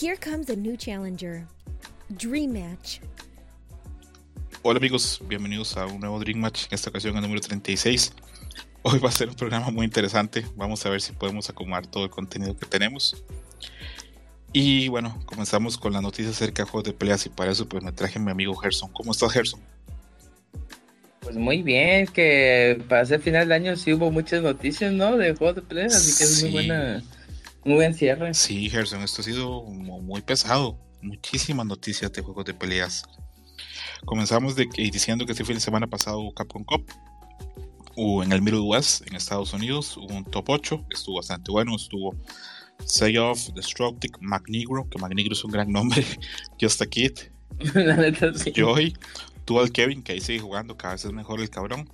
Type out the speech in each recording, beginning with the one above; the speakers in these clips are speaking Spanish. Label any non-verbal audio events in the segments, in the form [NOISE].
Here comes a new challenger. Dream Match. Hola amigos, bienvenidos a un nuevo Dream Match, en esta ocasión el número 36. Hoy va a ser un programa muy interesante, vamos a ver si podemos acomodar todo el contenido que tenemos. Y bueno, comenzamos con la noticia acerca de juegos de peleas y para eso pues me traje a mi amigo Gerson. ¿Cómo estás Gerson? Pues muy bien, que para ser final de año sí hubo muchas noticias, ¿no? De juegos de peleas, así que es muy buena, muy buen cierre. Sí, Gerson, esto ha sido muy pesado, muchísimas noticias de juegos de peleas. Comenzamos de que, diciendo que este fin de semana pasado hubo Capcom Cup. Hubo en el Middle West, en Estados Unidos, hubo un top 8, estuvo bastante bueno. Estuvo Say Off, Destructive, Magnigro, que Magnigro es un gran nombre. [LAUGHS] Just a Kid. [LAUGHS] La neta, sí. Joy, Dual Kevin, que ahí sigue jugando, cada vez es mejor el cabrón.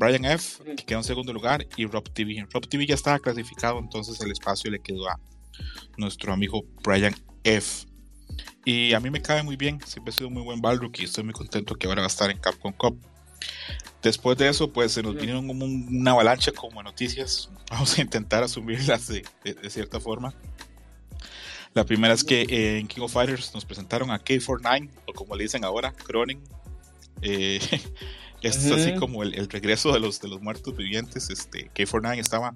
Brian F, que quedó en segundo lugar, y Rob TV. Rob TV ya estaba clasificado, entonces el espacio le quedó a nuestro amigo Brian F. Y a mí me cae muy bien, siempre ha sido muy buen Balrog y estoy muy contento que ahora va a estar en Capcom Cup. Después de eso, pues se nos vinieron como una avalancha como noticias. Vamos a intentar asumirlas de, de, cierta forma. La primera es que eh, en King of Fighters nos presentaron a K49, o como le dicen ahora, Cronin. Eh, [LAUGHS] esto es así como el, el, regreso de los, de los muertos vivientes. Este, K49 estaba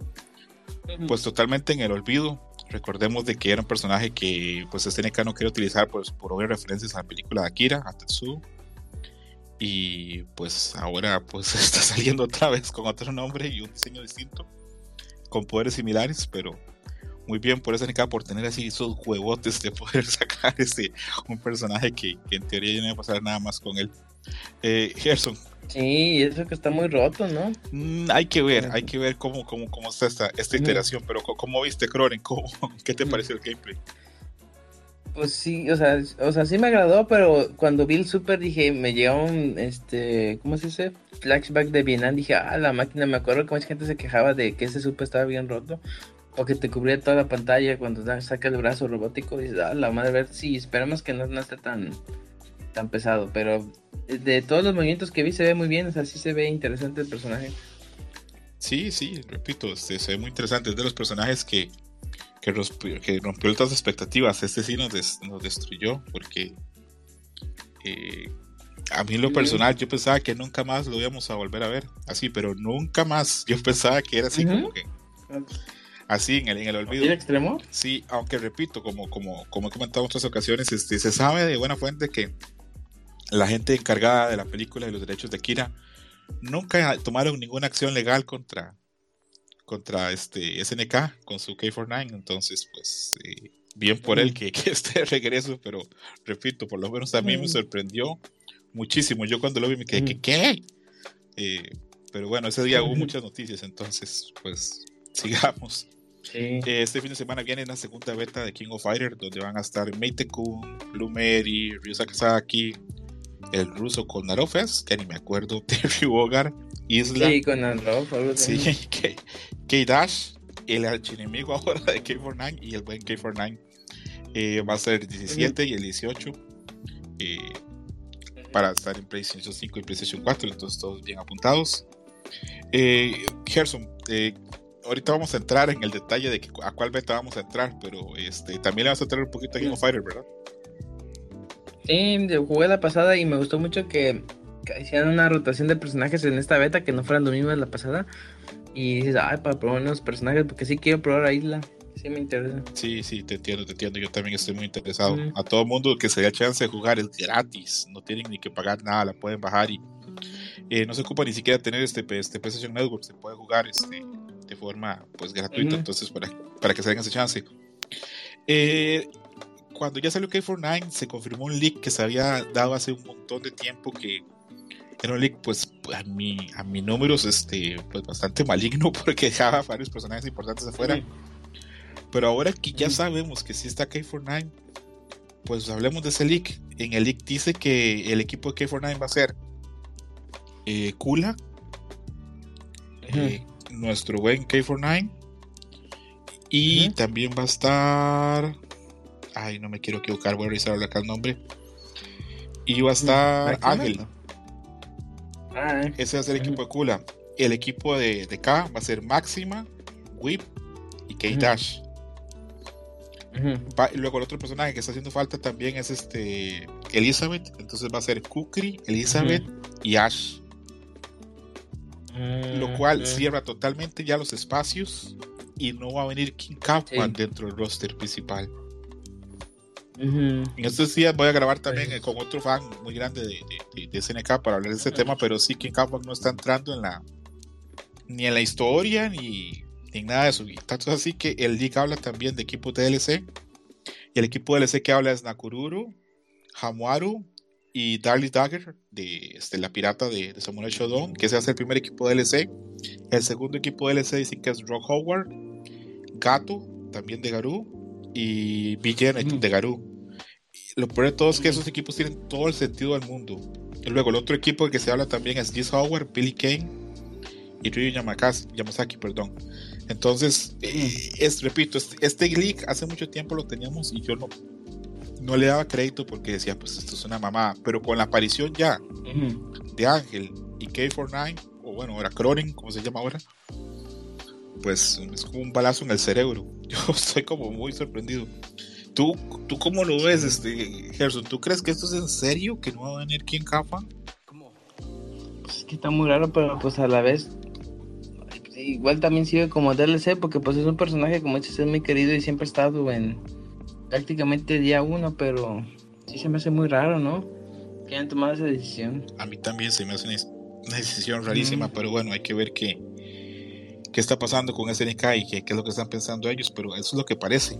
pues totalmente en el olvido. Recordemos de que era un personaje que pues SNK no quiere utilizar pues, por obvias referencias a la película de Akira, a Tetsuo. Y pues ahora pues [LAUGHS] está saliendo otra vez con otro nombre y un diseño distinto, con poderes similares, pero muy bien por SNK por tener así esos huevotes de poder [LAUGHS] sacar ese, un personaje que, que en teoría ya no iba a pasar nada más con él. Eh, Gerson. Sí, eso que está muy roto, ¿no? Mm, hay que ver, hay que ver cómo, cómo, cómo está esta, esta iteración, pero ¿cómo viste Cronen? ¿Cómo, [LAUGHS] ¿Qué te pareció el gameplay? Pues sí, o sea, o sea, sí me agradó, pero cuando vi el Super dije, me llegó un, este, ¿cómo se dice? Flashback de Vietnam, dije, ah, la máquina, me acuerdo que mucha gente se quejaba de que ese Super estaba bien roto, o que te cubría toda la pantalla cuando saca el brazo robótico, y dices, ah, la madre, ver, sí, esperemos que no, no esté tan, tan pesado, pero de todos los movimientos que vi se ve muy bien, o sea, sí se ve interesante el personaje. Sí, sí, repito, este, se ve muy interesante, es de los personajes que que, rompió, que rompió otras expectativas. Este sí nos, des, nos destruyó porque eh, a mí en lo personal yo pensaba que nunca más lo íbamos a volver a ver así, pero nunca más. [LAUGHS] Yo pensaba que era así como que así en el, en el olvido. ¿En extremo? Sí, aunque repito, como, como, como he comentado en otras ocasiones, este, se sabe de buena fuente que la gente encargada de la película y los derechos de Kira nunca tomaron ninguna acción legal contra, contra este SNK con su K49. Entonces, pues, eh, bien por él que, [LAUGHS] que esté de regreso, pero repito, por lo menos a mí me sorprendió muchísimo. Yo cuando lo vi me quedé, ¿qué? qué? Eh, pero bueno, ese día hubo muchas noticias, entonces, pues, sigamos. Sí. Este fin de semana viene la segunda beta de King of Fighters, donde van a estar Meite-kun, Blue Mary, Ryu Sakazaki, el ruso con Narofes, que ni me acuerdo, [LAUGHS] Terry Bogard, Isla. Sí, algo Sí, [LAUGHS] K-Dash, el archienemigo [LAUGHS] ahora de K49 y el buen K49 eh, va a ser el 17 y el 18 eh, para estar en PlayStation 5 y PlayStation 4, entonces todos bien apuntados. Eh, Gerson, eh, ahorita vamos a entrar en el detalle de que, a cuál beta vamos a entrar, pero este, también le vas a traer un poquito a King of Fighter, ¿verdad? Sí, jugué la pasada y me gustó mucho que, que hicieran una rotación de personajes en esta beta que no fueran lo mismo de la pasada. Y dices, ay, para probar nuevos personajes, porque sí quiero probar a Isla. Sí me interesa. Sí, sí, te entiendo, te entiendo. Yo también estoy muy interesado. Mm. A todo mundo que se dé chance de jugar es gratis. No tienen ni que pagar nada, la pueden bajar y eh, no se ocupa ni siquiera tener este, este PlayStation Network. Se puede jugar este, de forma pues gratuita. Mm. Entonces, para, para que se den ese chance. Eh, cuando ya salió K49, se confirmó un leak que se había dado hace un montón de tiempo que era un leak, pues a mi, a mi números, este, pues bastante maligno [LAUGHS] porque dejaba varios personajes importantes afuera. Sí. Pero ahora que ya sabemos que sí está K49, pues hablemos de ese leak. En el leak dice que el equipo de K49 va a ser eh, Kula, eh, nuestro buen K49, y también va a estar. Ay, no me quiero equivocar, voy a revisar acá el nombre. Y va a estar Ángel. Ah, Ese va a ser el equipo de Kula. El equipo de, de K va a ser Máxima, Whip y K-Dash. luego el otro personaje que está haciendo falta también es este Elizabeth. Entonces va a ser Kukri, Elizabeth y Ash. Lo cual cierra totalmente ya los espacios y no va a venir King Kaufman dentro del roster principal. En estos días voy a grabar también eh, con otro fan muy grande de, de, SNK para hablar de este tema, pero sí King Kaufman no está entrando en la ni en la historia ni, en nada de eso. Tanto así que el League habla también de equipo DLC. Y el equipo DLC que habla es Nakururu, Hamuaru y Darly Dagger de este, la pirata de, de, Samurai Shodown, que se hace el primer equipo DLC. El segundo equipo DLC dicen que es Rock Howard, Gato, también de Garou, y B. de Garou. Lo peor de todo es que esos equipos tienen todo el sentido del mundo. Y luego el otro equipo del que se habla también es Giz Howard, Billy Kane y Ryu Yamasaki, perdón. Entonces, eh, es, repito, este, este leak hace mucho tiempo lo teníamos y yo no, no le daba crédito porque decía, pues esto es una mamá. Pero con la aparición ya de Ángel y K49, o bueno, ahora Cronin, como se llama ahora, pues es como un balazo en el cerebro. [LAUGHS] Yo estoy como muy sorprendido. ¿Tú, tú cómo lo ves, este, Gerson? ¿Tú crees que esto es en serio? ¿Que no va a venir quien Cafa? Pues es que está muy raro, pero pues a la vez igual también sigue como DLC porque pues es un personaje como dices es muy querido y siempre ha estado en prácticamente día uno, pero sí se me hace muy raro, ¿no? Que hayan tomado esa decisión. A mí también se me hace una, decisión rarísima, pero bueno, hay que ver qué, qué está pasando con SNK y qué, qué, es lo que están pensando ellos, pero eso es lo que parece.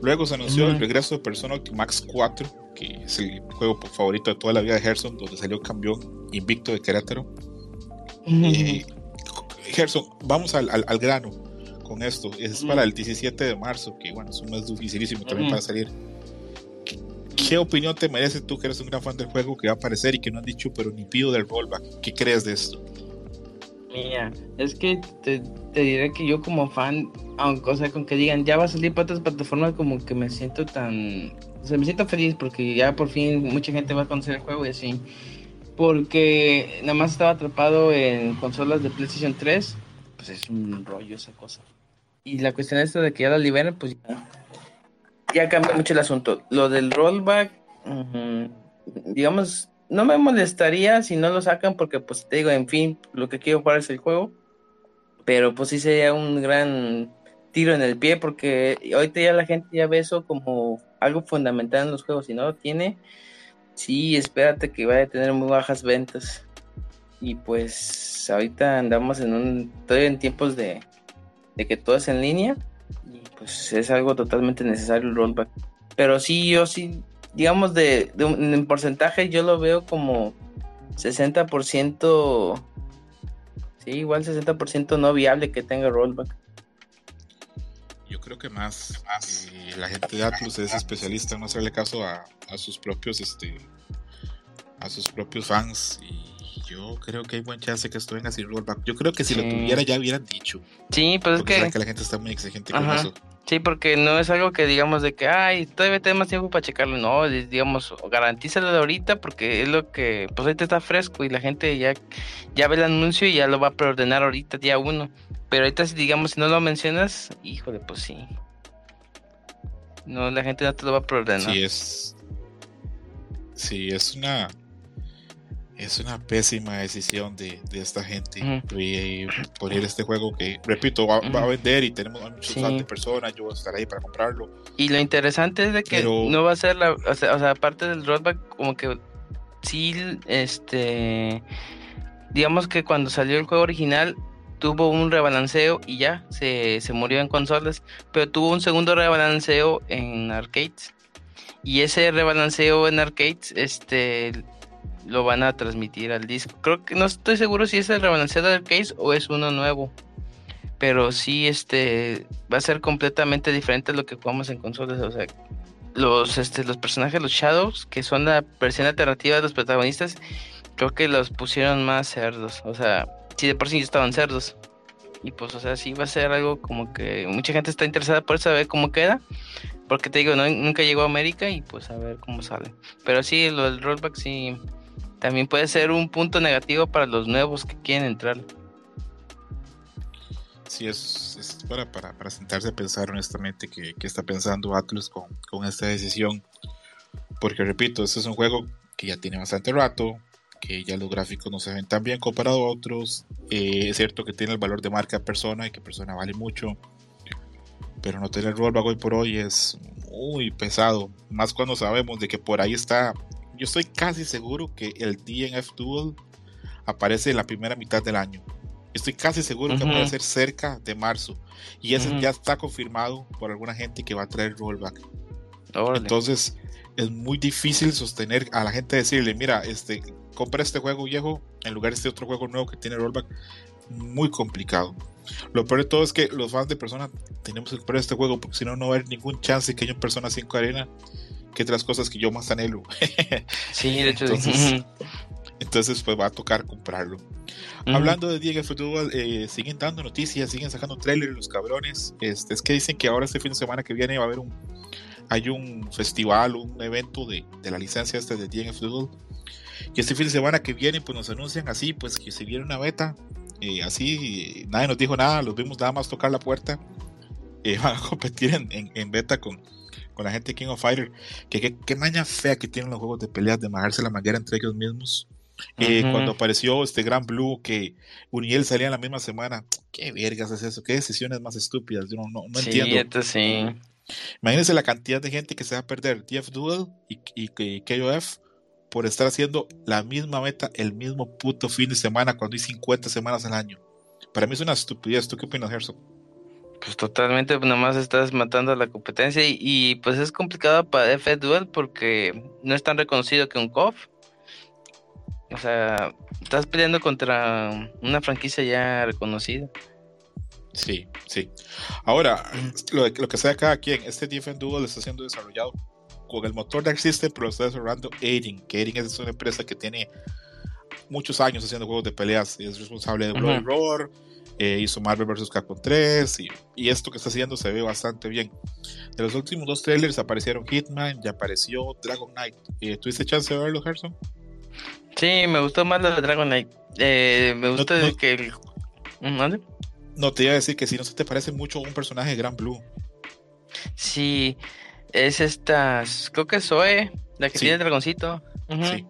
Luego se anunció el regreso de Persona Max 4, que es el juego favorito de toda la vida de Gerson, donde salió campeón invicto de Querétaro. Eh, Gerson, vamos al, al, grano con esto. Es para el 17 de marzo, que bueno, es un mes dificilísimo también para salir. ¿Qué, opinión te merece tú, que eres un gran fan del juego, que va a aparecer y que no han dicho, pero ni pido del rollback? ¿Qué crees de esto? Mira, es que te, diré que yo como fan, aunque, o sea, con que digan ya va a salir para otras plataformas, como que me siento tan... O sea, me siento feliz porque ya por fin mucha gente va a conocer el juego y así porque nada más estaba atrapado en consolas de PlayStation 3, pues es un rollo esa cosa. Y la cuestión esta de que ya la liberen, pues ya, ya cambia mucho el asunto. Lo del rollback, digamos, no me molestaría si no lo sacan porque pues te digo, en fin, lo que quiero jugar es el juego. Pero pues sí sería un gran tiro en el pie porque ahorita ya la gente ya ve eso como algo fundamental en los juegos. Si no lo tiene, Sí, espérate que vaya a tener muy bajas ventas. Y pues ahorita andamos en un, todavía en tiempos de, que todo es en línea. Y pues es algo totalmente necesario el rollback. Pero sí, yo sí, digamos de, de en porcentaje yo lo veo como 60%, sí, igual 60% no viable que tenga rollback. Yo creo que más, eh, la gente de Atlus es especialista en no hacerle caso a, a sus propios este a sus propios fans y yo creo que hay buen chance que esto venga sin rollback. Yo creo que si lo tuviera ya hubieran dicho. Sí, pues es que... que la gente está muy exigente con eso. Sí, porque no es algo que digamos de que, ay, todavía tenemos tiempo para checarlo. No, digamos, garantízalo de ahorita porque es lo que, pues ahorita está fresco y la gente ya, ya ve el anuncio y ya lo va a preordenar ahorita, día uno. Pero ahorita, digamos, si no lo mencionas, híjole, pues sí. No, la gente no te lo va a preordenar. Sí, es. Sí, es una es una pésima decisión de, esta gente poner este juego que, repito, va, a vender y tenemos muchos sí. personas, yo voy a estar ahí para comprarlo. Y lo interesante es de que no va a ser la, o sea, o sea, aparte del rollback, como que sí, este, digamos que cuando salió el juego original tuvo un rebalanceo y ya, se, se murió en consolas, pero tuvo un segundo rebalanceo en arcades. Y ese rebalanceo en arcades, este lo van a transmitir al disco. Creo que no estoy seguro si es el rebalanceado del case o es uno nuevo. Pero sí, este va a ser completamente diferente a lo que jugamos en consolas. O sea, los, este, los personajes, los Shadows, que son la versión alternativa de los protagonistas, creo que los pusieron más cerdos. O sea, sí, de por sí estaban cerdos. Y pues, o sea, sí va a ser algo como que mucha gente está interesada por saber cómo queda. Porque te digo, no, nunca llegó a América y pues a ver cómo sale. Pero sí, lo del rollback sí, también puede ser un punto negativo para los nuevos que quieren entrar. Sí, es, es para, para, para, sentarse a pensar honestamente qué, está pensando Atlus con, con, esta decisión. Porque repito, este es un juego que ya tiene bastante rato, que ya los gráficos no se ven tan bien comparado a otros. Eh, es cierto que tiene el valor de marca persona y que persona vale mucho. Pero no tener rollback hoy por hoy es muy pesado. Más cuando sabemos de que por ahí está. Yo estoy casi seguro que el DNF Duel aparece en la primera mitad del año. Estoy casi seguro que va a ser cerca de marzo. Y eso ya está confirmado por alguna gente que va a traer rollback. Entonces es muy difícil sostener a la gente decirle, mira, este, compra este juego viejo en lugar de este otro juego nuevo que tiene rollback. Muy complicado. Lo peor de todo es que los fans de Persona tenemos que comprar este juego porque si no, no va a haber ningún chance que haya un Persona 5 Arena que otras cosas que yo más anhelo. [LAUGHS] sí, de hecho. Entonces, entonces pues va a tocar comprarlo. Hablando de Diego Fútbol, eh, siguen dando noticias, siguen sacando trailers los cabrones. Este, es que dicen que ahora este fin de semana que viene va a haber un hay un festival, un evento de, de la licencia este de Diego Fútbol. Y este fin de semana que viene pues nos anuncian así, pues que se viene una beta. Eh, así, nadie nos dijo nada, los vimos nada más tocar la puerta. Eh, [LAUGHS] van a competir en, en, beta con, con la gente de King of Fighter. Que qué maña fea que tienen los juegos de peleas de majarse la manguera entre ellos mismos. Eh, cuando apareció este Gran Blue que Uniel salía en la misma semana, qué vergas es eso, qué decisiones más estúpidas, yo no, no, sí, entiendo. sí. Imagínense la cantidad de gente que se va a perder TF Duel y, y, KOF por estar haciendo la misma meta el mismo puto fin de semana cuando hay 50 semanas al año. Para mí es una estupidez. ¿Tú qué opinas, Gerson? Pues totalmente, pues nomás estás matando a la competencia y, pues es complicado para F Duel porque no es tan reconocido que un KOF o sea, estás peleando contra una franquicia ya reconocida. Sí, sí. Ahora, [CLEARS THROAT] lo, lo que sea cada quien, este Defend Duel está siendo desarrollado con el motor de System, pero lo está desarrollando Aiding, que Aiding es una empresa que tiene muchos años haciendo juegos de peleas y es responsable de Bloody Roar, eh, hizo Marvel vs. Capcom 3 y, y, esto que está haciendo se ve bastante bien. De los últimos dos trailers aparecieron Hitman y apareció Dragon Knight. Eh, ¿Tuviste chance de verlo, Gerson? Sí, me gustó más la de Dragon Knight. Eh, me gusta que el. ¿Dónde? No, te iba a decir que si no se te parece mucho a un personaje de Gran Blue. Sí, es esta. Creo que es Zoe, la que tiene el dragoncito. Sí.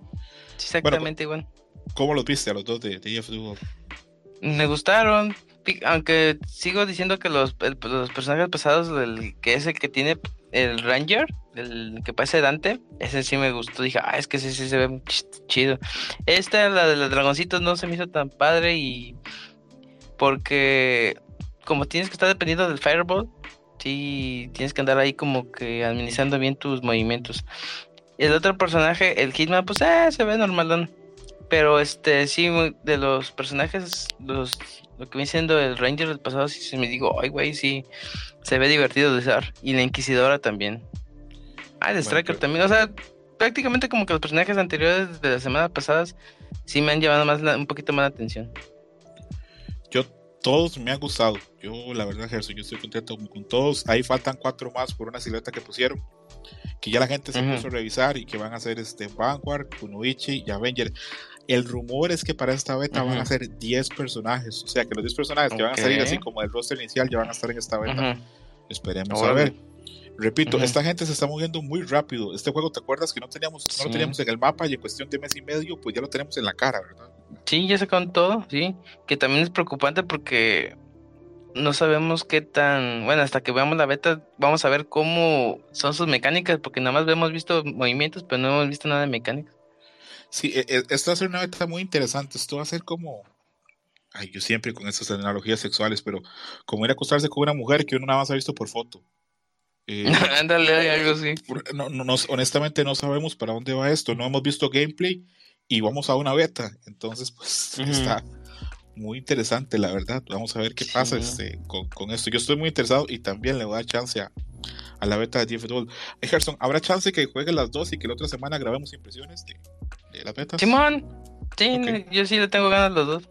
Exactamente igual. ¿Cómo los viste a los dos de, de Me gustaron, aunque sigo diciendo que los, los personajes pasados, el, que es el que tiene el Ranger, el que parece Dante, ese sí me gustó. Dije, ah, es que ese sí se ve chido. Esta, la de los dragoncitos, no se me hizo tan padre y. Porque, como tienes que estar dependiendo del Fireball, sí, tienes que andar ahí como que administrando bien tus movimientos. El otro personaje, el Hitman, pues eh, se ve normalón. Pero este, sí, de los personajes, los, lo que viene siendo el Ranger del pasado, sí se me digo, ay, güey, sí, se ve divertido de usar. Y la Inquisidora también. Ah, el Striker también. O sea, prácticamente como que los personajes anteriores de las semanas pasadas sí me han llevado más un poquito más la atención. Yo, todos me han gustado. Yo, la verdad, Gerson, yo estoy contento con todos. Ahí faltan cuatro más por una silueta que pusieron. Que ya la gente se puso a revisar y que van a hacer este Vanguard, Kunoichi y Avenger. El rumor es que para esta beta van a ser 10 personajes. O sea que los 10 personajes que van a salir así como el roster inicial ya van a estar en esta beta. Esperemos a ver. Repito, esta gente se está moviendo muy rápido. Este juego, ¿te acuerdas que no teníamos, no lo teníamos en el mapa y en cuestión de mes y medio, pues ya lo tenemos en la cara, ¿verdad? Sí, ya sacaron todo, sí. Que también es preocupante porque no sabemos qué tan, bueno, hasta que veamos la beta, vamos a ver cómo son sus mecánicas, porque nada más hemos visto movimientos, pero no hemos visto nada de mecánicas. Sí, e, e, esto va a ser una beta muy interesante. Esto va a ser como. Ay, yo siempre con estas analogías sexuales, pero como ir a acostarse con una mujer que uno nada más ha visto por foto. Eh, [LAUGHS] Ándale, algo así. No, no, honestamente no sabemos para dónde va esto. No hemos visto gameplay y vamos a una beta. Entonces, pues [LAUGHS] está muy interesante, la verdad. Vamos a ver qué pasa este, con, con, esto. Yo estoy muy interesado y también le voy a dar chance a, a la beta de DFW. Gerson, ¿habrá chance que juegue las dos y que la otra semana grabemos impresiones de, de las betas? Simón, sí, yo sí le tengo ganas los dos.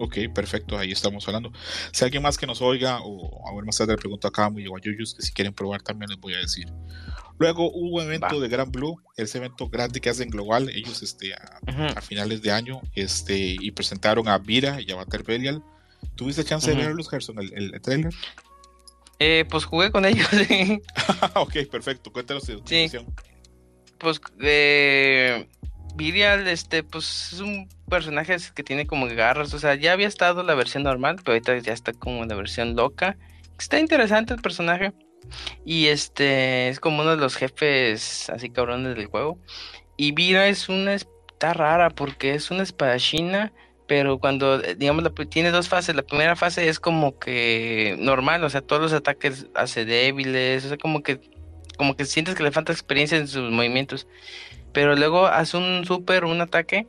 Ok, perfecto, ahí estamos hablando. Si alguien más que nos oiga, o a ver más tarde le pregunto a Camu y a Yuyus, que si quieren probar también les voy a decir. Luego hubo un evento de Gran Blue, ese evento grande que hacen global, ellos este, a, finales de año, este, y presentaron a Vira y a Bater Belial, ¿Tuviste chance de verlos, Gerson, el, el, trailer? Eh, pues jugué con ellos, [LAUGHS] sí. [LAUGHS] ok, perfecto. Cuéntanos tu sí. Pues, eh, Virial, este, pues es un personaje que tiene como garras. O sea, ya había estado la versión normal, pero ahorita ya está como la versión loca. Está interesante el personaje. Y este es como uno de los jefes así cabrones del juego. Y Vira es una está rara porque es una espadachina, pero cuando digamos la, tiene dos fases, la primera fase es como que normal, o sea, todos los ataques hace débiles, o sea, como que como que sientes que le falta experiencia en sus movimientos. Pero luego hace un super un ataque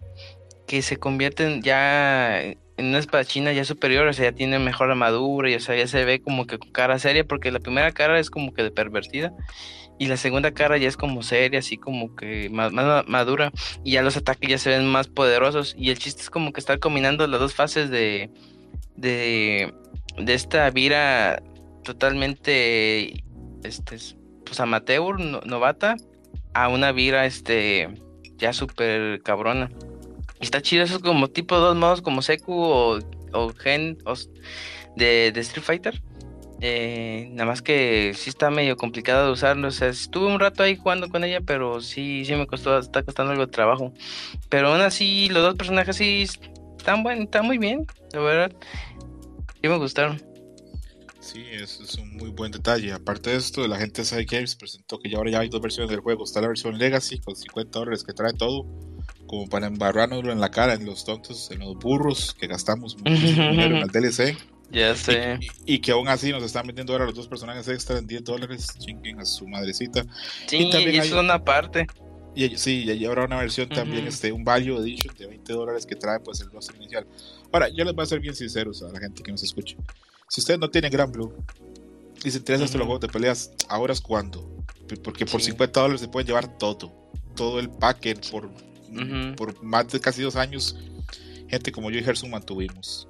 que se convierte en ya en una espadachina ya superior, o sea, ya tiene mejor armadura y o sea, ya se ve como que con cara seria, porque la primera cara es como que de pervertida y la segunda cara ya es como seria, así como que más, madura y ya los ataques ya se ven más poderosos y el chiste es como que estar combinando las dos fases de de, de esta vira totalmente este pues amateur, novata a una vira este ya súper cabrona. Está chido eso como tipo dos modos como Seku o, o Gen de, de, Street Fighter. Eh, nada más que sí está medio complicado de usarlo. O sea, estuve un rato ahí jugando con ella, pero sí, sí me costó, está costando algo de trabajo. Pero aún así, los dos personajes sí están buenos, están muy bien, la verdad. Sí me gustaron. Sí, eso es un muy buen detalle. Aparte de esto, la gente de Side Games presentó que ya ahora ya hay dos versiones del juego. Está la versión Legacy con 50 dólares que trae todo como para embarrárnoslo en la cara, en los tontos, en los burros que gastamos [LAUGHS] muchísimo dinero en el DLC. Ya sé. Y, que aún así nos están vendiendo ahora los dos personajes extra en 10 dólares. Chinguen a su madrecita. Sí, y también es una parte. Y sí, y habrá una versión también, este, un Value Edition de 20 dólares que trae pues el roster inicial. Ahora, yo les voy a ser bien sinceros a la gente que nos escuche. Si ustedes no tienen Gran Blue y se interesan uh los juegos de peleas, ahora es cuando. Porque por 50 dólares se puede llevar todo. Todo el paquete por por más de casi dos años, gente como yo y Gerson mantuvimos.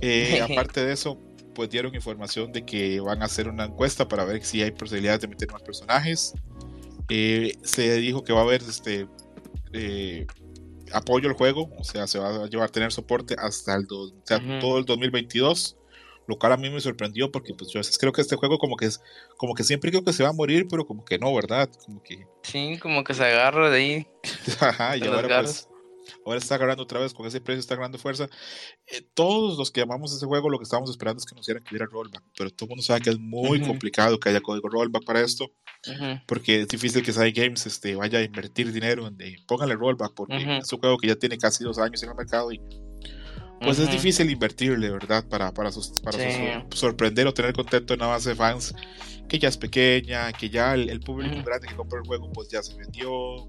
Eh, [LAUGHS] aparte de eso, pues dieron información de que van a hacer una encuesta para ver si hay posibilidades de meter más personajes. Eh, se dijo que va a haber este eh, apoyo al juego, o sea, se va a llevar a tener soporte hasta el todo el 2022 lo cual a mí me sorprendió porque pues yo creo que este juego como que es como que siempre creo que se va a morir pero como que no verdad como que sí como que se agarra de ahí. [LAUGHS] Ajá, y ahora pues ahora está agarrando otra vez con ese precio está agarrando fuerza. Eh, todos los que amamos ese juego lo que estábamos esperando es que nos dieran que hubiera rollback pero todo el mundo sabe que es muy complicado que haya código rollback para esto porque es difícil que Side Games este, vaya a invertir dinero en póngale rollback porque es un juego que ya tiene casi dos años en el mercado y pues es difícil invertirle, ¿verdad? Para, para, para sorprender o tener contento en una base de fans que ya es pequeña, que ya el, público grande que compró el juego pues ya se vendió.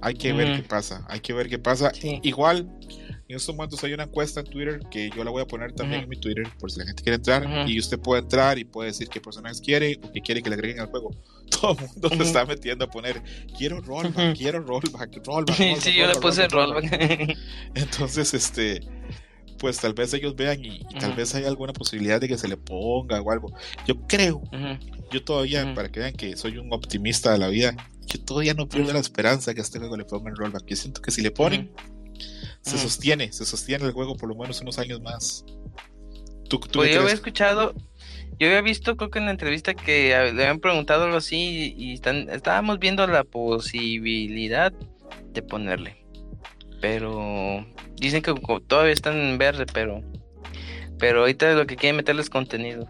Hay que ver qué pasa, hay que ver qué pasa. Igual, en estos momentos hay una encuesta en Twitter que yo la voy a poner también en mi Twitter por si la gente quiere entrar. Y usted puede entrar y puede decir qué personajes quiere o qué quiere que le agreguen al juego. [LAUGHS] Todo el mundo se está metiendo a poner quiero rollback, quiero rollback, rollback. sí, yo le puse rollback. [LAUGHS] Entonces, este pues tal vez ellos vean y, tal vez hay alguna posibilidad de que se le ponga o algo. Yo creo, yo todavía, para que vean que soy un optimista de la vida, yo todavía no pierdo la esperanza que a este juego le pongan rollback. Yo siento que si le ponen, se sostiene, se sostiene el juego por lo menos unos años más. ¿Tú, pues yo había escuchado, yo había visto, creo que en la entrevista que le habían preguntado algo así y están, estábamos viendo la posibilidad de ponerle. Pero dicen que todavía están en verde, pero pero ahorita lo que quieren meterles contenido,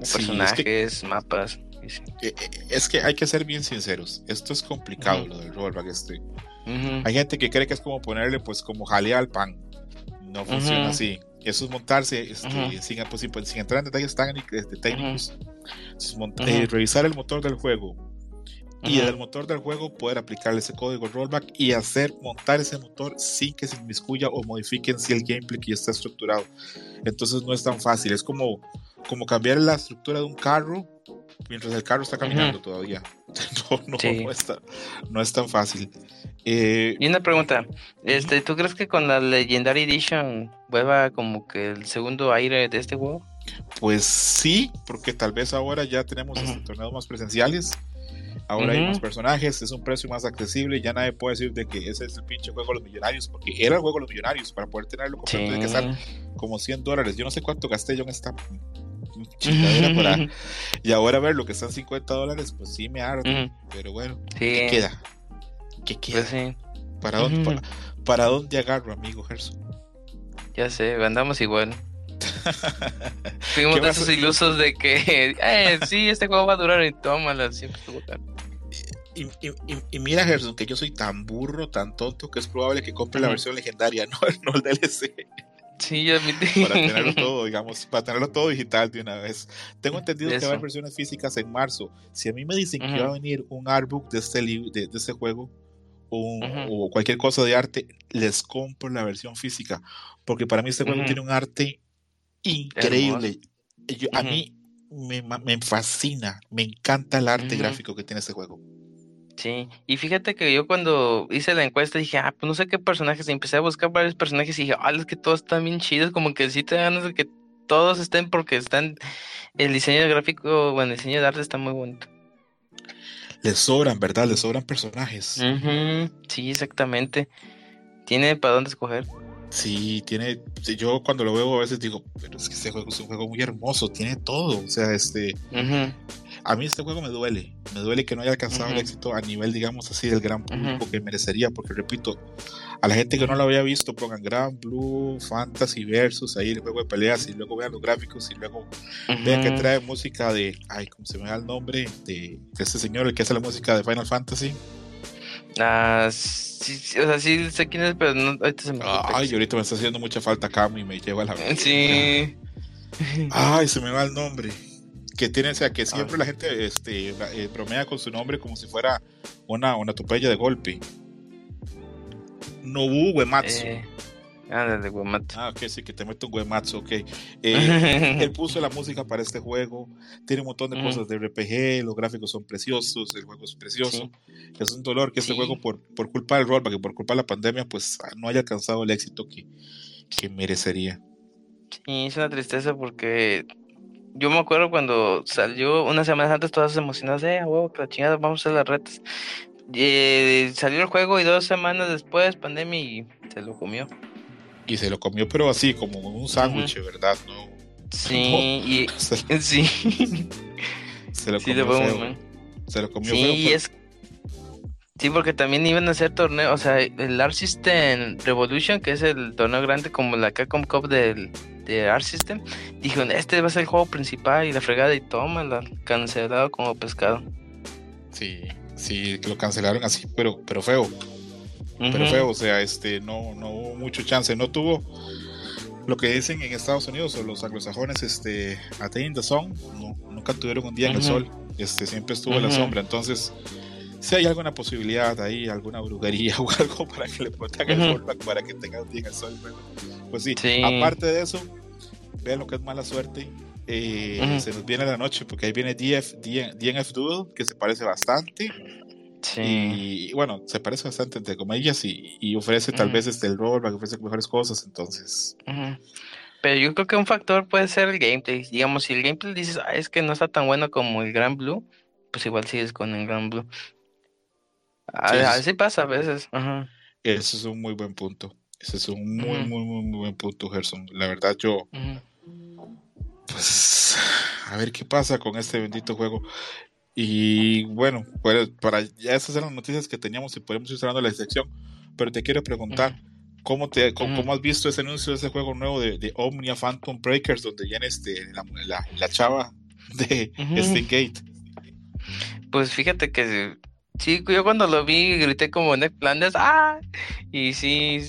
personajes, mapas. Eh, eh, es que hay que ser bien sinceros. Esto es complicado lo del rollback este. Hay gente que cree que es como ponerle pues como jalea al pan. No funciona así. Eso es montarse este, sin, pues, pues, sin, entrar en detalles este, técnicos. Eh, revisar el motor del juego y del motor del juego poder aplicarle ese código rollback y hacer montar ese motor sin que se inmiscuya o modifiquen si el gameplay que ya está estructurado. Entonces no es tan fácil. Es como, como cambiar la estructura de un carro mientras el carro está caminando todavía. [LAUGHS] No, no, no, está, no es tan fácil. Eh, y una pregunta, este, ¿tú crees que con la Legendary Edition vuelva como que el segundo aire de este juego? Pues sí, porque tal vez ahora ya tenemos este, torneos más presenciales. Ahora hay Ujú. más personajes, es un precio más accesible. Ya nadie puede decir de que ese es el pinche juego de los millonarios, porque era el juego de los millonarios. Para poder tenerlo completo Sí. tiene que estar como 100 dólares. Yo no sé cuánto gasté yo en esta chingadera para. Y ahora ver lo que están 50 dólares, pues sí me arde. Ujú. Pero bueno, Sí, ¿qué queda? ¿Qué queda? pues sí, ¿Para, dónde, para, para dónde agarro, amigo Gerson? ya sé, andamos igual. [LAUGHS] Fuimos ¿Qué de esos a- ilusos de que, [LAUGHS] eh, sí, este juego va a durar y tómala, siempre. Y, y- y- y mira, Gerson, que yo soy tan burro, tan tonto, que es probable que compre la versión legendaria, [LAUGHS] no, no el DLC. Sí, yo para tenerlo [LAUGHS] todo, digamos, para tenerlo todo digital de una vez. Tengo entendido que va a haber Eso. versiones físicas en marzo. Si a mí me dicen que Ujú. va a venir un artbook de este, de, de este juego un- Ujú. o cualquier cosa de arte, les compro la versión física, porque para mí este juego Ujú. tiene un arte increíble. Yo- A mí me, me fascina, me encanta el arte gráfico que tiene este juego. Sí, y fíjate que yo cuando hice la encuesta dije, ah, pues no sé qué personajes, y empecé a buscar varios personajes y dije, ah, es que todos están bien chidos, como que sí te dan ganas de que todos estén porque están, el diseño gráfico, bueno, el diseño de arte está muy bonito. Les sobran, ¿verdad? Les sobran personajes. Ujú, Sí, exactamente. Tiene para dónde escoger. Sí, tiene. Yo cuando lo veo a veces digo, pero es que este juego es un juego muy hermoso, tiene todo. O sea, este. Ujú, A mí este juego me duele. Me duele que no haya alcanzado el éxito a nivel, digamos así, del gran público que merecería. Porque repito, a la gente que no lo había visto, pongan Gran Blue, Fantasy Versus, ahí el juego de peleas, y luego vean los gráficos, y luego vean que trae música de. Ay, ¿cómo se me da el nombre? De, de este señor, el que hace la música de Final Fantasy. Ah, sí, sí, o sea, sí sé quién es, pero no, ahorita se me. Ay, ahorita me está haciendo mucha falta Cami y me lleva a la. Sí. Ay, se me va el nombre. Que tiene, o sea, que siempre la gente este, eh, bromea con su nombre como si fuera una onomatopeya de golpe. Nobu Uematsu. Eh, ándale, Guamato. Ah, ok, sí, que te meto un Uematsu, ok. Eh, [LAUGHS] él puso la música para este juego. Tiene un montón de Ujú. cosas de RPG. Los gráficos son preciosos. El juego es precioso. Sí. Es un dolor que este Sí. juego, por, por culpa del rollback por culpa de la pandemia, pues ah, no haya alcanzado el éxito que, que merecería. Sí, es una tristeza porque yo me acuerdo cuando salió unas semanas antes todas emocionadas, eh, huevo, que la chingada, vamos a hacer las retas. Eh, salió el juego y dos semanas después, pandemia, y se lo comió. Y se lo comió, pero así, como un sándwich, ¿verdad? No, Sí, [LAUGHS] y [LAUGHS] se, [LAUGHS] sí, se lo sí, comió feo. mal. Se lo comió Sí, feo. y pero- es. Sí, porque también iban a hacer torneos, o sea, el Art System Revolution, que es el torneo grande como la Capcom Cup del, de Art System, dijo, este va a ser el juego principal y la fregada y toma, la cancelado como pescado. Sí, sí, lo cancelaron así, pero, pero feo. Pero feo, o sea, este, no, no hubo mucho chance. No tuvo lo que dicen en Estados Unidos o los anglosajones, este, attain the sun. No, nunca tuvieron un día en el sol. Este, siempre estuvo en la sombra. Entonces, si hay alguna posibilidad ahí, alguna brujería [LAUGHS] o algo para que le protejan el Ujú. rollback para que tenga un día en el sol, pues sí. Sí. Aparte de eso, vean lo que es mala suerte. eh, Ujú. Se nos viene la noche porque ahí viene DF, DN- DNF Duel, que se parece bastante. Sí. Y bueno, se parece bastante entre comillas y, y ofrece tal Ujú. vez este el rollback, ofrece mejores cosas. Entonces, Ujú. Pero yo creo que un factor puede ser el gameplay. Digamos, si el gameplay dices, "Ah, es que no está tan bueno como el Gran Blue, pues igual sigues con el Gran Blue. A- Sí, sí. Así pasa a veces. Ajá. ese es un muy buen punto. Ese es un muy, muy, muy, muy buen punto, Gerson. La verdad, yo, pues, a ver qué pasa con este bendito juego. Y bueno, pues, para ya esas eran las noticias que teníamos y podemos ir cerrando la sección. Pero te quiero preguntar, ¿cómo, te, cómo, has visto ese anuncio de ese juego nuevo de, de Omnia Phantom Breakers, donde viene este, la, la, la chava de. Stingate? Pues fíjate que sí, yo cuando lo vi grité como Ned Flanders, ¡ah! Y sí,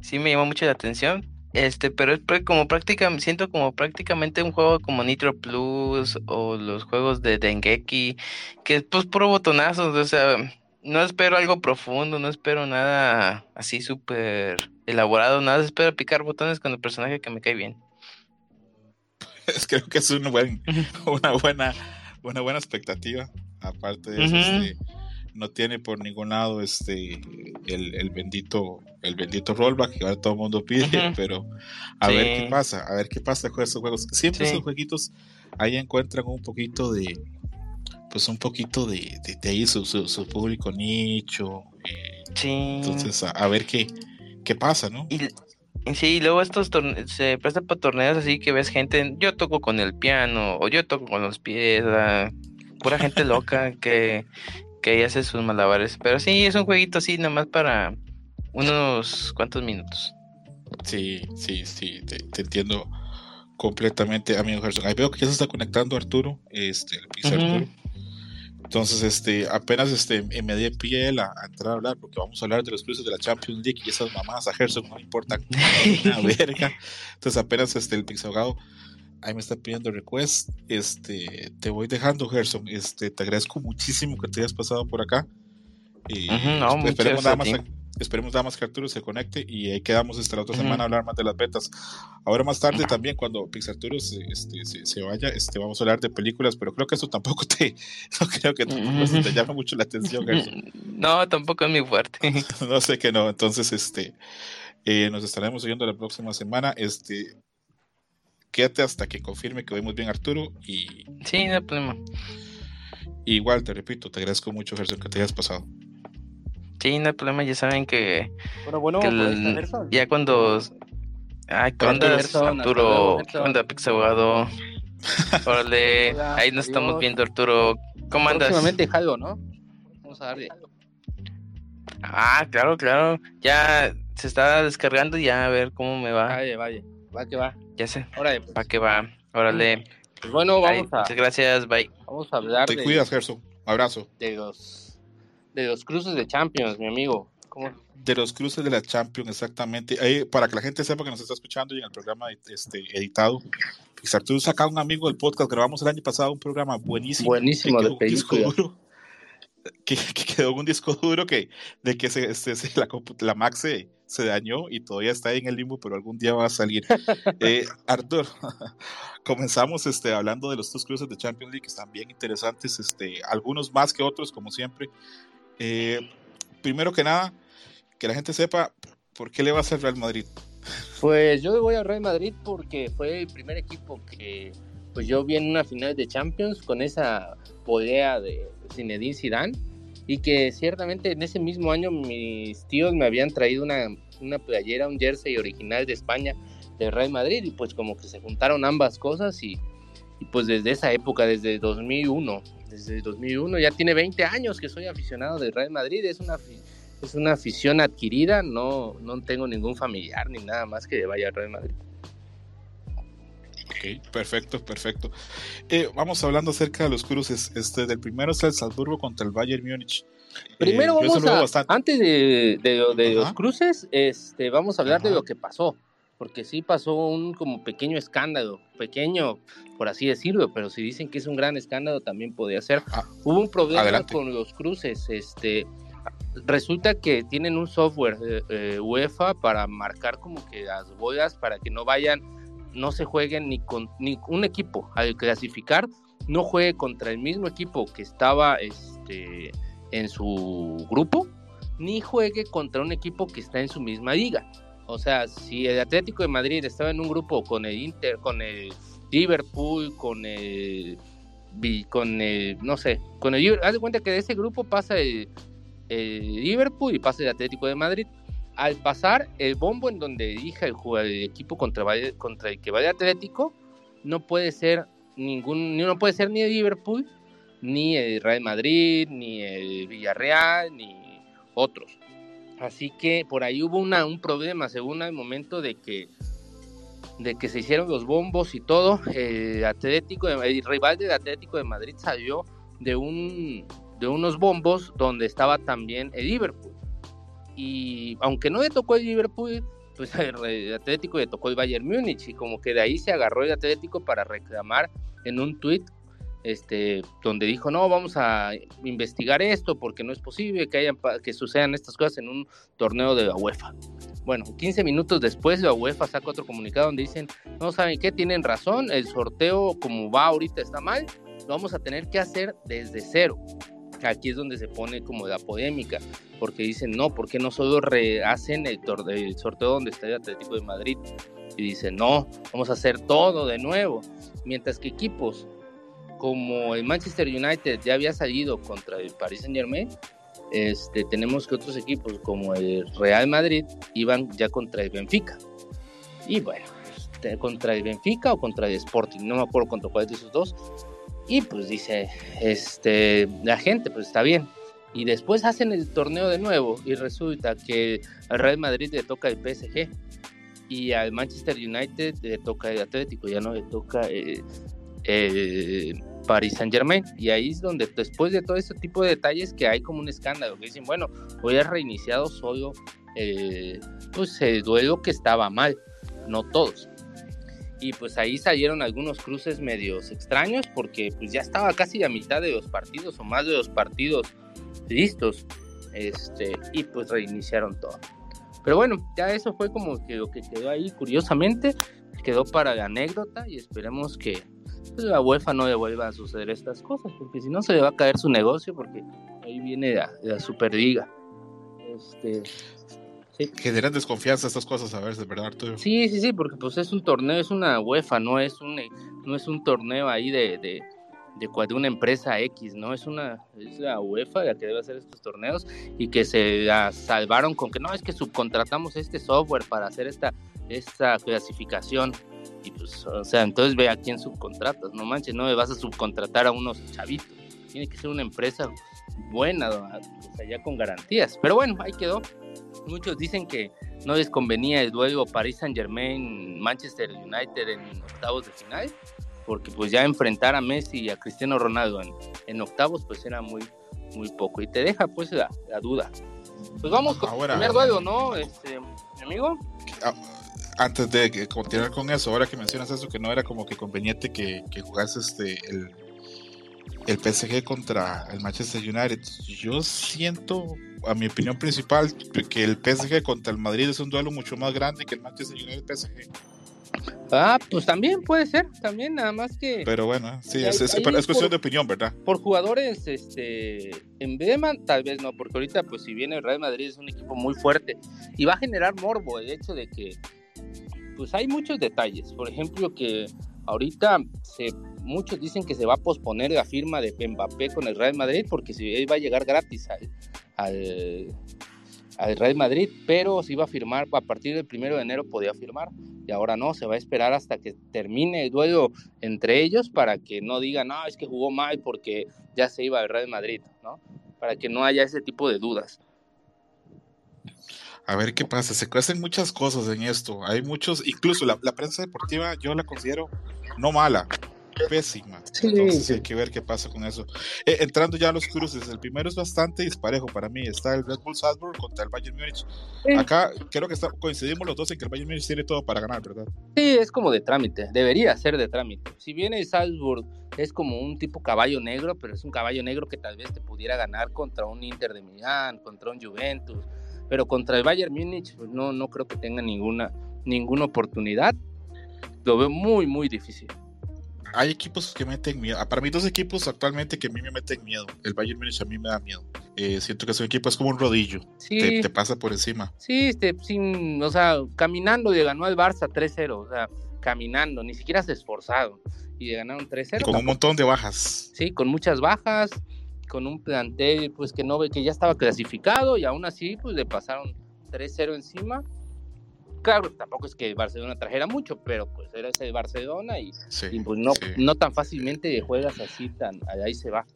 sí me llamó mucho la atención. Este, pero es como práctica, siento como prácticamente un juego como Nitro Plus o los juegos de Dengeki, que es pues puro botonazos, o sea, no espero algo profundo, no espero nada así súper elaborado, nada, espero picar botones con el personaje que me cae bien. [LAUGHS] Creo que es un buen, [LAUGHS] una buena, una buena expectativa. Aparte de eso, este, no tiene por ningún lado este el, el bendito, el bendito rollback que ahora todo el mundo pide, Ujú. pero a ver qué Sí. pasa, a ver qué pasa con estos juegos. Siempre Sí. esos jueguitos ahí encuentran un poquito de pues un poquito de, de, ahí su, su, público nicho. Eh, sí. Entonces, a, ver qué, qué pasa, ¿no? Y, sí, luego estos se prestan para torneos así que ves gente, yo toco con el piano o yo toco con los pies, pura gente loca que, que hace sus malabares. Pero sí, es un jueguito así nomás para unos cuantos minutos. Sí, sí, sí, te, entiendo completamente, amigo Gerson. Ahí veo que ya se está conectando Arturo, este, el Arturo. Entonces, este, apenas este, me di pie a, a, entrar a hablar, porque vamos a hablar de los cruces de la Champions League y esas mamás a Gerson no importa [LAUGHS] una verga. Entonces, apenas este, el Pixabogado ahí me está pidiendo request. Este, te voy dejando, Gerson. Este, te agradezco muchísimo que te hayas pasado por acá. Y esperemos nada más Esperemos nada más que Arturo se conecte y ahí quedamos esta la otra semana a hablar más de las betas. Ahora más tarde también cuando Pixarturo se, este, se, vaya, este, vamos a hablar de películas, pero creo que eso tampoco te, [LAUGHS] no creo que te llama mucho la atención. [LAUGHS] No, tampoco es muy fuerte. [LAUGHS] no sé que no, entonces este, eh, nos estaremos oyendo la próxima semana. Este, quédate hasta que confirme que vemos bien Arturo y... Sí, no hay problema. Igual, te repito, te agradezco mucho, Gerson, que te hayas pasado. Sí, no hay problema, ya saben que. Bueno, bueno, que ya cuando. Ay, ¿qué onda, Arturo? ¿Qué onda, Abogado? [LAUGHS] Órale, ahí nos estamos viendo, Arturo. ¿Cómo andas? Próximamente Jalo, ¿no? Vamos a darle. Ah, claro, claro. Ya se está descargando y ya a ver cómo me va. Vaya, vaya. Va que va. Ya sé. Órale. Va que va. Órale. Pues bueno, vamos a. Muchas gracias, bye. Vamos a hablar. Te cuidas, Gerson. Abrazo. De los de los cruces de Champions, mi amigo. De los cruces de la Champions, exactamente. Ahí, para que la gente sepa que nos está escuchando y en el programa este, editado, tú saca un amigo del podcast, grabamos el año pasado un programa buenísimo. Buenísimo de película. que, quedó un disco duro que de que se, la, la Mac se, se, dañó y todavía está ahí en el limbo, pero algún día va a salir. [LAUGHS] eh, Artur, [LAUGHS] comenzamos este, hablando de los dos cruces de Champions League que están bien interesantes, este, algunos más que otros, como siempre. Eh, primero que nada, que la gente sepa por qué le va a hacer Real Madrid. Pues yo le voy a Real Madrid porque fue el primer equipo que pues yo vi en una final de Champions con esa polea de Zinedine Zidane y que ciertamente en ese mismo año mis tíos me habían traído una, una playera, un jersey original de España de Real Madrid y pues como que se juntaron ambas cosas y, y pues desde esa época, desde 2001, desde 2001, ya tiene 20 años que soy aficionado de Real Madrid, es una, es una afición adquirida, no, no tengo ningún familiar ni nada más que vaya a Real Madrid. Ok, perfecto, perfecto. Eh, vamos hablando acerca de los cruces. Este, del primero es el Salzburgo contra el Bayern Múnich. Primero eh, vamos a, antes de, de, los cruces, este, vamos a hablar de lo que pasó porque sí pasó un como pequeño escándalo, pequeño por así decirlo, pero si dicen que es un gran escándalo también podría ser. Ah, Hubo un problema con los cruces, este resulta que tienen un software eh, eh, UEFA para marcar como que las bolas para que no vayan, no se jueguen ni con ni un equipo al clasificar no juegue contra el mismo equipo que estaba este en su grupo, ni juegue contra un equipo que está en su misma liga. O sea, si el Atlético de Madrid estaba en un grupo con el Inter, con el Liverpool, con el con el, no sé, con el haz de cuenta que de ese grupo pasa el, Liverpool y pasa el Atlético de Madrid. Al pasar el bombo en donde elija el, el equipo contra, el que vaya Atlético, no puede ser puede ser ni el Liverpool, ni el Real Madrid, ni el Villarreal, ni otros. Así que por ahí hubo un problema, según el momento de que, de se hicieron los bombos y todo. El, Atlético el rival del Atlético de Madrid salió de, de unos bombos donde estaba también el Liverpool. Y aunque no le tocó el Liverpool, pues [LAUGHS] el Atlético le tocó el Bayern Múnich y como que de ahí se agarró el Atlético para reclamar en un tuit este, donde dijo, no, vamos a investigar esto porque no es posible que, hayan, que sucedan estas cosas en un torneo de la UEFA. Bueno, 15 minutos después la UEFA saca otro comunicado donde dicen, no saben qué, tienen razón, el sorteo como va ahorita está mal, lo vamos a tener que hacer desde cero. Aquí es donde se pone como la polémica, porque dicen, no, ¿por qué no solo rehacen el, el sorteo donde está el Atlético de Madrid? Y dicen, no, vamos a hacer todo de nuevo. Mientras que equipos como el Manchester United ya había salido contra el Paris Saint Germain, este, tenemos que otros equipos como el Real Madrid iban ya contra el Benfica. Y bueno, este, contra el Benfica o contra el Sporting, no me acuerdo contra cuál de esos dos. Y pues dice, este, la gente, pues está bien. Y después hacen el torneo de nuevo y resulta que al Real Madrid le toca el PSG y al Manchester United le toca el Atlético, ya no le toca el, Paris Saint Germain. Y ahí es donde después de todo ese tipo de detalles que hay como un escándalo, que dicen, bueno, hoy ha reiniciado solo eh, pues el duelo que estaba mal, no todos y pues ahí salieron algunos cruces medios extraños porque pues ya estaba casi a mitad de los partidos o más de los partidos listos este y pues reiniciaron todo. Pero bueno ya eso fue como que lo que quedó ahí curiosamente quedó para la anécdota y esperemos que pues, la UEFA no le vuelva a suceder estas cosas porque si no se le va a caer su negocio porque ahí viene la, la Superliga. Este generan desconfianza estas cosas a veces, ¿verdad, Arturo? Sí, sí, sí, porque pues es un torneo, es una UEFA, no es un, no es un torneo ahí de, de, de, una empresa X, ¿no? Es una es la UEFA la que debe hacer estos torneos y que se salvaron con que no, es que subcontratamos este software para hacer esta, esta clasificación. Y pues, o sea, entonces ve a quién subcontratas, no manches, no me vas a subcontratar a unos chavitos. Tiene que ser una empresa buena, o sea, ya con garantías. Pero bueno, ahí quedó. Muchos dicen que no les convenía el duelo Paris Saint Germain Manchester United en octavos de final, porque pues ya enfrentar a Messi y a Cristiano Ronaldo en, octavos pues era muy, muy poco y te deja pues la, duda. Pues vamos con el primer duelo, ¿no? Este, amigo. Ah, antes de continuar con eso, ahora que mencionas eso, que no era como que conveniente que, que jugase este el, el PSG contra el Manchester United. Yo siento a mi opinión principal, que el PSG contra el Madrid es un duelo mucho más grande que el Manchester United PSG. Ah, pues también puede ser, también nada más que. Pero bueno, sí, es, cuestión de opinión, ¿verdad? Por jugadores, este, en Beman tal vez no, porque ahorita, pues si viene el Real Madrid es un equipo muy fuerte y va a generar morbo el hecho de que, pues hay muchos detalles. Por ejemplo, que ahorita se, muchos dicen que se va a posponer la firma de Mbappé con el Real Madrid porque si va a llegar gratis al, al, Real Madrid, pero si iba a firmar a partir del primero de enero podía firmar y ahora no, se va a esperar hasta que termine el duelo entre ellos para que no digan, no, es que jugó mal porque ya se iba al Real Madrid, ¿no? Para que no haya ese tipo de dudas. A ver qué pasa, se cuecen muchas cosas en esto. Hay muchos, incluso la prensa deportiva yo la considero no mala, pésima. Entonces hay que ver qué pasa con eso. Eh, entrando ya a los cruces, el primero es bastante disparejo para mí. Está el Red Bull Salzburg contra el Bayern Múnich. Acá creo que coincidimos los dos en que el Bayern Múnich tiene todo para ganar, ¿verdad? Sí, es como de trámite. Debería ser de trámite. Si bien el Salzburg es como un tipo caballo negro, pero es un caballo negro que tal vez te pudiera ganar contra un Inter de Milán, contra un Juventus. Pero contra el Bayern Múnich pues no, no creo que tenga ninguna, ninguna oportunidad. Lo veo muy, muy difícil hay equipos que meten miedo. Ah, para mí, dos equipos actualmente que a mí me meten miedo. El Bayern Munich a mí me da miedo. Eh, siento que ese equipo es como un rodillo. Te, pasa por encima. Sí, este, sin, o sea, caminando le ganó al Barça 3-0. O sea, caminando, ni siquiera se esforzado. Y le ganaron 3-0. Con un montón de bajas. Sí, con muchas bajas. Con un plantel pues que no que ya estaba clasificado y aún así pues le pasaron 3-0 encima Claro, tampoco es que Barcelona trajera mucho, pero pues era ese Barcelona y, pues no, no tan fácilmente juegas así, tan ahí se va.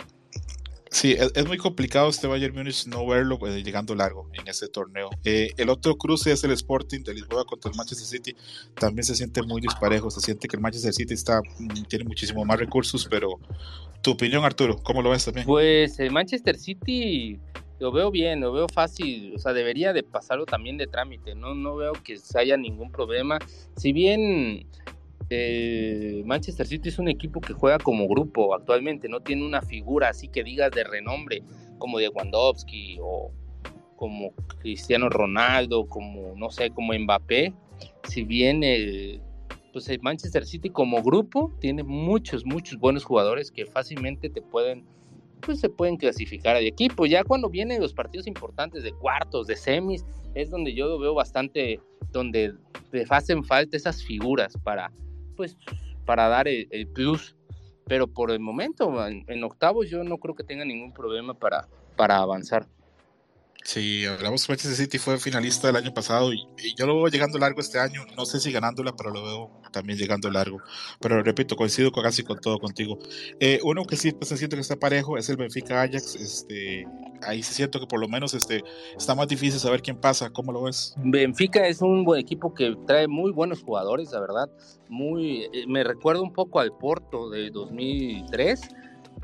Sí, es, muy complicado este Bayern Múnich no verlo pues, llegando largo en este torneo. Eh, el otro cruce es el Sporting de Lisboa contra el Manchester City. También se siente muy disparejo, se siente que el Manchester City está, mm, tiene muchísimo más recursos, pero tu opinión, Arturo, ¿cómo lo ves también? Pues el Manchester City lo veo bien, lo veo fácil, o sea, debería de pasarlo también de trámite, no, no veo que haya ningún problema. Si bien eh, Manchester City es un equipo que juega como grupo actualmente, no tiene una figura así que digas de renombre como de Wandowski o como Cristiano Ronaldo, como no sé, como Mbappé, si bien el, pues el Manchester City como grupo tiene muchos, muchos buenos jugadores que fácilmente te pueden pues se pueden clasificar al equipo. Ya cuando vienen los partidos importantes de cuartos, de semis, es donde yo veo bastante, donde le hacen falta esas figuras para, pues, para dar el, plus. pero por el momento, en, en octavos, yo no creo que tenga ningún problema para, para avanzar. Sí, hablamos Manchester City fue finalista el año pasado y, yo lo veo llegando largo este año. No sé si ganándola, pero lo veo también llegando largo. Pero repito, coincido casi con todo contigo. Eh, uno que sí pues, se siente que está parejo es el Benfica Ajax. Este, ahí sí siento que por lo menos este, está más difícil saber quién pasa. ¿Cómo lo ves? Benfica es un buen equipo que trae muy buenos jugadores, la verdad. Muy, eh, me recuerda un poco al Porto de 2003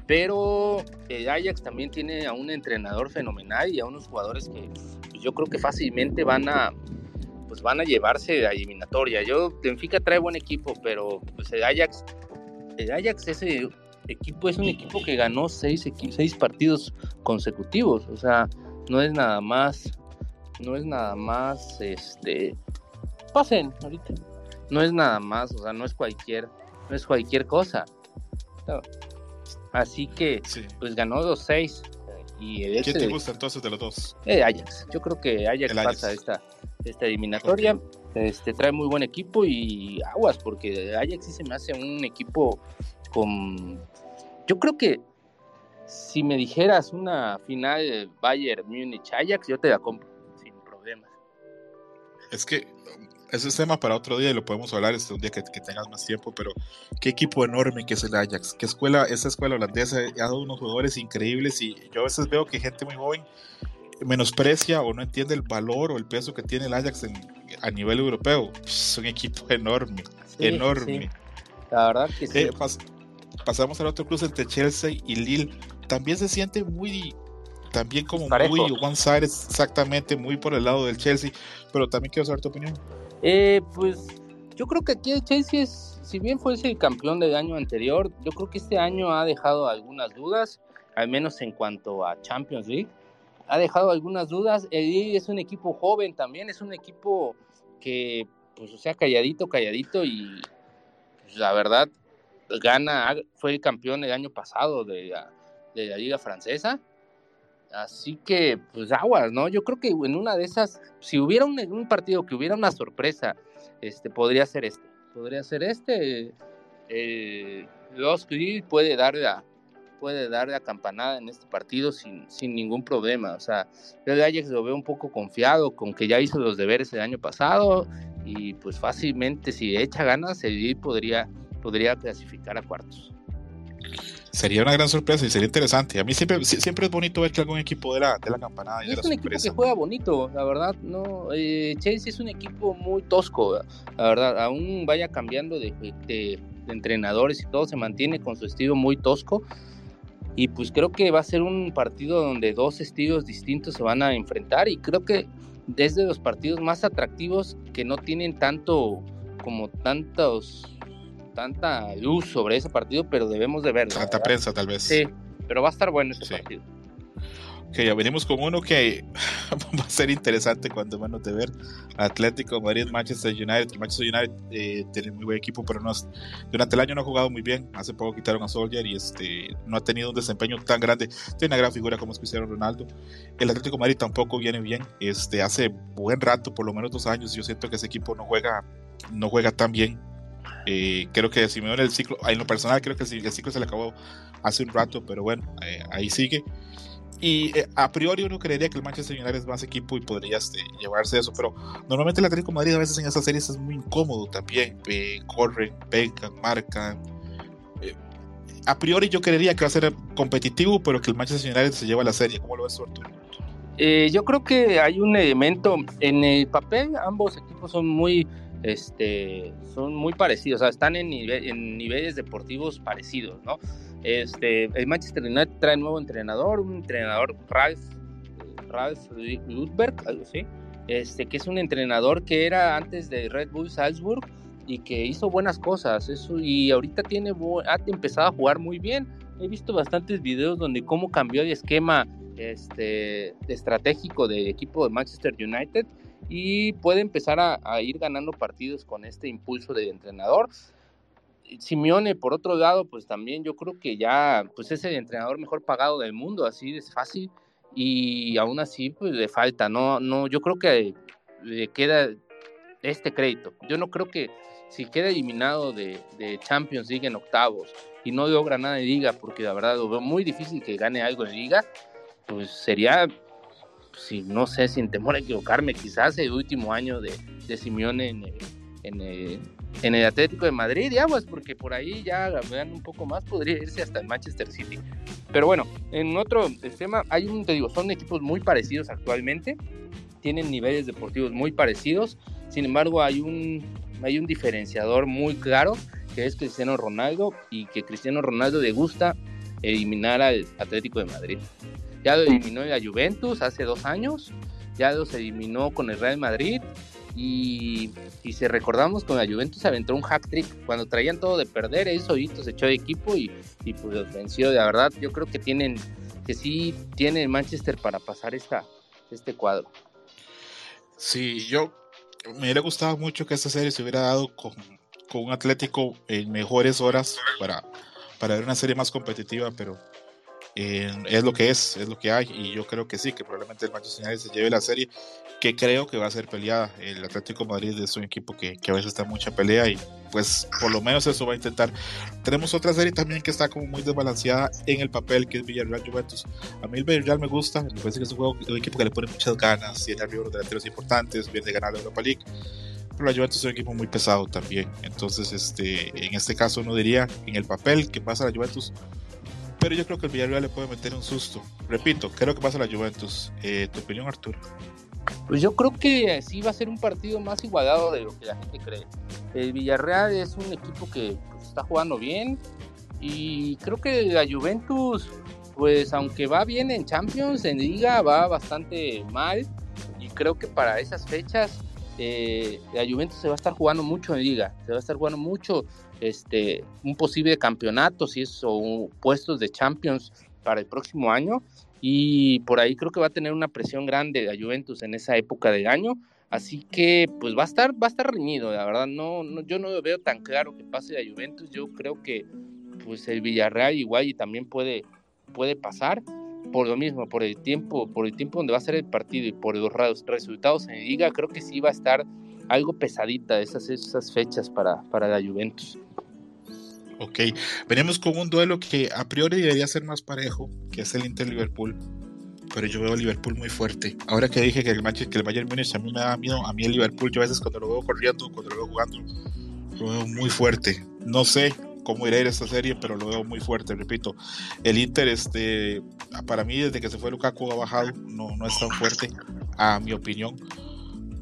pero el eh, Ajax también tiene a un entrenador fenomenal y a unos jugadores que pues, yo creo que fácilmente van a pues van a llevarse a eliminatoria. Yo Benfica trae buen equipo, pero pues el Ajax el Ajax ese equipo es un equipo que ganó seis, seis partidos consecutivos, o sea, no es nada más no es nada más este pasen ahorita. No es nada más, o sea, no es cualquier no es cualquier cosa. Así que, pues ganó 2-6. Y el ¿Quién te gusta entonces de los dos? Eh, Ajax. Yo creo que Ajax, pasa esta, esta eliminatoria. Este, trae muy buen equipo y aguas, porque Ajax sí se me hace un equipo con. Yo creo que si me dijeras una final Bayern Múnich Ajax, yo te la compro sin problemas. Es que ese es tema para otro día y lo podemos hablar este un día que, tengas más tiempo, pero qué equipo enorme que es el Ajax, qué escuela, esa escuela holandesa ha dado unos jugadores increíbles y yo a veces veo que gente muy joven menosprecia o no entiende el valor o el peso que tiene el Ajax a nivel europeo. Es un equipo enorme, enorme. La verdad que sí. Eh, pasamos al otro cruce entre Chelsea y Lille. También se siente muy también como muy one side exactamente muy por el lado del Chelsea pero también quiero saber tu opinión eh, pues yo creo que aquí el Chelsea es, si bien fuese el campeón del año anterior, yo creo que este año ha dejado algunas dudas, al menos en cuanto a Champions League. Ha dejado algunas dudas. El es un equipo joven también, es un equipo que, pues, o sea, calladito, calladito y pues, la verdad gana, fue el campeón el año pasado de la, de la Liga Francesa Así que, pues aguas, ¿no? Yo creo que en una de esas, si hubiera un, partido que hubiera una sorpresa, este, podría ser este. Podría ser este. Eh, los puede dar la, puede en este partido sin, sin ningún problema. O sea, yo de Ajax lo veo un poco confiado con que ya hizo los deberes el año pasado y pues fácilmente si echa ganas, el podría, podría clasificar a cuartos. Sería una gran sorpresa y sería interesante. A mí siempre, siempre es bonito ver que algún equipo de la, de la campanada. es un equipo que juega bonito, la verdad. no eh, Chelsea es un equipo muy tosco, la verdad. Aún vaya cambiando de, de, entrenadores y todo, se mantiene con su estilo muy tosco. Y pues creo que va a ser un partido donde dos estilos distintos se van a enfrentar. Y creo que desde los partidos más atractivos que no tienen tanto como tantos tanta luz sobre ese partido, pero debemos de verlo. Tanta prensa, tal vez. Sí, pero va a estar bueno ese partido. Ok, ya venimos con uno que [LAUGHS] va a ser interesante cuando menos de ver. Atlético Madrid, Manchester United. Manchester United eh, tiene muy buen equipo, pero no durante el año no ha jugado muy bien. Hace poco quitaron a Soldier y este, no ha tenido un desempeño tan grande. Tiene una gran figura como es Cristiano Ronaldo. El Atlético Madrid tampoco viene bien. Este, hace buen rato, por lo menos dos años, yo siento que ese equipo no juega, no juega tan bien eh, creo que Simeone el ciclo, en lo personal creo que el, ciclo se le acabó hace un rato, pero bueno, eh, ahí sigue. Y eh, a priori uno creería que el Manchester United es más equipo y podría este, llevarse eso, pero normalmente el Atlético de Madrid a veces en esas series es muy incómodo también. corren, pegan, marcan. a priori yo creería que va a ser competitivo, pero que el Manchester United se lleva la serie. ¿Cómo lo ves Arturo? yo creo que hay un elemento en el papel, ambos equipos son muy este, son muy parecidos, están en, niveles deportivos parecidos. Este, el Manchester United trae nuevo entrenador, un entrenador Ralph, Ralph Ludberg, algo así, este, que es un entrenador que era antes de Red Bull Salzburg y que hizo buenas cosas, y ahorita tiene, ha empezado a jugar muy bien. He visto bastantes videos donde cómo cambió el esquema este, estratégico del equipo de Manchester United y puede empezar a, ir ganando partidos con este impulso del entrenador. Simeone, por otro lado, pues también yo creo que ya pues es el entrenador mejor pagado del mundo, así es fácil, y aún así pues le falta, no, no, yo creo que le queda este crédito. Yo no creo que si queda eliminado de, Champions League en octavos y no logra nada de liga, porque la verdad lo veo muy difícil que gane algo en liga, pues sería, si no sé, sin temor a equivocarme, quizás el último año de, de Simeone en el, en, el, Atlético de Madrid, ya pues porque por ahí ya vean un poco más, podría irse hasta el Manchester City. Pero bueno, en otro tema, hay un, te digo, son equipos muy parecidos actualmente, tienen niveles deportivos muy parecidos, sin embargo hay un, hay un diferenciador muy claro que es Cristiano Ronaldo y que Cristiano Ronaldo le gusta eliminar al Atlético de Madrid. Ya lo eliminó en la Juventus hace dos años, ya los eliminó con el Real Madrid y, y si recordamos con la Juventus aventó un hack trick cuando traían todo de perder, él solito se echó de equipo y, y pues los venció. La verdad, yo creo que tienen que sí tiene Manchester para pasar esta, este cuadro. Sí, yo me hubiera gustado mucho que esta serie se hubiera dado con, con un Atlético en mejores horas para, para ver una serie más competitiva, pero eh, es lo que es, es lo que hay, y yo creo que sí, que probablemente el Manchester United se lleve la serie, que creo que va a ser peleada. El Atlético Madrid es un equipo que, que, a veces está mucha pelea y pues por lo menos eso va a intentar. Tenemos otra serie también que está como muy desbalanceada en el papel, que es Villarreal Juventus. A mí el Villarreal me gusta, me parece que es un, juego, un equipo que le pone muchas ganas, tiene arriba los delanteros importantes, viene de ganar la Europa League. Pero la Juventus es un equipo muy pesado también. Entonces, este, en este caso uno diría en el papel que pasa la Juventus pero yo creo que el Villarreal le puede meter un susto. Repito, creo que pasa la Juventus. Eh, ¿Tu opinión, Arturo? Pues yo creo que sí va a ser un partido más igualado de lo que la gente cree. El Villarreal es un equipo que pues, está jugando bien y creo que la Juventus, pues aunque va bien en Champions, en Liga va bastante mal y creo que para esas fechas eh, la Juventus se va a estar jugando mucho en Liga, se va a estar jugando mucho este, un posible campeonato, si es o puestos de Champions para el próximo año. Y por ahí creo que va a tener una presión grande la Juventus en esa época de año. Así que pues va a estar, va a estar reñido, la verdad, no, no, yo no veo tan claro que pase la Juventus, yo creo que pues el Villarreal igual y también puede, puede pasar por lo mismo, por el tiempo, por el tiempo donde va a ser el partido y por los resultados en liga, creo que sí va a estar algo pesadita esas, esas fechas para, para la Juventus. Ok, venimos con un duelo que a priori debería ser más parejo, que es el Inter-Liverpool. Pero yo veo a Liverpool muy fuerte. Ahora que dije que el, que el Bayern Múnich a mí me da miedo, a mí el Liverpool, yo a veces cuando lo veo corriendo, cuando lo veo jugando, lo veo muy fuerte. No sé cómo irá a ir esta serie, pero lo veo muy fuerte, repito. El Inter, este, para mí, desde que se fue Lukaku ha bajado, no, no es tan fuerte, a mi opinión.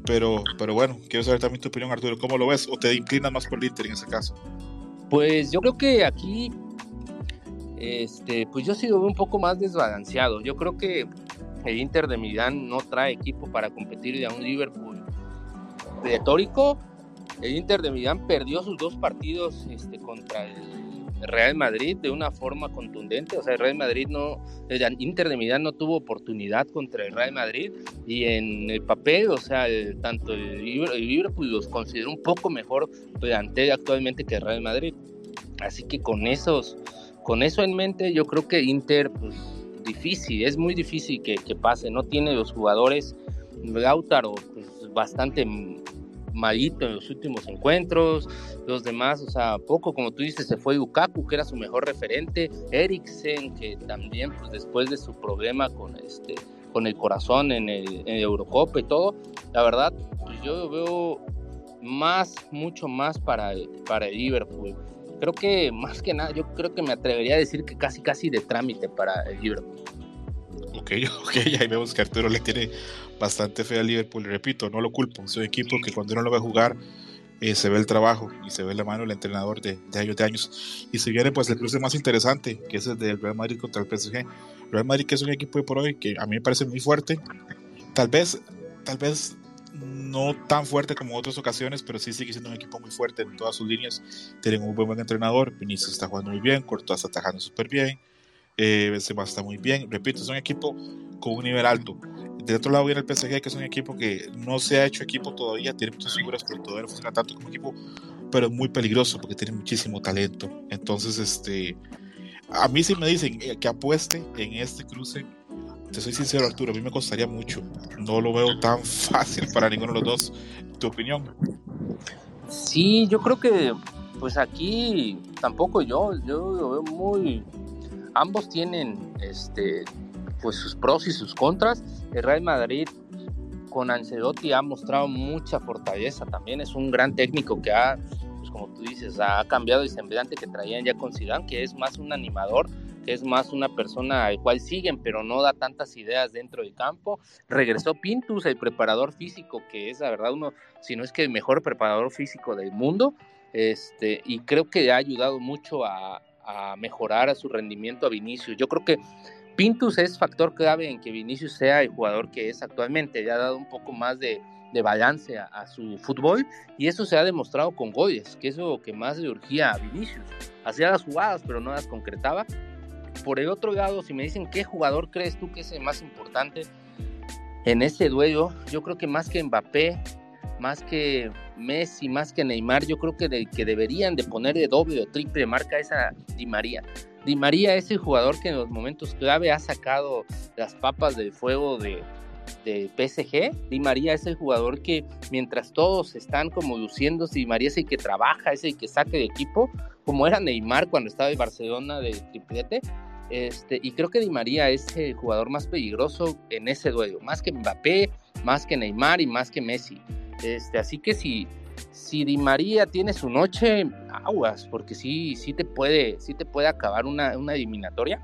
Pero, pero bueno, quiero saber también tu opinión, Arturo. ¿Cómo lo ves? ¿O te inclinas más por el Inter en ese caso? Pues yo creo que aquí, este, pues yo sí lo veo un poco más desbalanceado. Yo creo que el Inter de Milán no trae equipo para competir a un Liverpool retórico. El Inter de Milán perdió sus dos partidos este, contra el Real Madrid de una forma contundente. O sea, el Real Madrid no, el Inter de Milán no tuvo oportunidad contra el Real Madrid y en el papel, o sea, tanto el, Liverpool los considera un poco mejor plantel actualmente que el Real Madrid. Así que con esos, con eso en mente, yo creo que Inter, pues difícil, es muy difícil que, que pase. No tiene los jugadores Lautaro, pues bastante malito en los últimos encuentros, los demás, o sea, poco, como tú dices, se fue Lukaku, que era su mejor referente, Eriksen, que también, pues después de su problema con este con el corazón en el, en Eurocopa y todo, la verdad, pues yo veo más, mucho más para, para el Liverpool. Creo que [LAUGHS] más que nada, yo creo que me atrevería a decir que casi casi de trámite para el Liverpool. Ok, [LAUGHS] ok, ahí vemos que Arturo le tiene bastante fe al Liverpool. Repito, no lo culpo, es un equipo que cuando uno lo ve jugar eh, se ve el trabajo y se ve la mano del entrenador de, de años de años. Y se viene pues el cruce más interesante, que es el del Real Madrid contra el PSG. Real Madrid es un equipo de por hoy que a mí me parece muy fuerte. Tal vez, tal vez no tan fuerte como otras ocasiones, pero sí sigue siendo un equipo muy fuerte en todas sus líneas. Tienen un buen, buen entrenador, Vinicius está jugando muy bien, Courtois está atajando súper bien, eh, Benzema está muy bien. Repito, es un equipo con un nivel alto. De otro lado viene el PSG, que es un equipo que no se ha hecho equipo todavía, tiene muchas figuras, pero todavía no funciona tanto como equipo, pero es muy peligroso porque tiene muchísimo talento. Entonces, este, a mí si me dicen que apueste en este cruce, te soy sincero Arturo, a mí me costaría mucho. No lo veo tan [LAUGHS] fácil para ninguno de los dos. ¿Tu opinión? Sí, yo creo que pues aquí tampoco yo, yo lo veo muy, ambos tienen este, pues sus pros y sus contras. El Real Madrid con Ancelotti ha mostrado mucha fortaleza también, es un gran técnico que ha, pues como tú dices, ha cambiado el semblante que traían ya con Zidane, que es más un animador, que es más una persona al cual siguen, pero no da tantas ideas dentro del campo. Regresó Pintus, el preparador físico, que es la verdad uno, si no es que el mejor preparador físico del mundo, este, y creo que ha ayudado mucho a, mejorar a su rendimiento a Vinicius. Yo creo que Pintus es factor clave en que Vinicius sea el jugador que es actualmente. Le ha dado un poco más de, balance a, su fútbol y eso se ha demostrado con goles, que es lo que más le urgía a Vinicius. Hacía las jugadas, pero no las concretaba. Por el otro lado, si me dicen qué jugador crees tú que es el más importante en ese duelo, yo creo que más que Mbappé, más que Messi, más que Neymar, yo creo que, que deberían de poner de doble o triple marca esa Di María. Di María es el jugador que en los momentos clave ha sacado las papas del fuego de, de PSG. Di María es el jugador que mientras todos están como luciéndose, Di María es el que trabaja, es el que saque de equipo, como era Neymar cuando estaba en Barcelona de triplete. Este, y creo que Di María es el jugador más peligroso en ese duelo, más que Mbappé, más que Neymar y más que Messi. Este, así que si, si Di María tiene su noche, aguas, porque sí, sí te puede, sí te puede acabar una, una eliminatoria.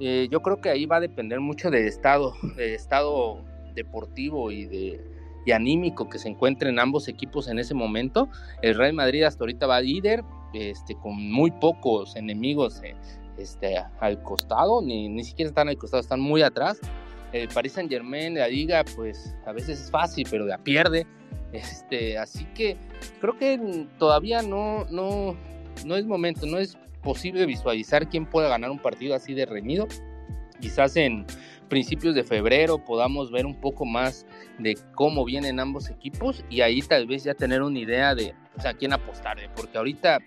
Eh, yo creo que ahí va a depender mucho del estado, del estado deportivo y de y anímico que se encuentren ambos equipos en ese momento. El Real Madrid hasta ahorita va líder, este, con muy pocos enemigos eh, este, al costado, ni, ni siquiera están al costado, están muy atrás el Paris Saint Germain, la liga, pues a veces es fácil, pero la pierde. Este, así que creo que todavía no, no, no es momento, no es posible visualizar quién pueda ganar un partido así de reñido. Quizás en principios de febrero podamos ver un poco más de cómo vienen ambos equipos y ahí tal vez ya tener una idea de sea, quién apostar, porque ahorita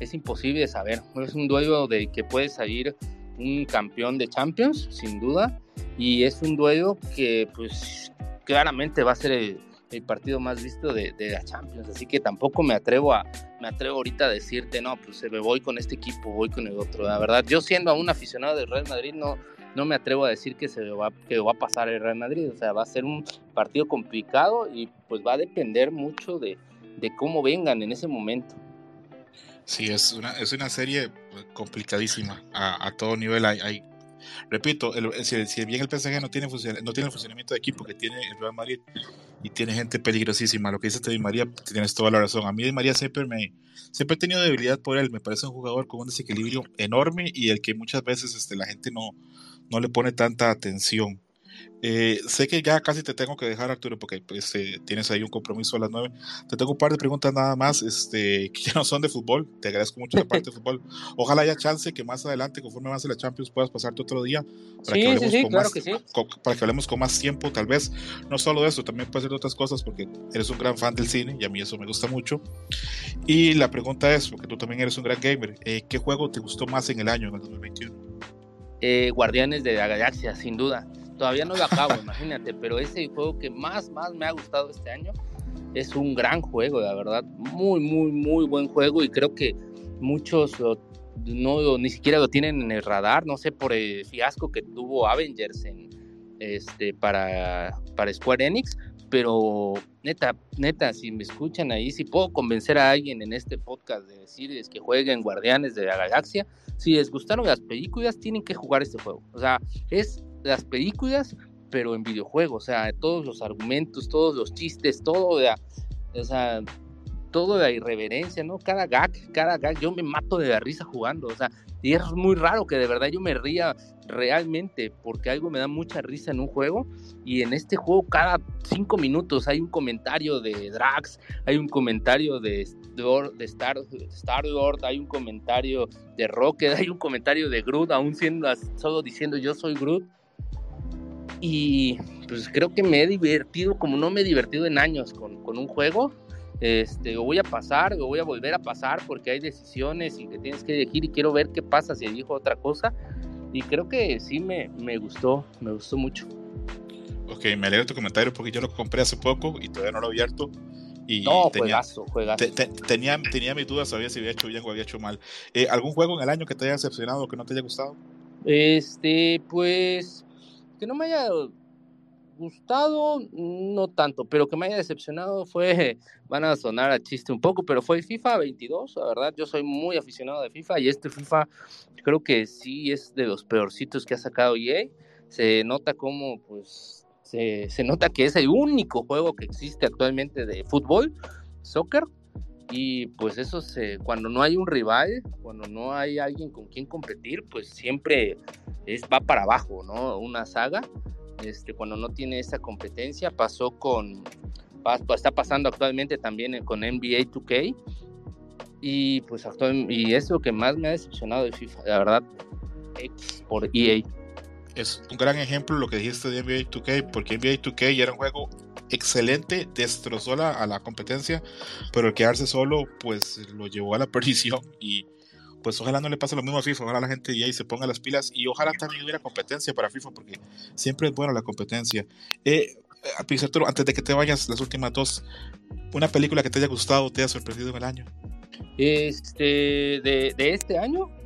es imposible saber. Es un duelo de que puede salir un campeón de Champions, sin duda, y es un duelo que pues claramente va a ser el, partido más visto de, la Champions, así que tampoco me atrevo a me atrevo ahorita a decirte, no, pues me voy con este equipo, voy con el otro. La verdad, yo siendo un aficionado del Real Madrid no no me atrevo a decir que se va que va a pasar el Real Madrid, o sea, va a ser un partido complicado y pues va a depender mucho de, de cómo vengan en ese momento. Sí, es una, es una serie complicadísima a, todo nivel. Hay, repito, si, bien el PSG no tiene, no tiene el funcionamiento de equipo que tiene el Real Madrid y tiene gente peligrosísima, lo que dice Di María, tienes toda la razón. A mí Di María siempre me siempre he tenido debilidad por él, me parece un jugador con un desequilibrio enorme y el que muchas veces este, la gente no, no le pone tanta atención. Eh, sé que ya casi te tengo que dejar, Arturo, porque pues, eh, tienes ahí un compromiso a las 9. Te tengo un par de preguntas nada más, este, [LAUGHS] que ya no son de fútbol. Te agradezco mucho la [LAUGHS] parte de fútbol. Ojalá haya chance que más adelante, conforme avance la Champions, puedas pasarte otro día. Para sí, que hablemos sí, con claro más, que sí. para que hablemos con más tiempo, tal vez. No solo eso, también puede ser de otras cosas, porque eres un gran fan del cine y a mí eso me gusta mucho. Y la pregunta es, porque tú también eres un gran gamer, eh, ¿qué juego te gustó más en el año, en el 2021? Guardianes de la Galaxia, sin duda todavía no lo acabo, imagínate, pero ese juego que más, más me ha gustado este año es un gran juego, la verdad, muy, muy, muy buen juego y creo que muchos no ni siquiera lo tienen en el radar, no sé por el fiasco que tuvo Avengers en, este, para, para Square Enix, pero neta, neta, si me escuchan ahí, si puedo convencer a alguien en este podcast de decirles que jueguen Guardianes de la Galaxia, si les gustaron las películas, tienen que jugar este juego. O sea, es las películas, pero en videojuegos, o sea, todos los argumentos, todos los chistes, todo, o sea, la irreverencia, ¿no? Cada gag, cada gag, yo me mato de la risa jugando, o sea, y es muy raro que de verdad yo me ría realmente, porque algo me da mucha risa en un juego, y en este juego cada cinco minutos hay un comentario de Drax, hay un comentario de, de Star, Star Lord, hay un comentario de Rocket, [LAUGHS] hay un comentario de Groot, aún siendo solo diciendo yo soy Groot, y pues creo que me he divertido como no me he divertido en años con, con un juego. Este, o voy a pasar, o voy a volver a pasar porque hay decisiones y que tienes que elegir y quiero ver qué pasa si elijo otra cosa. Y creo que sí me, me gustó, me gustó mucho. Ok, me alegro tu comentario porque yo lo compré hace poco y todavía no lo he abierto Y no, tenía, juegazo, juegazo. tenía, tenía mis dudas, sabía si había hecho bien o había hecho mal. Eh, ¿Algún juego en el año que te haya decepcionado o que no te haya gustado? Este, pues, que no me haya gustado, no tanto, pero que me haya decepcionado fue, [LAUGHS] van a sonar a chiste un poco, pero fue FIFA 22, la verdad, yo soy muy aficionado de FIFA y este FIFA creo que sí es de los peorcitos que ha sacado EA, se nota como, pues, se, se nota que es el único juego que existe actualmente de fútbol, soccer, y pues eso se, cuando no hay un rival, cuando no hay alguien con quien competir, pues siempre es, va para abajo, ¿no? Una saga este, cuando no tiene esa competencia. Pasó con, está pasando actualmente también con NBA 2K. Y pues actualmente, y es lo que más me ha decepcionado de FIFA, la verdad, por EA. Es un gran ejemplo lo que dijiste de NBA 2K, porque NBA 2K era un juego excelente, destrozó la, a la competencia, pero el quedarse solo, pues lo llevó a la [LAUGHS] perdición y pues ojalá no le pase lo mismo a FIFA, ojalá la gente ya se ponga las pilas y ojalá también hubiera competencia para FIFA porque siempre es buena la competencia. Eh, eh antes de que te vayas, las últimas dos, una película que te haya gustado, te haya sorprendido en el año. Este, de, de este año.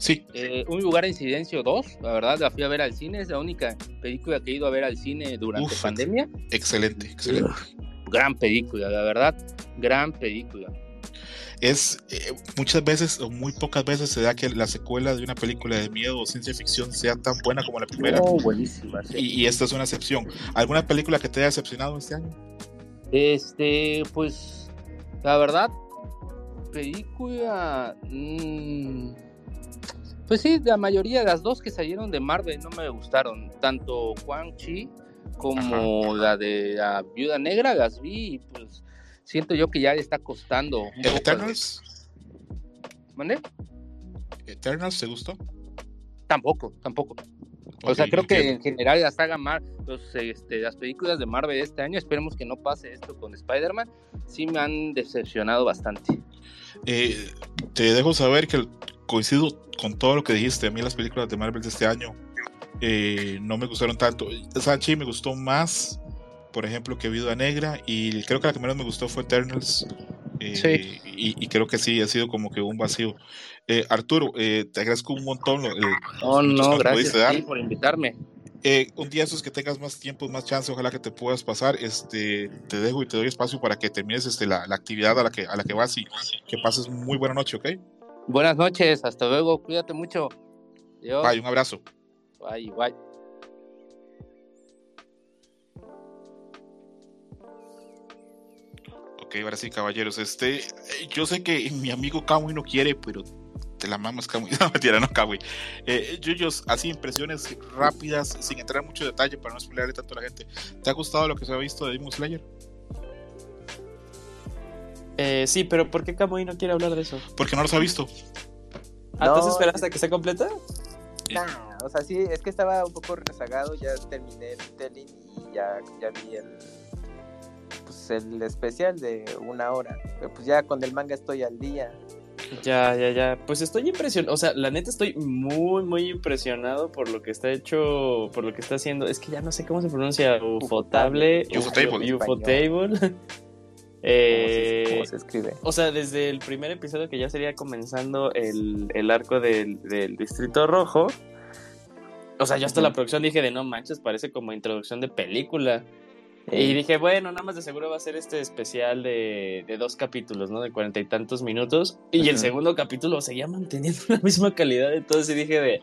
Sí. Eh, un lugar en silencio 2, la verdad, la fui a ver al cine, es la única película que he ido a ver al cine durante pandemia. Excelente, excelente. gran película, la verdad, gran película es eh, muchas veces o muy pocas veces se da que la secuela de una película de miedo o ciencia ficción sea tan buena como la primera. Oh, buenísima. Y, esta es una excepción. ¿Alguna película que te haya decepcionado este año? Este, pues, la verdad, película. Mmm, pues sí, la mayoría de las dos que salieron de Marvel no me gustaron. Tanto Juan Chi como la de la Viuda Negra las vi y pues siento yo que ya le está costando. ¿Eternals? ¿Mande? ¿Eternals te gustó? Tampoco, tampoco. o sea, creo que en general la saga Mar, este, las películas de Marvel de este año, esperemos que no pase esto con Spider-Man, sí me han decepcionado bastante. Eh, te dejo saber que coincido con todo lo que dijiste. A mí las películas de Marvel de este año eh, no me gustaron tanto. Sanchi me gustó más por ejemplo, que Viuda Negra y creo que la que menos me gustó fue Eternals. Eh, y, creo que sí, ha sido como que un vacío. Eh, Arturo, eh, te agradezco un montón. oh, no, gracias por invitarme. un día esos que tengas más tiempo, más chance, ojalá que te puedas pasar. Este, te dejo y te doy espacio para que termines este, la, actividad a la, que, a la que vas y que pases muy buena noche, ¿ok? Buenas noches, hasta luego, cuídate mucho. Bye, un abrazo. Bye, bye. Ok, ahora sí, caballeros. Este, yo sé que mi amigo Kamui no quiere, pero te la mamas, Kamui. [LAUGHS] No, mentira, no, Kamui. Eh, Yuyos, así impresiones rápidas, sin entrar en mucho detalle para no spoilerle tanto a la gente. ¿Te ha gustado lo que se ha visto de Demon Slayer? Eh, sí, pero ¿por qué Kamui no quiere hablar de eso? Porque no los ha visto. ¿Ah, entonces esperas hasta que se completa? No, o sea, sí, es que estaba un poco rezagado, ya terminé el telling y ya, ya vi el, pues el especial de una hora. Pero pues ya con el manga estoy al día. Ya, ya, ya. Pues estoy impresionado. O sea, la neta estoy muy, muy impresionado por lo que está hecho, por lo que está haciendo. Es que ya no sé cómo se pronuncia. Ufotable. Ufotable. Ufotable. Eh, ¿Cómo, se, escribe? O sea, desde el primer episodio que ya sería comenzando el, el arco del, del, Distrito Rojo. O sea, yo hasta la producción dije de no manches, parece como introducción de película. Y dije, bueno, nada más de seguro va a ser este especial de, dos capítulos, ¿no? De cuarenta y tantos minutos. Y el segundo capítulo seguía manteniendo [LAUGHS] la misma calidad. Entonces dije de,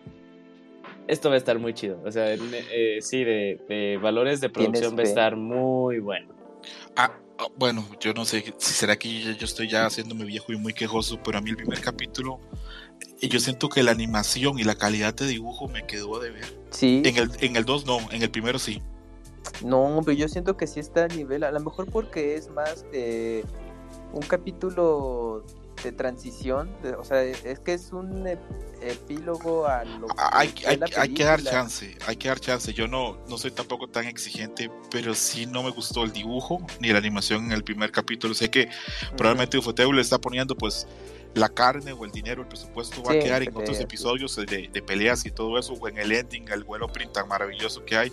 esto va a estar muy chido. O sea, eh, sí, de, valores de producción va a estar muy bueno. Ah, ah, bueno, yo no sé si será que yo, estoy ya haciéndome viejo y muy quejoso, pero a mí el primer capítulo, eh, yo siento que la animación y la calidad de dibujo me quedó de ver. Sí. En el, en el 2 no, en el primero sí. No, pero yo siento que sí está a nivel, a lo mejor porque es más eh, un capítulo de transición, o sea, es que es un epílogo a lo hay, que hay, hay, que dar chance, hay que dar chance. Yo no, no soy tampoco tan exigente, pero sí no me gustó el dibujo ni la animación en el primer capítulo. Sé que probablemente Ufotable le está poniendo pues la carne o el dinero, el presupuesto va a quedar en otros episodios de, de, peleas y todo eso, o en el ending, el vuelo print tan maravilloso que hay.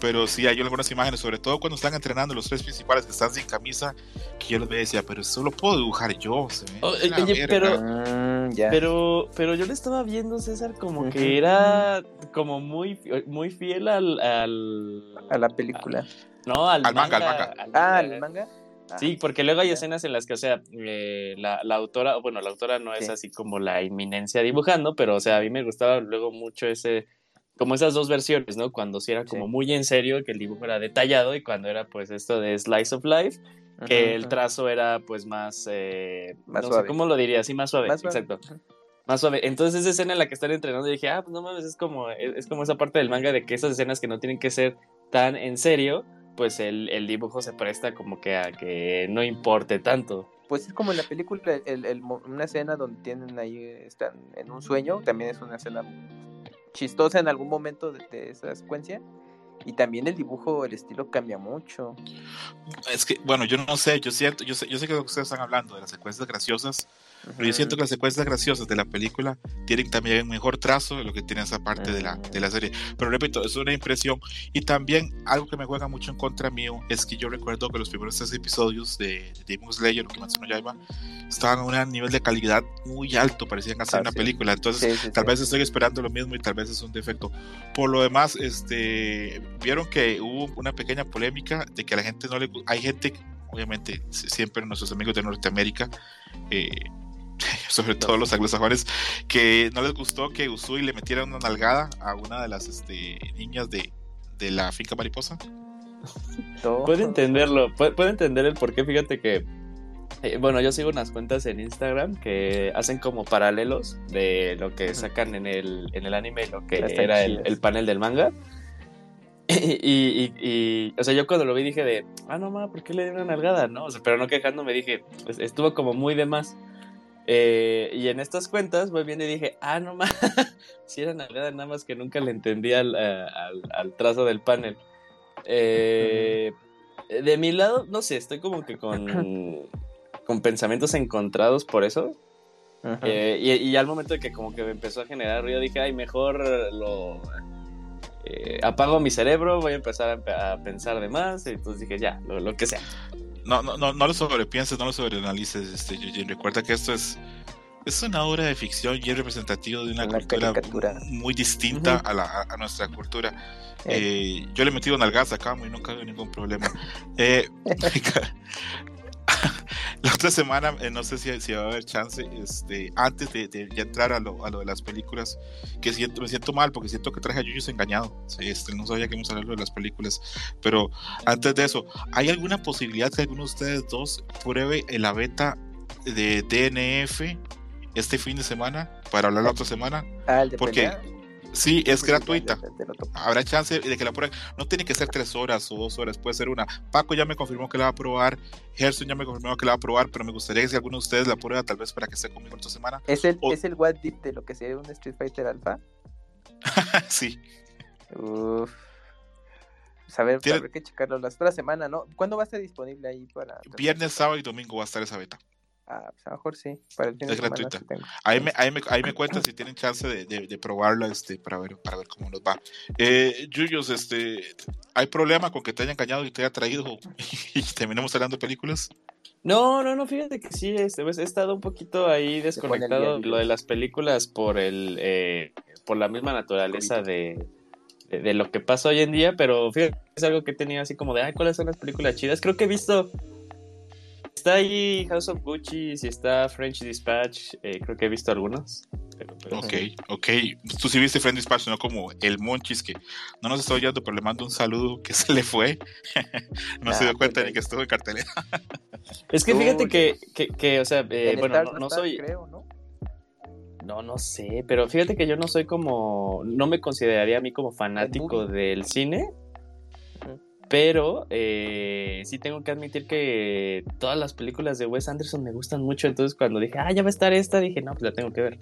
Pero sí, hay algunas imágenes, sobre todo cuando están entrenando los tres principales que están sin camisa, que yo les decía, pero eso lo puedo dibujar yo. Oh, oye, pero, mm, pero, pero yo le estaba viendo, César, como que era como muy, muy fiel al, a la película. no, al, manga, al manga. ah, al manga. Sí, ah, porque luego hay escenas en las que, o sea, eh, la, la, autora, bueno, la autora no es así como la inminencia dibujando, pero, o sea, a mí me gustaba luego mucho ese, como esas dos versiones, ¿no? Cuando sí era como muy en serio, que el dibujo era detallado, y cuando era, pues, esto de Slice of Life, que el trazo era, pues, más, eh, más suave. ¿cómo lo diría? Sí, más suave, exacto. Más suave. Entonces, esa escena en la que están entrenando, dije, ah, pues no mames, es como, es como esa parte del manga de que esas escenas que no tienen que ser tan en serio, pues el, el, dibujo se presta como que a que no importe tanto. Pues es como en la película, el, el, una escena donde tienen ahí, están en un sueño, también es una escena chistosa en algún momento de, esa secuencia. Y también el dibujo, el estilo cambia mucho. Es que, bueno, yo no sé, yo siento, yo sé, yo sé que lo que ustedes están hablando de las secuencias graciosas, pero yo siento que las secuencias graciosas de la película tienen también un mejor trazo de lo que tiene esa parte de, la, de la serie. Pero repito, es una impresión. Y también algo que me juega mucho en contra mío es que yo recuerdo que los primeros tres episodios de, Demon Slayer, lo que Matsuno Yaiba, estaban a un nivel de calidad muy alto, parecían hacer una película. Entonces, tal vez estoy esperando lo mismo y tal vez es un defecto. Por lo demás, este, vieron que hubo una pequeña polémica de que a la gente no le hay gente obviamente siempre nuestros amigos de Norteamérica eh, [LAUGHS] sobre todo los anglosajones, que no les gustó que Usui le metiera una nalgada a una de las este, niñas de, de la finca mariposa. Puede entenderlo, puede, entender el por qué, fíjate que eh, bueno, yo sigo unas cuentas en Instagram que hacen como paralelos de lo que sacan en el, en el anime y lo que era el, panel del manga. [LAUGHS] Y, y, o sea, yo cuando lo vi dije de, ah, no, ma, ¿por qué le dieron una nalgada? ¿No? O sea, pero no quejándome, dije, pues estuvo como muy de más. Eh, y en estas cuentas voy viendo y dije, ah, no más, [LAUGHS] si era nada, nada más que nunca le entendía al, al, trazo del panel. Eh, de mi lado, no sé, estoy como que con, [LAUGHS] con pensamientos encontrados por eso. Eh, y, al momento de que como que me empezó a generar ruido, dije, ay, mejor lo... apago mi cerebro, voy a empezar a, pensar de más, y entonces dije, ya, lo, lo que sea no, no, no, no lo sobrepienses, no lo sobreanalices, este, Recuerda que esto es, es una obra de ficción y es representativo de una, cultura muy distinta a, la, a, nuestra cultura. Eh. Eh, yo le he metido nalgas acá y nunca ha ningún problema. [LAUGHS] Eh, [LAUGHS] la otra semana, eh, no sé si, si, va a haber chance, este, antes de, de ya entrar a lo, a lo, de las películas, que siento, me siento mal porque siento que traje a Yuyos engañado. este, no sabía que íbamos a hablar de las películas, pero antes de eso, ¿hay alguna posibilidad que alguno de ustedes dos pruebe la beta de DNF este fin de semana para hablar la otra semana? Ah, el de porque Sí, es gratuita. Habrá chance de que la prueben. No tiene que ser tres horas o dos horas, puede ser una. Paco ya me confirmó que la va a probar. Gerson ya me confirmó que la va a probar, pero me gustaría que si alguno de ustedes la prueba, tal vez para que esté conmigo esta semana. ¿Es el, ¿es el what deep de lo que sería un Street Fighter Alpha? [LAUGHS] sí. Uff. Pues a ver, habrá que checarlo la otra semana, ¿no? ¿Cuándo va a estar disponible ahí para.? Viernes, sábado y domingo va a estar esa beta. Ah, pues a lo mejor sí. Para el es gratuita. ahí, me, ahí, me, ahí me cuentan si tienen chance de, de, de, probarla este, para, ver, para ver cómo nos va. Eh, Yuyos, este, ¿hay problema con que te haya engañado y te haya traído [LAUGHS] y terminemos hablando de películas? No, no, no, fíjate que sí, este, pues, he estado un poquito ahí desconectado lo de las películas por el eh, por la misma naturaleza de, de, lo que pasa hoy en día, pero fíjate, es algo que tenía así como de, ay, ¿cuáles son las películas chidas? Creo que he visto Está ahí House of Gucci, si está French Dispatch, eh, creo que he visto algunos. Ok, ok. Tú sí viste French Dispatch, no como el Monchis que no nos está oyendo, pero le mando un saludo que [LAUGHS] se le fue. [LAUGHS] no se dio ah, cuenta ni que estuvo en cartelera. [LAUGHS] es que fíjate que, que, o sea, eh, bueno, no, soy. ¿no? No, no sé, pero fíjate que yo no soy como, no me consideraría a mí como fanático del cine, pero eh, sí tengo que admitir que todas las películas de Wes Anderson me gustan mucho. Entonces, cuando dije, ah, ya va a estar esta, dije, no, pues la tengo que ver.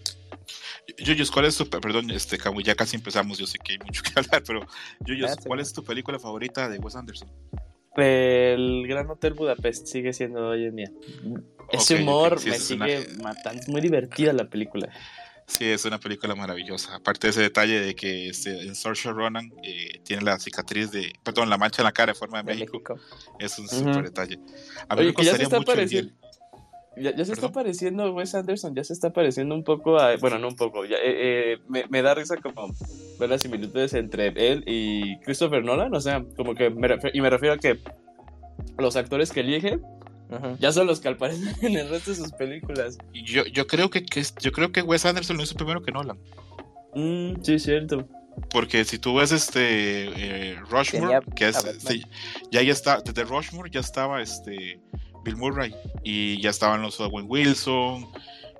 Yuyos, ¿cuál es tu, perdón, este, Camu, ya casi empezamos, yo sé que hay mucho que [LAUGHS] hablar, pero Yuyos, ¿cuál es tu película favorita de Wes Anderson? El Gran Hotel Budapest sigue siendo hoy en día. Ese humor me sigue matando. Es muy divertida la película. Sí, es una película maravillosa. Aparte de ese detalle de que este, en Saoirse Ronan eh, tiene la cicatriz de, perdón, la mancha en la cara de forma de, México. Es un super detalle. A mí me gustaría mucho ya, ya, se está pareciendo Wes Anderson, ya se está pareciendo un poco a. Bueno, no un poco. Ya, eh, eh, me, me, da risa como ver las similitudes entre él y Christopher Nolan. O sea, como que. y me refiero a que los actores que elige ya son los que aparecen [LAUGHS] en el resto de sus películas. Yo, yo, creo, que, que yo creo que Wes Anderson lo hizo primero que Nolan. Mm, sí, cierto. Porque si tú ves este eh, Rushmore, que es, ya ya está, desde Rushmore ya estaba este Bill Murray y ya estaban los Owen Wilson,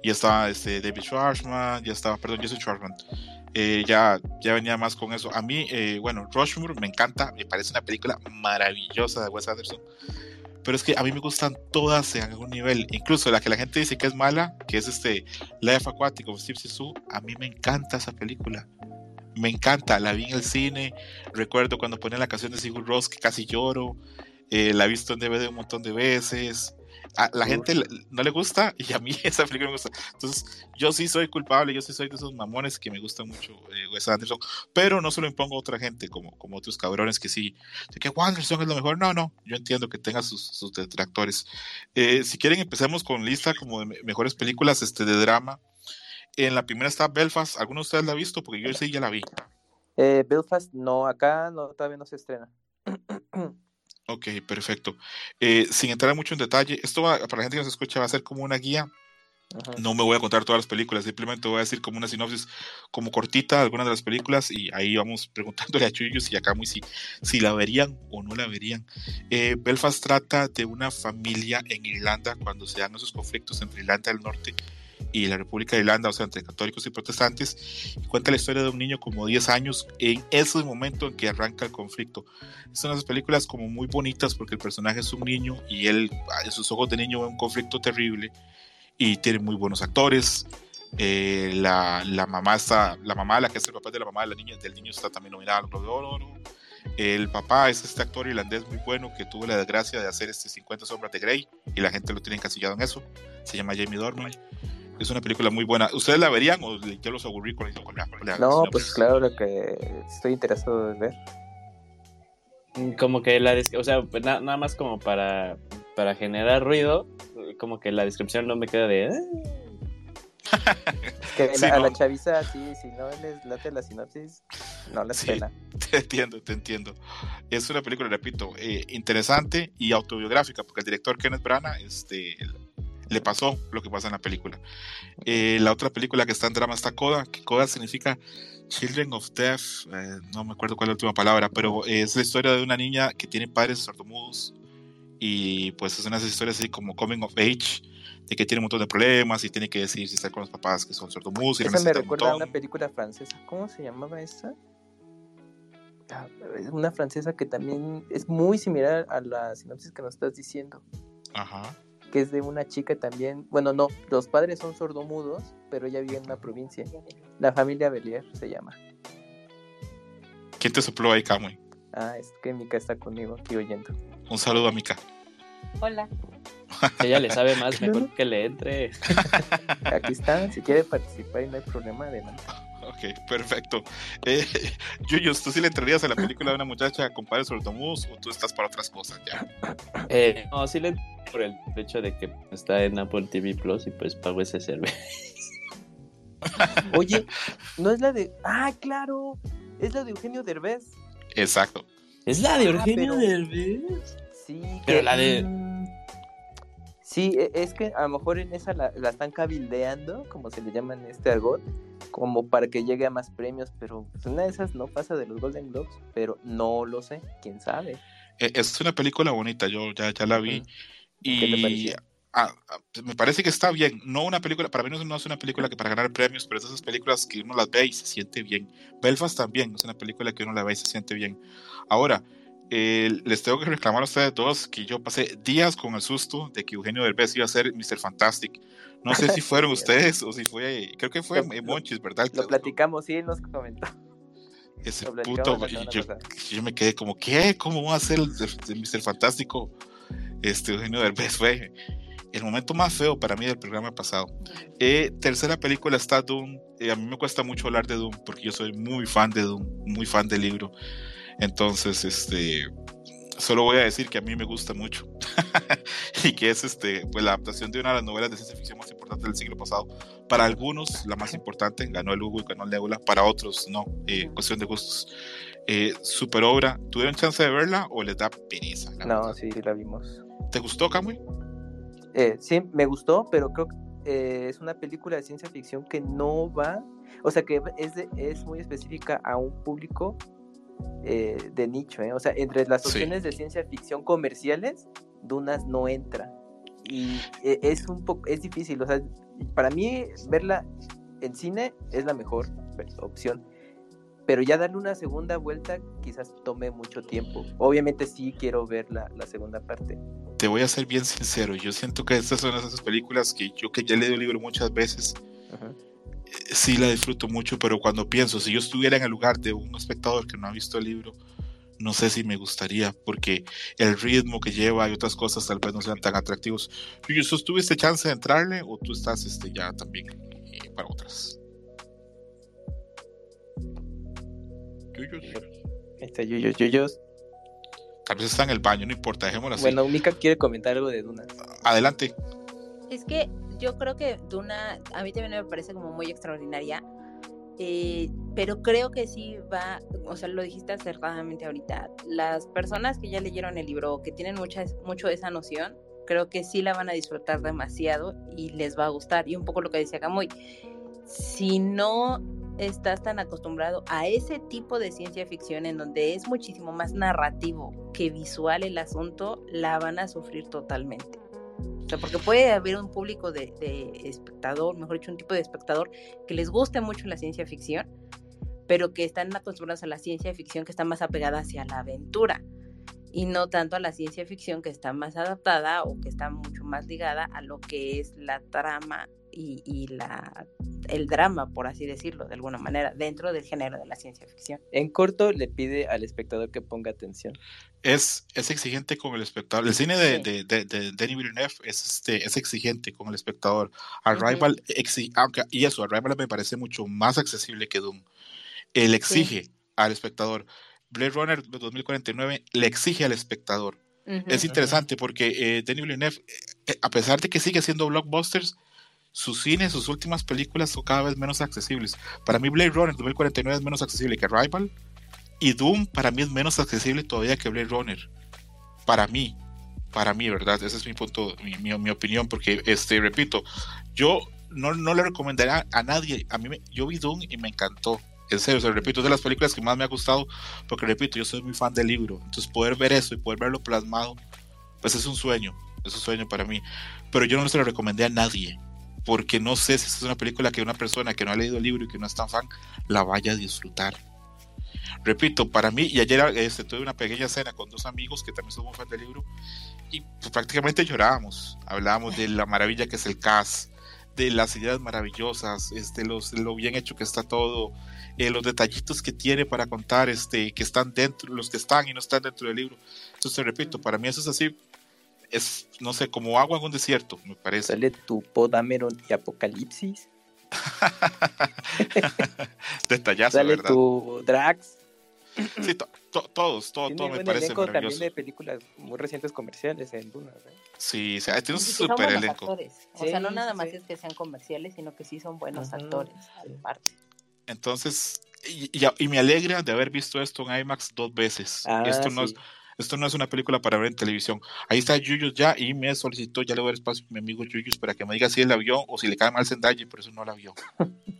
ya estaba este David Schwarzman, ya estaba, perdón, Jesse Schwarzman. Eh, ya, ya venía más con eso. A mí, eh, bueno, Rushmore me encanta, me parece una película maravillosa de Wes Anderson. Pero es que a mí me gustan todas en algún nivel. Incluso la que la gente dice que es mala, que es este Life Aquatic of Steve Zissou, a mí me encanta esa película me encanta, la vi en el cine, recuerdo cuando ponía la canción de Sigur Ross que casi lloro, eh, la he visto en DVD un montón de veces. A la gente no le gusta [LAUGHS] y a mí esa película me gusta. Entonces, yo sí soy culpable, yo sí soy de esos mamones que me gusta mucho eh, Wes Anderson, pero no se lo impongo a otra gente, como, como otros cabrones que sí, de que Anderson es lo mejor. No, no, yo entiendo que tenga sus, sus detractores. Eh, si quieren, empecemos con lista como de mejores películas este, de drama. En la primera está Belfast. ¿Alguno de ustedes la ha visto? Porque yo sí ya la vi. Belfast, no, acá no, todavía no se estrena. [CLEARS THROAT] Ok, perfecto. Eh, sin entrar mucho en detalle, esto va, para la gente que nos escucha va a ser como una guía. No me voy a contar todas las películas, simplemente voy a decir como una sinopsis como cortita de algunas de las películas y ahí vamos [LAUGHS] preguntándole a Chuyos y acá muy si, si la verían o no la verían. Eh, Belfast trata de una familia en Irlanda cuando se dan esos conflictos entre Irlanda del Norte y la República de Irlanda, o sea, entre católicos y protestantes, y cuenta la historia de un niño como 10 años en ese momento en que arranca el conflicto. Son unas películas como muy bonitas porque el personaje es un niño y él, en sus ojos de niño, ve un conflicto terrible y tiene muy buenos actores. Eh, la, la, mamá está, la mamá, la que es el papá de la mamá de la niña, del niño está también nominada al de Oro. El papá es este actor irlandés muy bueno que tuvo la desgracia de hacer este 50 sombras de Grey y la gente lo tiene encasillado en eso. Se llama Jamie Dornan. Es una película muy buena. ¿Ustedes la verían o ya los aburrí con, la, No, pues claro que estoy interesado en ver. Mm, como que la o sea, pues nada más como para, para generar ruido, como que la descripción no me queda de... Ah". que [LAUGHS] a la chaviza, sí, si no les late la sinopsis, no les sí, [LAUGHS] Te entiendo, te entiendo. Es una película, repito, eh, interesante y autobiográfica, porque el director Kenneth Branagh este, le pasó lo que pasa en la película. Eh, la otra película que está en drama está Coda, que Coda significa Children of Death, eh, no me acuerdo cuál es la última palabra, pero es la historia de una niña que tiene padres sordomudos y pues es una historias así como coming of age, de que tiene un montón de problemas y tiene que decidir si está con los papás que son sordomudos. Esa me recuerda a una película francesa, ¿cómo se llamaba esa? Ah, una francesa que también es muy similar a la sinopsis que nos estás diciendo. Ajá que es de una chica también, bueno, no, los padres son sordomudos, pero ella vive en una provincia. La familia Belier se llama. ¿Quién te sopló ahí, Kamui? Ah, es que Mika está conmigo aquí oyendo. Un saludo a Mika. Hola. [LAUGHS] Ella le sabe más, mejor [LAUGHS] que le entre. Aquí está, si quiere participar y no hay problema, adelante. Ok, perfecto. [LAUGHS] Eh, Yuyos, ¿tú sí le entrarías a la película de una muchacha con padres sordomudos o tú estás para otras cosas ya? Eh, no, sí le por el hecho de que está en Apple TV Plus y pues pago ese servicio. [LAUGHS] Oye, no es la de. Ah, claro, es la de Eugenio Derbez. Exacto. ¿Es la de ah, Eugenio Derbez? Sí, pero la de. Sí, e, es que a lo mejor en esa la, están cabildeando, como se le llama en este argot, como para que llegue a más premios, pero pues, una de esas no pasa de los Golden Globes, pero no lo sé, quién sabe. E, es una película bonita, yo ya, ya la vi. Y ah, ah, me parece que está bien. No una película, para mí no es una película que para ganar premios, pero es esas películas que uno las ve y se siente bien. Belfast también es una película que uno la ve y se siente bien. Ahora, eh, les tengo que reclamar a ustedes dos que yo pasé días con el susto de que Eugenio Derbez iba a ser Mr. Fantastic. No sé si [LAUGHS] fueron ustedes o si fue, creo que fue Monchis, ¿verdad? Lo platicamos, sí, nos comentó. Ese puto. Yo, me quedé como, ¿qué? ¿Cómo va a ser el, Mr. Fantástico? Este Eugenio Derbez fue el momento más feo para mí del programa pasado. Eh, tercera película está Doom. Eh, a mí me cuesta mucho hablar de Doom porque yo soy muy fan de Doom, muy fan del libro. Entonces, este, solo voy a decir que a mí me gusta mucho [LAUGHS] y que es este, pues, la adaptación de una de las novelas de ciencia ficción más importantes del siglo pasado. Para algunos, la más importante, ganó el Hugo y ganó el Nebula, para otros, no, eh, cuestión de gustos. Eh, super obra, ¿tuvieron chance de verla o les da pereza? No, sí, la vimos. ¿Te gustó, Camuy? Eh, sí, me gustó, pero creo que eh, es una película de ciencia ficción que no va, o sea, que es, es muy específica a un público eh, de nicho, ¿eh? o sea, entre las opciones de ciencia ficción comerciales, Dunas no entra. Y eh, es un poco, es difícil, o sea, para mí verla en cine es la mejor opción. Pero ya darle una segunda vuelta quizás tome mucho tiempo. Obviamente sí quiero ver la, la segunda parte. Te voy a ser bien sincero, yo siento que estas son esas películas que yo que ya he leído el libro muchas veces, sí la disfruto mucho, pero cuando pienso, si yo estuviera en el lugar de un espectador que no ha visto el libro, no sé si me gustaría, porque el ritmo que lleva y otras cosas tal vez no sean tan atractivos. ¿Tú tuviste chance de entrarle o tú estás este, ya también eh, para otras? Yuyos. Este Yuyos, Yuyos. Tal vez está en el baño, no importa, dejémoslo así. Bueno, Mika quiere comentar algo de Duna. Adelante. Es que yo creo que Duna, a mí también me parece como muy extraordinaria, eh, pero creo que sí va, o sea, lo dijiste acertadamente ahorita, las personas que ya leyeron el libro, que tienen mucha, mucho esa noción, creo que sí la van a disfrutar demasiado y les va a gustar. Y un poco lo que decía Camuy, si no estás tan acostumbrado a ese tipo de ciencia ficción en donde es muchísimo más narrativo que visual el asunto, la van a sufrir totalmente. O sea, porque puede haber un público de, espectador, mejor dicho, un tipo de espectador que les guste mucho la ciencia ficción, pero que están acostumbrados a la ciencia ficción que está más apegada hacia la aventura y no tanto a la ciencia ficción que está más adaptada o que está mucho más ligada a lo que es la trama y, la, el drama, por así decirlo, de alguna manera, dentro del género de la ciencia ficción. En corto, le pide al espectador que ponga atención. Es, es exigente con el espectador. El cine de, de, de, de Denis Villeneuve es, este, es exigente con el espectador. Arrival, aunque, y eso, Arrival me parece mucho más accesible que Doom. Él exige al espectador. Blade Runner 2049 le exige al espectador. Es interesante porque eh, Denis Villeneuve, eh, a pesar de que sigue haciendo blockbusters, sus cines, sus últimas películas son cada vez menos accesibles. Para mí Blade Runner 2049 es menos accesible que Rival y Doom para mí es menos accesible todavía que Blade Runner. Para mí, para mí, ¿verdad? Ese es mi punto, mi, opinión, porque, este, repito, yo no, no, le recomendaría a nadie, a mí, yo vi Doom y me encantó. En serio, se repito, es de las películas que más me ha gustado, porque repito, yo soy muy fan del libro, entonces poder ver eso y poder verlo plasmado, pues es un sueño, es un sueño para mí. Pero yo no se lo recomendé a nadie, porque no sé si es una película que una persona que no ha leído el libro y que no es tan fan la vaya a disfrutar. Repito, para mí, y ayer este, tuve una pequeña cena con dos amigos que también somos fans del libro y pues, prácticamente llorábamos. Hablábamos de la maravilla que es el cast, de las ideas maravillosas, este, los, lo bien hecho que está todo, eh, los detallitos que tiene para contar, este, que están dentro, los que están y no están dentro del libro. Entonces, repito, para mí eso es así es, no sé, como agua en un desierto, me parece. Sale tu Podameron y Apocalipsis. [LAUGHS] Detallazo, Sale tu Drax. Sí, todos, todo, todo me parece maravilloso. también de películas muy recientes comerciales en Duna. ¿eh? Sí, sí, tiene un super elenco. O sea, no nada más es que sean comerciales, sino que sí son buenos actores, aparte. Entonces, y, y, me alegra de haber visto esto en IMAX dos veces. Ah, esto no es esto no es una película para ver en televisión. Ahí está Yuyus ya y me solicitó, ya le voy a dar espacio a mi amigo Yuyus para que me diga si él la vio o si le cae mal Zendaya, por eso no la vio. [LAUGHS]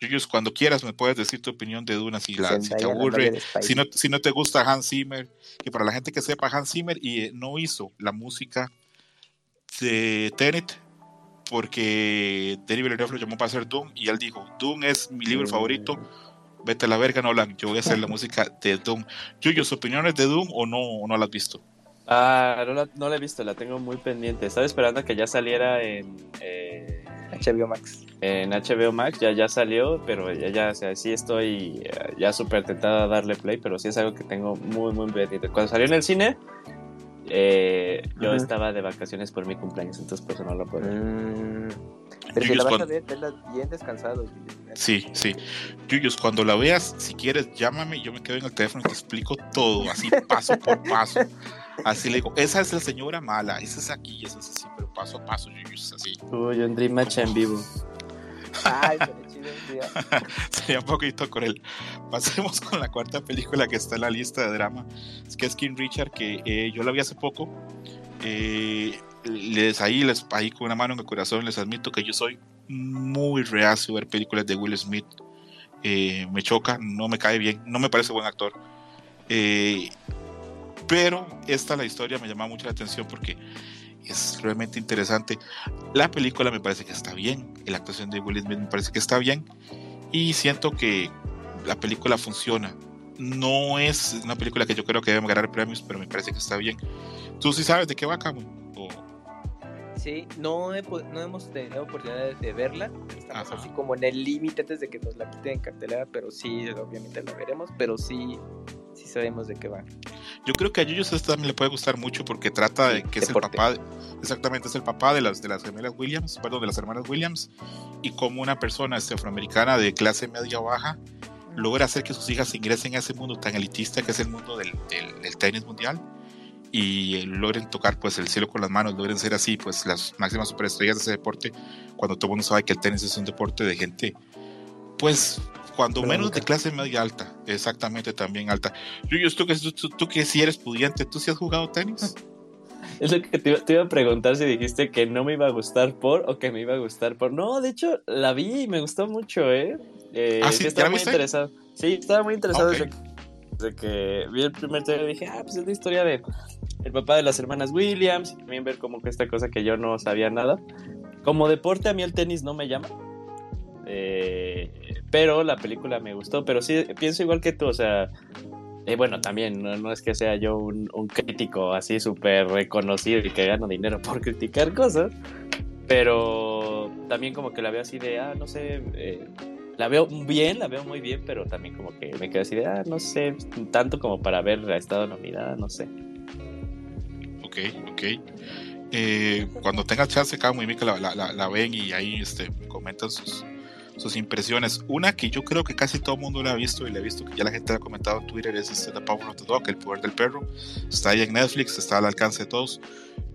Yuyus, cuando quieras me puedes decir tu opinión de Duna, si, la, si te aburre, si no, si no te gusta Hans Zimmer, y para la gente que sepa, Hans Zimmer y, eh, no hizo la música de Tenet porque Denis Villeneuve lo llamó para hacer Doom y él dijo, Doom es mi libro favorito, vete a la verga, Nolan, yo voy a hacer la [LAUGHS] música de Doom. Yuyos, ¿opiniones de Doom o no, no la has visto? Ah, no la, no la, he visto, la tengo muy pendiente. Estaba esperando a que ya saliera en, eh, HBO Max. En HBO Max ya, ya salió, pero ya, ya, o sea, sí estoy eh, ya súper tentado a darle play, pero sí es algo que tengo muy, muy pendiente. Cuando salió en el cine, eh, yo estaba de vacaciones por mi cumpleaños, entonces por eso no lo puedo mm, pero si la vas a ver, bien descansado. Sí, sí. Yuyos, cuando la veas, si quieres, llámame, yo me quedo en el teléfono y te explico todo, así paso por paso. Así le digo, esa es la señora mala, esa es aquí, esa es así, pero paso a paso, Yuyos, así. Uy, un Dream Match en vivo. Ay, pero [LAUGHS] Sería un poquito con él. Pasemos con la cuarta película que está en la lista de drama. Es que es King Richard, que eh, yo la vi hace poco. Eh, les, ahí, les, ahí con una mano en el corazón les admito que yo soy muy reacio a ver películas de Will Smith. Eh, me choca, no me cae bien, no me parece buen actor. pero esta la historia me llama mucho la atención porque es realmente interesante. La película me parece que está bien, la actuación de Will Smith me parece que está bien y siento que la película funciona. No es una película que yo creo que debe ganar premios, pero me parece que está bien. ¿Tú sí sabes de qué va? Sí, no, no hemos tenido oportunidad de, verla. Estamos así como en el límite antes de que nos la quiten en cartelera, pero sí, obviamente la veremos, pero sí, sí sabemos de qué va. Yo creo que a Yuyos esto también le puede gustar mucho porque trata de que es el papá, exactamente, es el papá de las, de las gemelas Williams, perdón, de las hermanas Williams, y como una persona este, afroamericana de clase media baja logra hacer que sus hijas ingresen a ese mundo tan elitista que es el mundo del, del, tenis mundial y logren tocar pues el cielo con las manos, logren ser así pues las máximas superestrellas de ese deporte cuando todo el mundo sabe que el tenis es un deporte de gente pues cuando menos de clase media alta, exactamente también alta. Yuyos, tú que, tú, que si eres pudiente, ¿tú sí has jugado tenis? [LAUGHS] Es lo que te, iba a preguntar si dijiste que no me iba a gustar por o que me iba a gustar por. No, de hecho, la vi y me gustó mucho, ¿eh? eh ¿Ah, sí? estaba muy interesado. Sí, estaba muy interesado desde, que vi el primer trailer dije, ah, pues es la historia de el papá de las hermanas Williams y también ver como que esta cosa que yo no sabía nada. Como deporte a mí el tenis no me llama. Eh, pero la película me gustó, pero sí pienso igual que tú, o sea, eh, bueno, también no, es que sea yo un, crítico así súper reconocido y que gano dinero por criticar cosas, pero también como que la veo así de, ah, no sé, eh, la veo bien, la veo muy bien, pero también como que me quedo así de, ah, no sé, tanto como para ver ha estado nominada, no sé. Ok, ok. cuando tenga chance, cada muy la, la, la, ven y ahí este, me comentan sus, sus impresiones. Una que yo creo que casi todo el mundo la ha visto y la ha visto que ya la gente ha comentado en Twitter es este, The Power of the Dog, El Poder del Perro. Está ahí en Netflix, está al alcance de todos.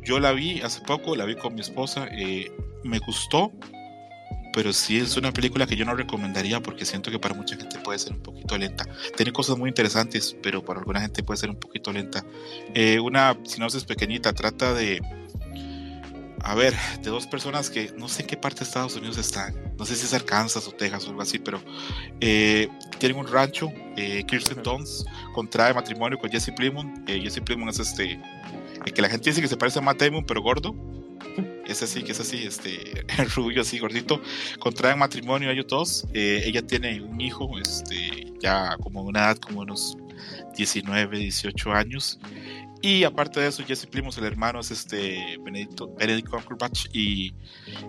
Yo la vi hace poco, la vi con mi esposa, eh, me gustó, pero sí es una película que yo no recomendaría porque siento que para mucha gente puede ser un poquito lenta. Tiene cosas muy interesantes, pero para alguna gente puede ser un poquito lenta. Eh, una sinopsis pequeñita, trata de a ver, de dos personas que no sé en qué parte de Estados Unidos están, no sé si es Arkansas o Texas o algo así, pero eh, tienen un rancho, eh, Kirsten Dunst contrae matrimonio con Jesse Plemons, eh, Jesse Plemons es este, el que la gente dice que se parece a Matt Damon pero gordo, es así, que es así, este, [LAUGHS] rubio así, gordito, contraen matrimonio ellos dos, eh, ella tiene un hijo, este, ya como una edad como unos 19, 18 años, y aparte de eso, Jesse Plimos, el hermano, es este Benedicto, Benedict Cumberbatch. Y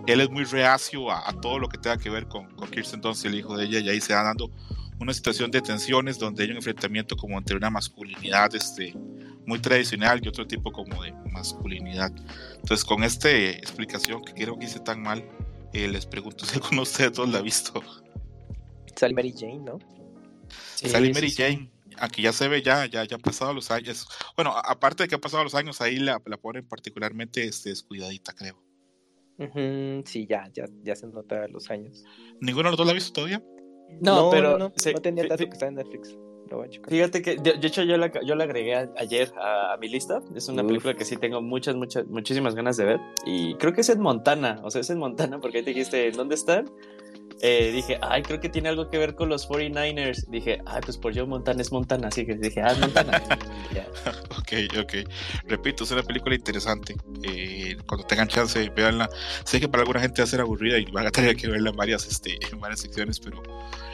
él es muy reacio a, todo lo que tenga que ver con, con Kirsten Dunst, el hijo de ella, y ahí se va dando una situación de tensiones donde hay un enfrentamiento como entre una masculinidad este, muy tradicional y otro tipo como de masculinidad. Entonces, con esta explicación que creo que hice tan mal, eh, les pregunto [LAUGHS] si alguno de ustedes dos la ha visto. Sally Mary Jane, ¿no? Sí, Sally Mary Jane aquí ya se ve, ya, ya, ya han pasado los años. Bueno, aparte de que han pasado los años, ahí la, la ponen particularmente este, descuidadita, creo. sí, ya, ya, ya se nota los años. ¿Ninguno de los dos la ha visto todavía? No, pero no, tenía tanto que está en Netflix. Fíjate que, de, hecho, yo la, yo la agregué ayer a, mi lista. Es una película que sí tengo muchas, muchas, muchísimas ganas de ver. Y creo que es en Montana. O sea, es en Montana porque ahí te dijiste, ¿dónde están? Eh, dije, ay, creo que tiene algo que ver con los 49ers. Dije, ay, pues por Joe Montana es Montana, así que dije, ah, Montana. [LAUGHS] [LAUGHS] ok, ok. Repito, es una película interesante. Eh, cuando tengan chance, véanla. Sé que para alguna gente va a ser aburrida y van a tener que verla en varias, este, [LAUGHS] en varias secciones, pero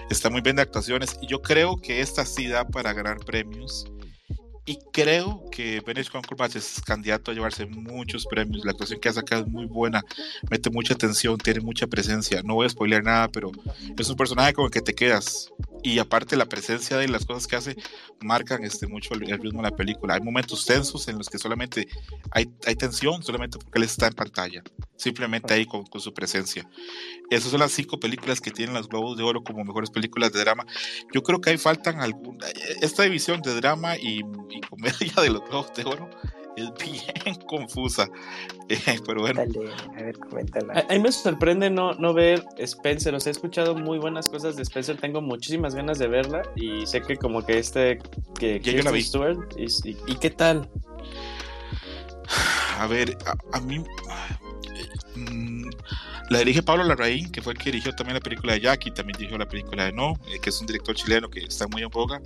está muy bien de actuaciones. Y yo creo que esta sí da para ganar premios. Y creo que Benedict Cumberbatch es candidato a llevarse muchos premios. La actuación que ha sacado es muy buena, mete mucha atención, tiene mucha presencia. No voy a spoiler nada, pero es un personaje con el que te quedas. Y aparte la presencia de las cosas que hace marcan este, mucho el, ritmo de la película. Hay momentos tensos en los que solamente hay, hay tensión, solamente porque él está en pantalla, simplemente ahí con, con su presencia. Esas son las cinco películas que tienen los Globos de Oro como mejores películas de drama. Yo creo que ahí faltan algunas. Esta división de drama y, comedia de los Globos de Oro es bien [LAUGHS] confusa. Eh, pero bueno. a ver, coméntala. A, mí me sorprende no, no ver Spencer. O sea, he escuchado muy buenas cosas de Spencer. Tengo muchísimas ganas de verla. Y sé que, como que este. Que, yo la vi. y, y, qué tal? A ver, a, mí. Mm, la dirige Pablo Larraín, que fue el que dirigió también la película de Jackie, también dirigió la película de No, eh, que es un director chileno que está muy en boga.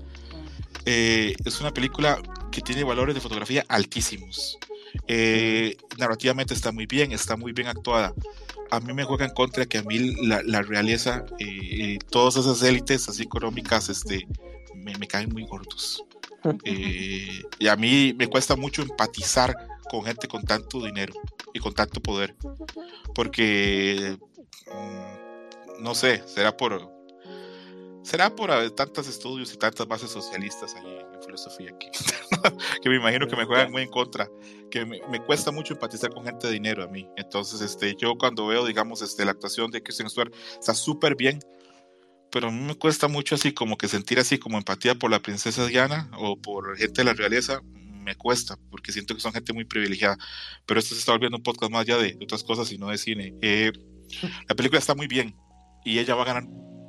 Eh, es una película que tiene valores de fotografía altísimos. Eh, narrativamente está muy bien, está muy bien actuada. A mí me juega en contra que a mí la, realeza, todas esas élites así económicas, este, me, me caen muy gordos. [LAUGHS] y a mí me cuesta mucho empatizar con gente con tanto dinero y con tanto poder. Porque, mm, no sé, será por... Será por tantos estudios y tantas bases socialistas ahí en filosofía que, [LAUGHS] que me imagino que me juegan muy en contra, que me, cuesta mucho empatizar con gente de dinero a mí. Entonces, este, yo cuando veo, digamos, este, la actuación de Kristen Stewart está súper bien, pero a mí me cuesta mucho así como que sentir así como empatía por la princesa Diana o por gente de la realeza me cuesta, porque siento que son gente muy privilegiada. Pero esto se está volviendo un podcast más allá de, otras cosas y no de cine. Eh, la película está muy bien y ella va a ganar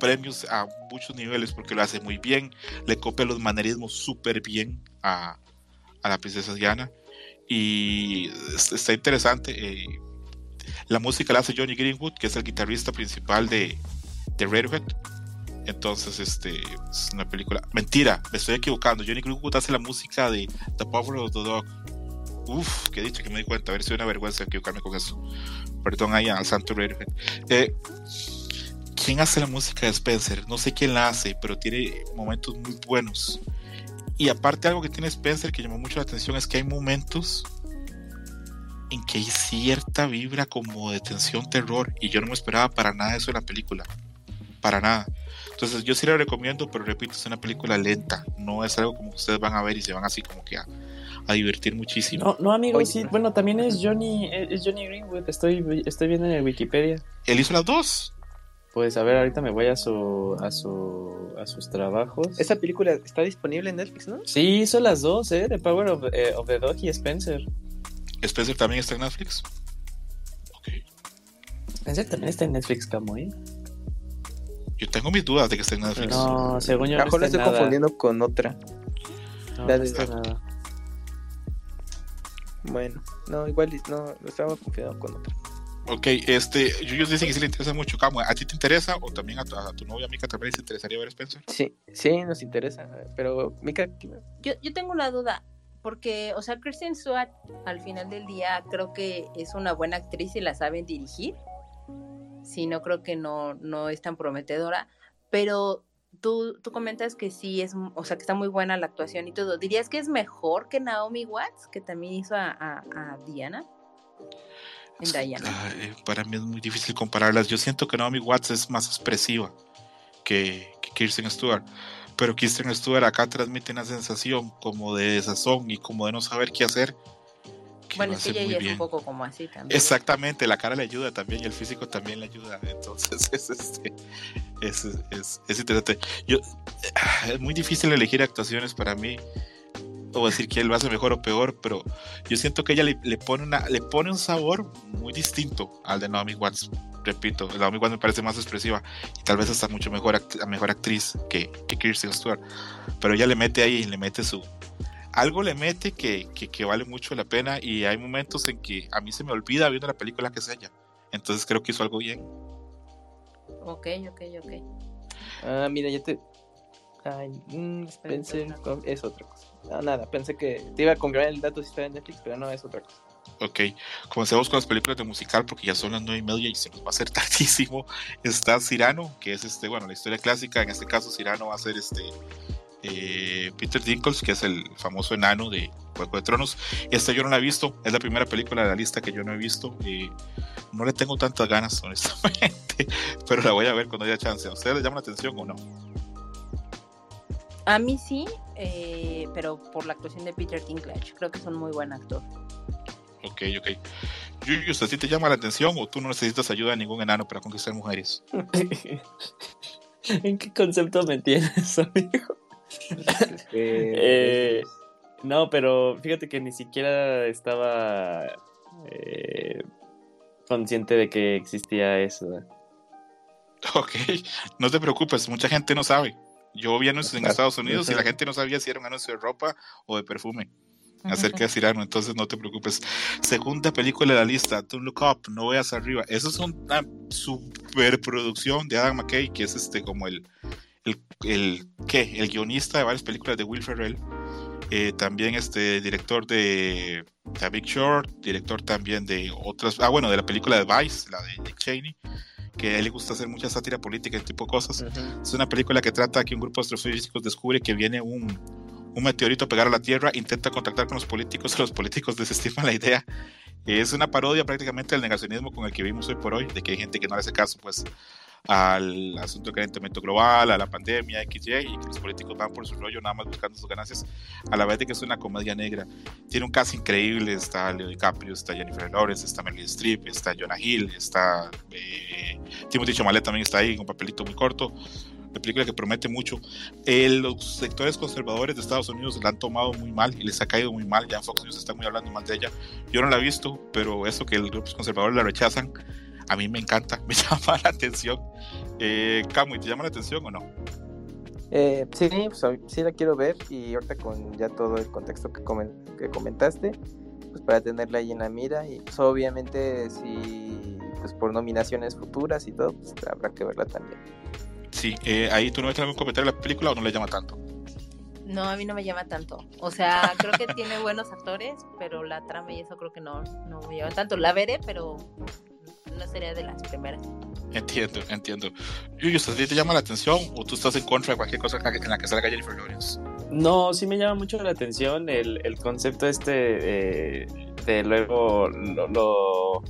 premios a muchos niveles porque lo hace muy bien, le copia los manerismos súper bien a, a, la princesa Diana y está interesante. Eh, la música la hace Johnny Greenwood, que es el guitarrista principal de, de entonces, este es una película. Mentira, me estoy equivocando. Johnny Greenwood hace la música de The Power of the Dog. Uf, qué dicho que me di cuenta. A ver si una vergüenza equivocarme con eso. Perdón ahí al Santo Radiohead. Eh, ¿Quién hace la música de Spencer? No sé quién la hace, pero tiene momentos muy buenos. Y aparte algo que tiene Spencer que llamó mucho la atención es que hay momentos en que hay cierta vibra como de tensión, terror, y yo no me esperaba para nada eso en la película. Para nada. Entonces yo sí la recomiendo, pero repito, es una película lenta, no es algo como que ustedes van a ver y se van así como que a, divertir muchísimo. No, no amigo, sí, bueno, también es Johnny, es Johnny Greenwood, estoy, estoy viendo en el Wikipedia. ¿Él hizo las dos? Pues a ver, ahorita me voy a su, a su, a sus trabajos. Esa película está disponible en Netflix, ¿no? Sí, hizo las dos, ¿eh? The Power of, eh, of the Dog y Spencer. ¿Spencer también está en Netflix? Ok. Spencer también está en Netflix, Camo, ¿eh? Yo tengo mis dudas de que esté en Netflix. No, según yo. Mejor lo estoy confundiendo con otra. No, no está nada. Bueno, no, igual no, lo estaba confundiendo con otra. Ok, este, ellos dicen que sí le interesa mucho Camo. ¿A ti te interesa o también a tu, novia Mika también les interesaría ver Spencer? Sí, sí, nos interesa. Pero Mika. Yo, yo tengo una duda porque, o sea, Kristen Stewart al final del día creo que es una buena actriz y la saben dirigir sí, no creo que no, no es tan prometedora, pero tú, tú comentas que sí es, o sea, que está muy buena la actuación y todo. ¿Dirías que es mejor que Naomi Watts, que también hizo a, Diana? En Diana. Eh, para mí es muy difícil compararlas. Yo siento que Naomi Watts es más expresiva que, que Kirsten Stewart. Pero Kirsten Stewart acá transmite una sensación como de desazón y como de no saber qué hacer bueno, es que ella es un poco como así también. Exactamente, la cara le ayuda también y el físico también le ayuda. Entonces, [LAUGHS] es, este, es, es, es interesante. Yo, es muy difícil elegir actuaciones para mí o decir que él lo hace mejor o peor, pero yo siento que ella le, pone, una, le pone un sabor muy distinto al de Naomi Watts. Repito, Naomi Watts me parece más expresiva y tal vez hasta mucho mejor, mejor actriz que, que Kirsten Stewart, pero ella le mete ahí, le mete su, algo le mete que, que, vale mucho la pena y hay momentos en que a mí se me olvida viendo la película que es ella. Entonces creo que hizo algo bien. Ok, ok, ok. Ah, mira, ya te... Ay, mm, pensé... Es otra cosa. No, nada, pensé que te iba a confirmar el dato si estaba en Netflix, pero no, es otra cosa. Ok, comencemos con las películas de musical porque ya son las nueve y media y se nos va a hacer [LAUGHS] tardísimo. Está Cirano, que es este, bueno, la historia clásica. En este caso, Cirano va a ser este eh, Peter Dinkles, que es el famoso enano de Juego de Tronos. Esta yo no la he visto, es la primera película de la lista que yo no he visto. y no le tengo tantas ganas, [LAUGHS] honestamente, pero la voy a ver cuando haya chance. ¿A ustedes les llama la atención o no? A mí sí, eh, pero por la actuación de Peter Dinklage. Creo que es un muy buen actor. Ok, ok. Yuyu, ¿a ti te llama la atención o tú no necesitas ayuda de ningún enano para conquistar mujeres? [LAUGHS] ¿En qué concepto me tienes, [LAUGHS] amigo? [LAUGHS] Eh, no, pero fíjate que ni siquiera estaba eh, consciente de que existía eso. Ok, no te preocupes, mucha gente no sabe. Yo vi anuncios en Estados [LAUGHS] Unidos y la gente no sabía si era un anuncio de ropa o de perfume acerca de Cirano, entonces no te preocupes. Segunda película de la lista, Don't Look Up, No Veas Arriba. Esa es una superproducción de Adam McKay, que es este como el, el, el, ¿qué? el guionista de varias películas de Will Ferrell. Eh, también este director de The Big Short, director también de otras, ah bueno, de la película de Vice, la de Nick Cheney, que a él le gusta hacer mucha sátira política y tipo de cosas. Es una película que trata que un grupo de astrofísicos descubre que viene un, un meteorito pegar a la Tierra, intenta contactar con los políticos, [LAUGHS] los políticos desestiman la idea. Es una parodia prácticamente del negacionismo con el que vivimos hoy por hoy, de que hay gente que no le hace caso pues al asunto del calentamiento global, a la pandemia, XY, y que los políticos van por su rollo nada más buscando sus ganancias, a la vez de que es una comedia negra. Tiene un caso increíble, está Leo DiCaprio, está Jennifer Lawrence, está Meryl Streep, está Jonah Hill, está eh, Timothy Chalamet también está ahí, con un papelito muy corto una película que promete mucho. Eh, los sectores conservadores de Estados Unidos la han tomado muy mal y les ha caído muy mal. Ya en Fox News está muy hablando mal de ella. Yo no la he visto, pero eso que los conservadores la rechazan, a mí me encanta, [LAUGHS] me llama la atención. Eh, Camu, ¿te llama la atención o no? Eh, sí, pues, sí la quiero ver y ahorita con ya todo el contexto que, que comentaste, pues para tenerla ahí en la mira y pues obviamente si pues por nominaciones futuras y todo, pues habrá que verla también. Sí, eh, ahí tú no ves algún comentario de la película o no le llama tanto. No, a mí no me llama tanto. O sea, [LAUGHS] creo que tiene buenos actores, pero la trama y eso creo que no, no me llama tanto. La veré, pero no sería de las primeras. Entiendo, entiendo. Yuyu, ¿a ti te llama la atención o tú estás en contra de cualquier cosa en la que salga Jennifer Lawrence? No, sí me llama mucho la atención el, el concepto este eh, de luego lo lo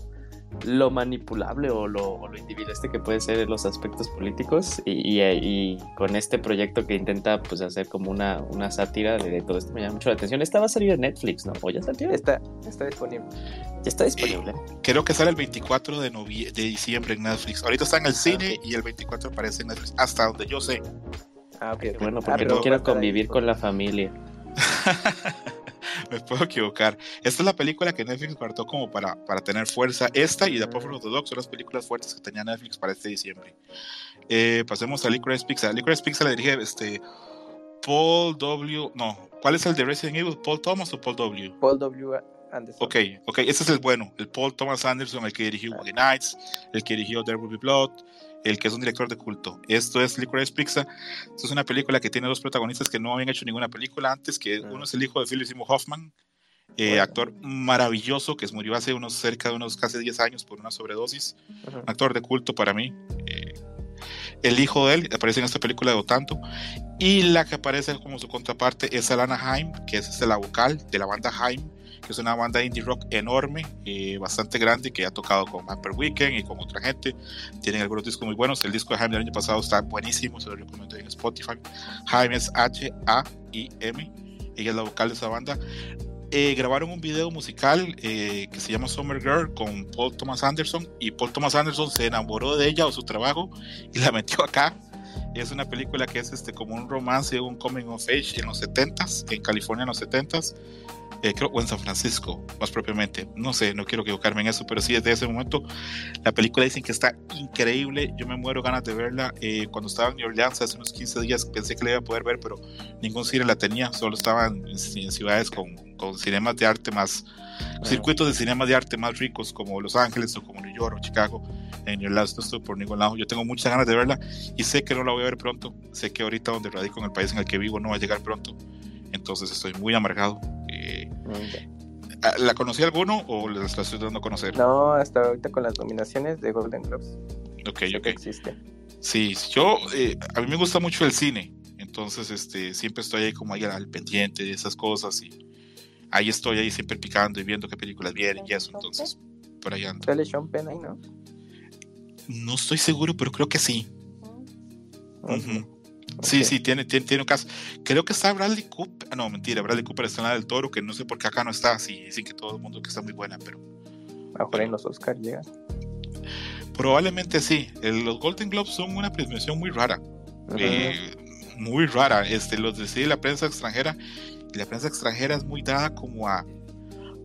manipulable o lo, lo individualista que puede ser en los aspectos políticos y, y, con este proyecto que intenta pues hacer como una, una sátira de, todo esto me llama mucho la atención. Esta va a salir en Netflix, ¿no? ¿O ya salió? Está, está disponible. Ya está disponible. Eh, creo que sale el 24 de, de diciembre en Netflix. Ahorita está en el cine y el 24 aparece en Netflix, hasta donde yo sé. Ah, ok. Bueno, porque ah, no quiero convivir con la familia. [LAUGHS] [LAUGHS] me puedo equivocar. Esta es la película que Netflix guardó como para, para tener fuerza. Esta y The Power of the Dog son las películas fuertes que tenía Netflix para este diciembre. Eh, pasemos a Licorice Pizza. Licorice Pizza le dirige este, Paul W. No, ¿cuál es el de Resident Evil? ¿Paul Thomas o Paul W? Paul W. Anderson. Ok, ok, ese es el bueno. El Paul Thomas Anderson, el que dirigió The Nights, el que dirigió There Will Be Blood, el que es un director de culto. Esto es Licorice Pizza. Esto es una película que tiene dos protagonistas que no habían hecho ninguna película antes, que uno es el hijo de Philip Seymour Hoffman, eh, actor maravilloso que murió hace unos cerca de unos casi 10 años por una sobredosis. Actor de culto para mí. Eh, el hijo de él aparece en esta película de Otanto. Y la que aparece como su contraparte es Alana Haim, que es la vocal de la banda Haim que es una banda indie rock enorme, eh, bastante grande, que ha tocado con Upper Weekend y con otra gente. Tienen algunos discos muy buenos. El disco de Jaime del año pasado está buenísimo, se lo recomiendo en Spotify. Jaime es H-A-I-M, ella es la vocal de esa banda. Eh, grabaron un video musical eh, que se llama Summer Girl con Paul Thomas Anderson y Paul Thomas Anderson se enamoró de ella o su trabajo y la [LAUGHS] metió acá. Es una película que es este, como un romance, un coming of age en los 70s, en California en los 70s. Eh, creo, o en San Francisco, más propiamente. No sé, no quiero equivocarme en eso, pero sí, desde ese momento la película dicen que está increíble. Yo me muero ganas de verla. Eh, cuando estaba en New Orleans hace unos 15 días pensé que la iba a poder ver, pero ningún cine la tenía. Solo estaban en, ciudades con, con, cinemas de arte más, circuitos de cinemas de arte más ricos, como Los Ángeles o como New York o Chicago. En New Orleans no estoy por ningún lado. Yo tengo muchas ganas de verla y sé que no la voy a ver pronto. Sé que ahorita donde radico en el país en el que vivo no va a llegar pronto. Entonces estoy muy amargado ¿La conocí alguno o la estoy dando a conocer? No, hasta ahorita con las nominaciones de Golden Globes. Ok, ok. Existe. Sí, yo, eh, a mí me gusta mucho el cine. entonces este, siempre estoy ahí como ahí al pendiente de esas cosas y ahí estoy ahí siempre picando y viendo qué películas vienen y eso, entonces por ahí ando. Sale Sean Penn ahí, ¿no? No estoy seguro, pero creo que sí. Ujú. Sí, sí, tiene, tiene, tiene un caso. Creo que está Bradley Cooper. ah, No, mentira, Bradley Cooper está en la del toro, que no sé por qué acá no está. Sí, dicen que todo el mundo que está muy buena, pero Mejor en los Oscars llega. probablemente sí. El- los Golden Globes son una premiación muy rara. Eh, muy rara. Este, los decide la prensa extranjera. Y la prensa extranjera es muy dada como a,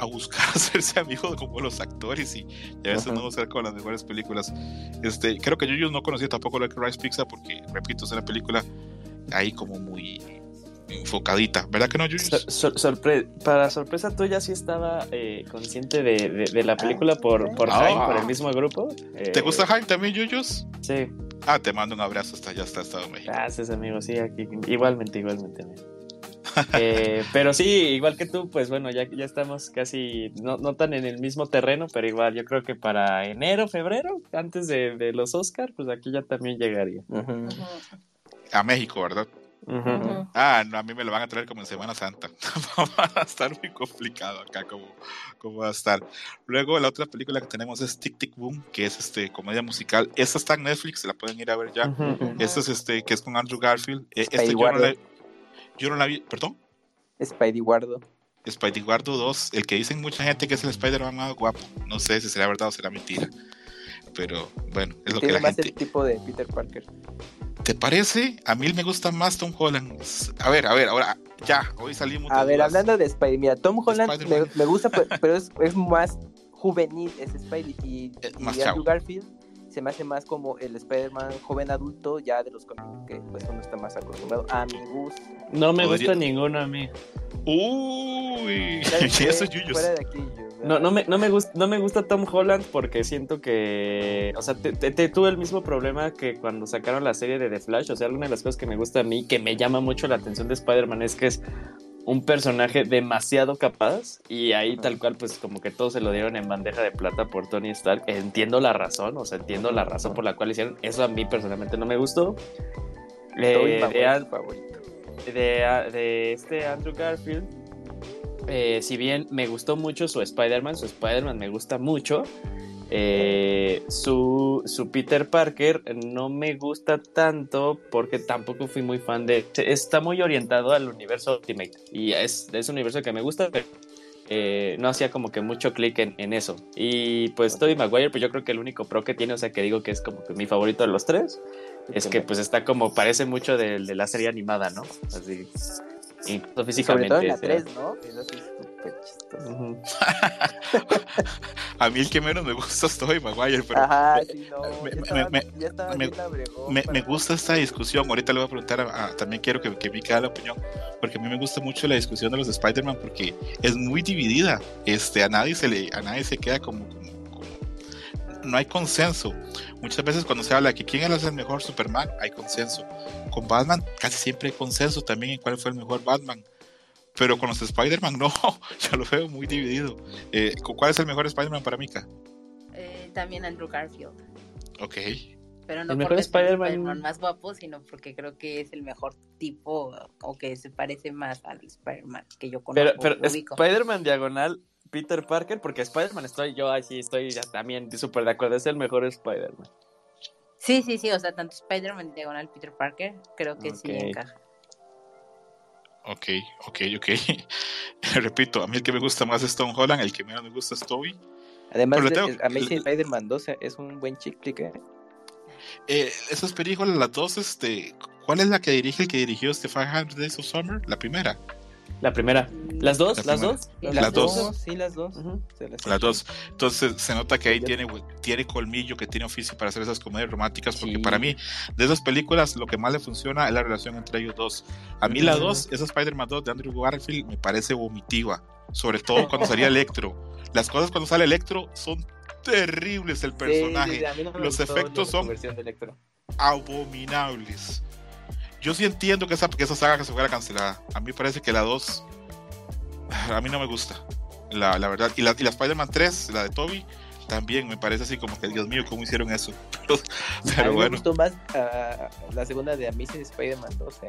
a buscar [LAUGHS] hacerse amigos como los actores y, y a veces Ujú. no buscar con las mejores películas. Este, creo que yo, yo no conocía tampoco que Rice Pizza porque, repito, es una película ahí como muy enfocadita. ¿Verdad que no? Sor- sor- sorpre- para sorpresa tuya sí estaba eh, consciente de, de- de la película por, por Ah. Jaime, por el mismo grupo. ¿Te Eh, gusta Jaime también, Yuyos? Sí, Ah, te mando un abrazo hasta allá, hasta Estados Unidos. gracias amigo, sí, aquí, igualmente, igualmente. amigo. Eh, pero sí, igual que tú, pues bueno, ya, ya estamos casi, no, no tan en el mismo terreno, pero igual yo creo que para enero, febrero, antes de, de los Oscars, pues aquí ya también llegaría. A México, ¿verdad? Ah, no, a mí me lo van a traer como en Semana Santa. [LAUGHS] va a estar muy complicado acá como, como va a estar. Luego la otra película que tenemos es Tic Tic Boom, que es este comedia musical. Esta está en Netflix, la pueden ir a ver ya. Ujú. Esta es este que es con Andrew Garfield. Eh, este yo no, la, yo no la vi, perdón. Spidey Guardo. Spidey Guardo 2, el que dicen mucha gente que es el Spider-Man más guapo. No sé si será verdad o será mentira. Pero bueno, es lo que la más gente. el tipo de Peter Parker. ¿Te parece? A mí me gusta más Tom Holland. A ver, a ver, ahora ya, hoy salimos. A ver, dudas. hablando de Spidey, mira, Tom Holland me, me gusta, pe- pero es, es más juvenil ese Spidey. Y, Eh, y Andrew. Garfield se me hace más como el Spider-Man joven adulto ya de los cómics que pues uno está más acostumbrado. A mi gusto. No me Podría- gusta ninguno a mí. Uy, [LAUGHS] ¿Sabes y qué? eso es Yuyos. Fuera de aquí, yo, No, no me, no, me gusta, no me gusta Tom Holland porque siento que. O sea, te, te- te- tuve el mismo problema que cuando sacaron la serie de The Flash. O sea, una de las cosas que me gusta a mí, que me llama mucho la atención de Spider-Man, es que es un personaje demasiado capaz. Y ahí, tal cual, pues como que todos se lo dieron en bandeja de plata por Tony Stark. Entiendo la razón, o sea, entiendo la razón por la cual hicieron. Eso a mí personalmente no me gustó. Eh, favorito. de, de este Andrew Garfield, eh, si bien me gustó mucho su Spider-Man, su Spider-Man me gusta mucho, eh, su, su Peter Parker no me gusta tanto porque tampoco fui muy fan de... Está muy orientado al universo Ultimate y es, es un universo que me gusta, pero eh, no hacía como que mucho clic en, en eso. Y pues Tobey Maguire, pues yo creo que el único pro que tiene, o sea que digo que es como que mi favorito de los tres, es que pues está como, parece mucho de, de la serie animada, ¿no? Así, incluso físicamente. sobre todo en la o sea. 3, ¿no? Chistoso. [LAUGHS] A mí el que menos me gusta es Tobey Maguire, pero Ajá, sí, no. me- me- estaba, me- me- gusta esta discusión. Ahorita le voy a preguntar, a, a- también quiero que, que Vika dé la opinión, porque a mí me gusta mucho la discusión de los Spider-Man porque es muy dividida. Este, a nadie se le, a nadie se queda como, como- como- no hay consenso. Muchas veces cuando se habla de que quién es el mejor Superman, hay consenso. Con Batman casi siempre hay consenso también en cuál fue el mejor Batman. Pero con los Spider-Man [LAUGHS] no, yo lo veo muy dividido. Eh, ¿Cuál es el mejor Spider-Man para Mika? Eh, también Andrew Garfield. Ok. Pero no El mejor porque es el Spider-Man- Spider-Man más guapo, sino porque creo que es el mejor tipo o que se parece más al Spider-Man que yo conozco. Pero, pero. Spider-Man diagonal, Peter Parker, porque Spider-Man estoy yo así, estoy ya también súper de acuerdo, es el mejor Spider-Man. Sí, sí, sí, o sea, tanto Spider-Man diagonal Peter Parker, creo que sí encaja. Ok, ok, ok. [LAUGHS] Repito, a mí el que me gusta más es Tom Holland, el que menos me gusta es Toby. Además, de, tengo- Amazing Spider-Man 2 es un buen chick flick, ¿eh? Eh, esas películas, las dos, este, ¿cuál es la que dirige el que dirigió 500 Days of Summer? La primera. La primera. ¿Las dos? La ¿Las primera. dos? Las dos. Sí, las dos. Se las- Las dos. Entonces se nota que ahí tiene, tiene colmillo, que tiene oficio para hacer esas comedias románticas, porque Sí. para mí, de esas películas, lo que más le funciona es la relación entre ellos dos. A mí la Ujú. dos, esa Spider-Man 2 de Andrew Garfield, me parece vomitiva, sobre todo cuando salía [LAUGHS] Electro. Las cosas cuando sale Electro son terribles el personaje. sí, sí, a mí no me Los gustó efectos la son- abominables. Yo sí entiendo que esa, que esa saga que se fuera cancelada. A mí me parece que la 2 [SIGHS] a mí no me gusta. La, la verdad. Y la, y la Spider-Man 3, la de Toby, también me parece así como que, Dios mío, ¿cómo hicieron eso? [LAUGHS] Pero, a pero mí bueno. me gustó más ah, la segunda de Amazing Spider-Man 2, ¿eh?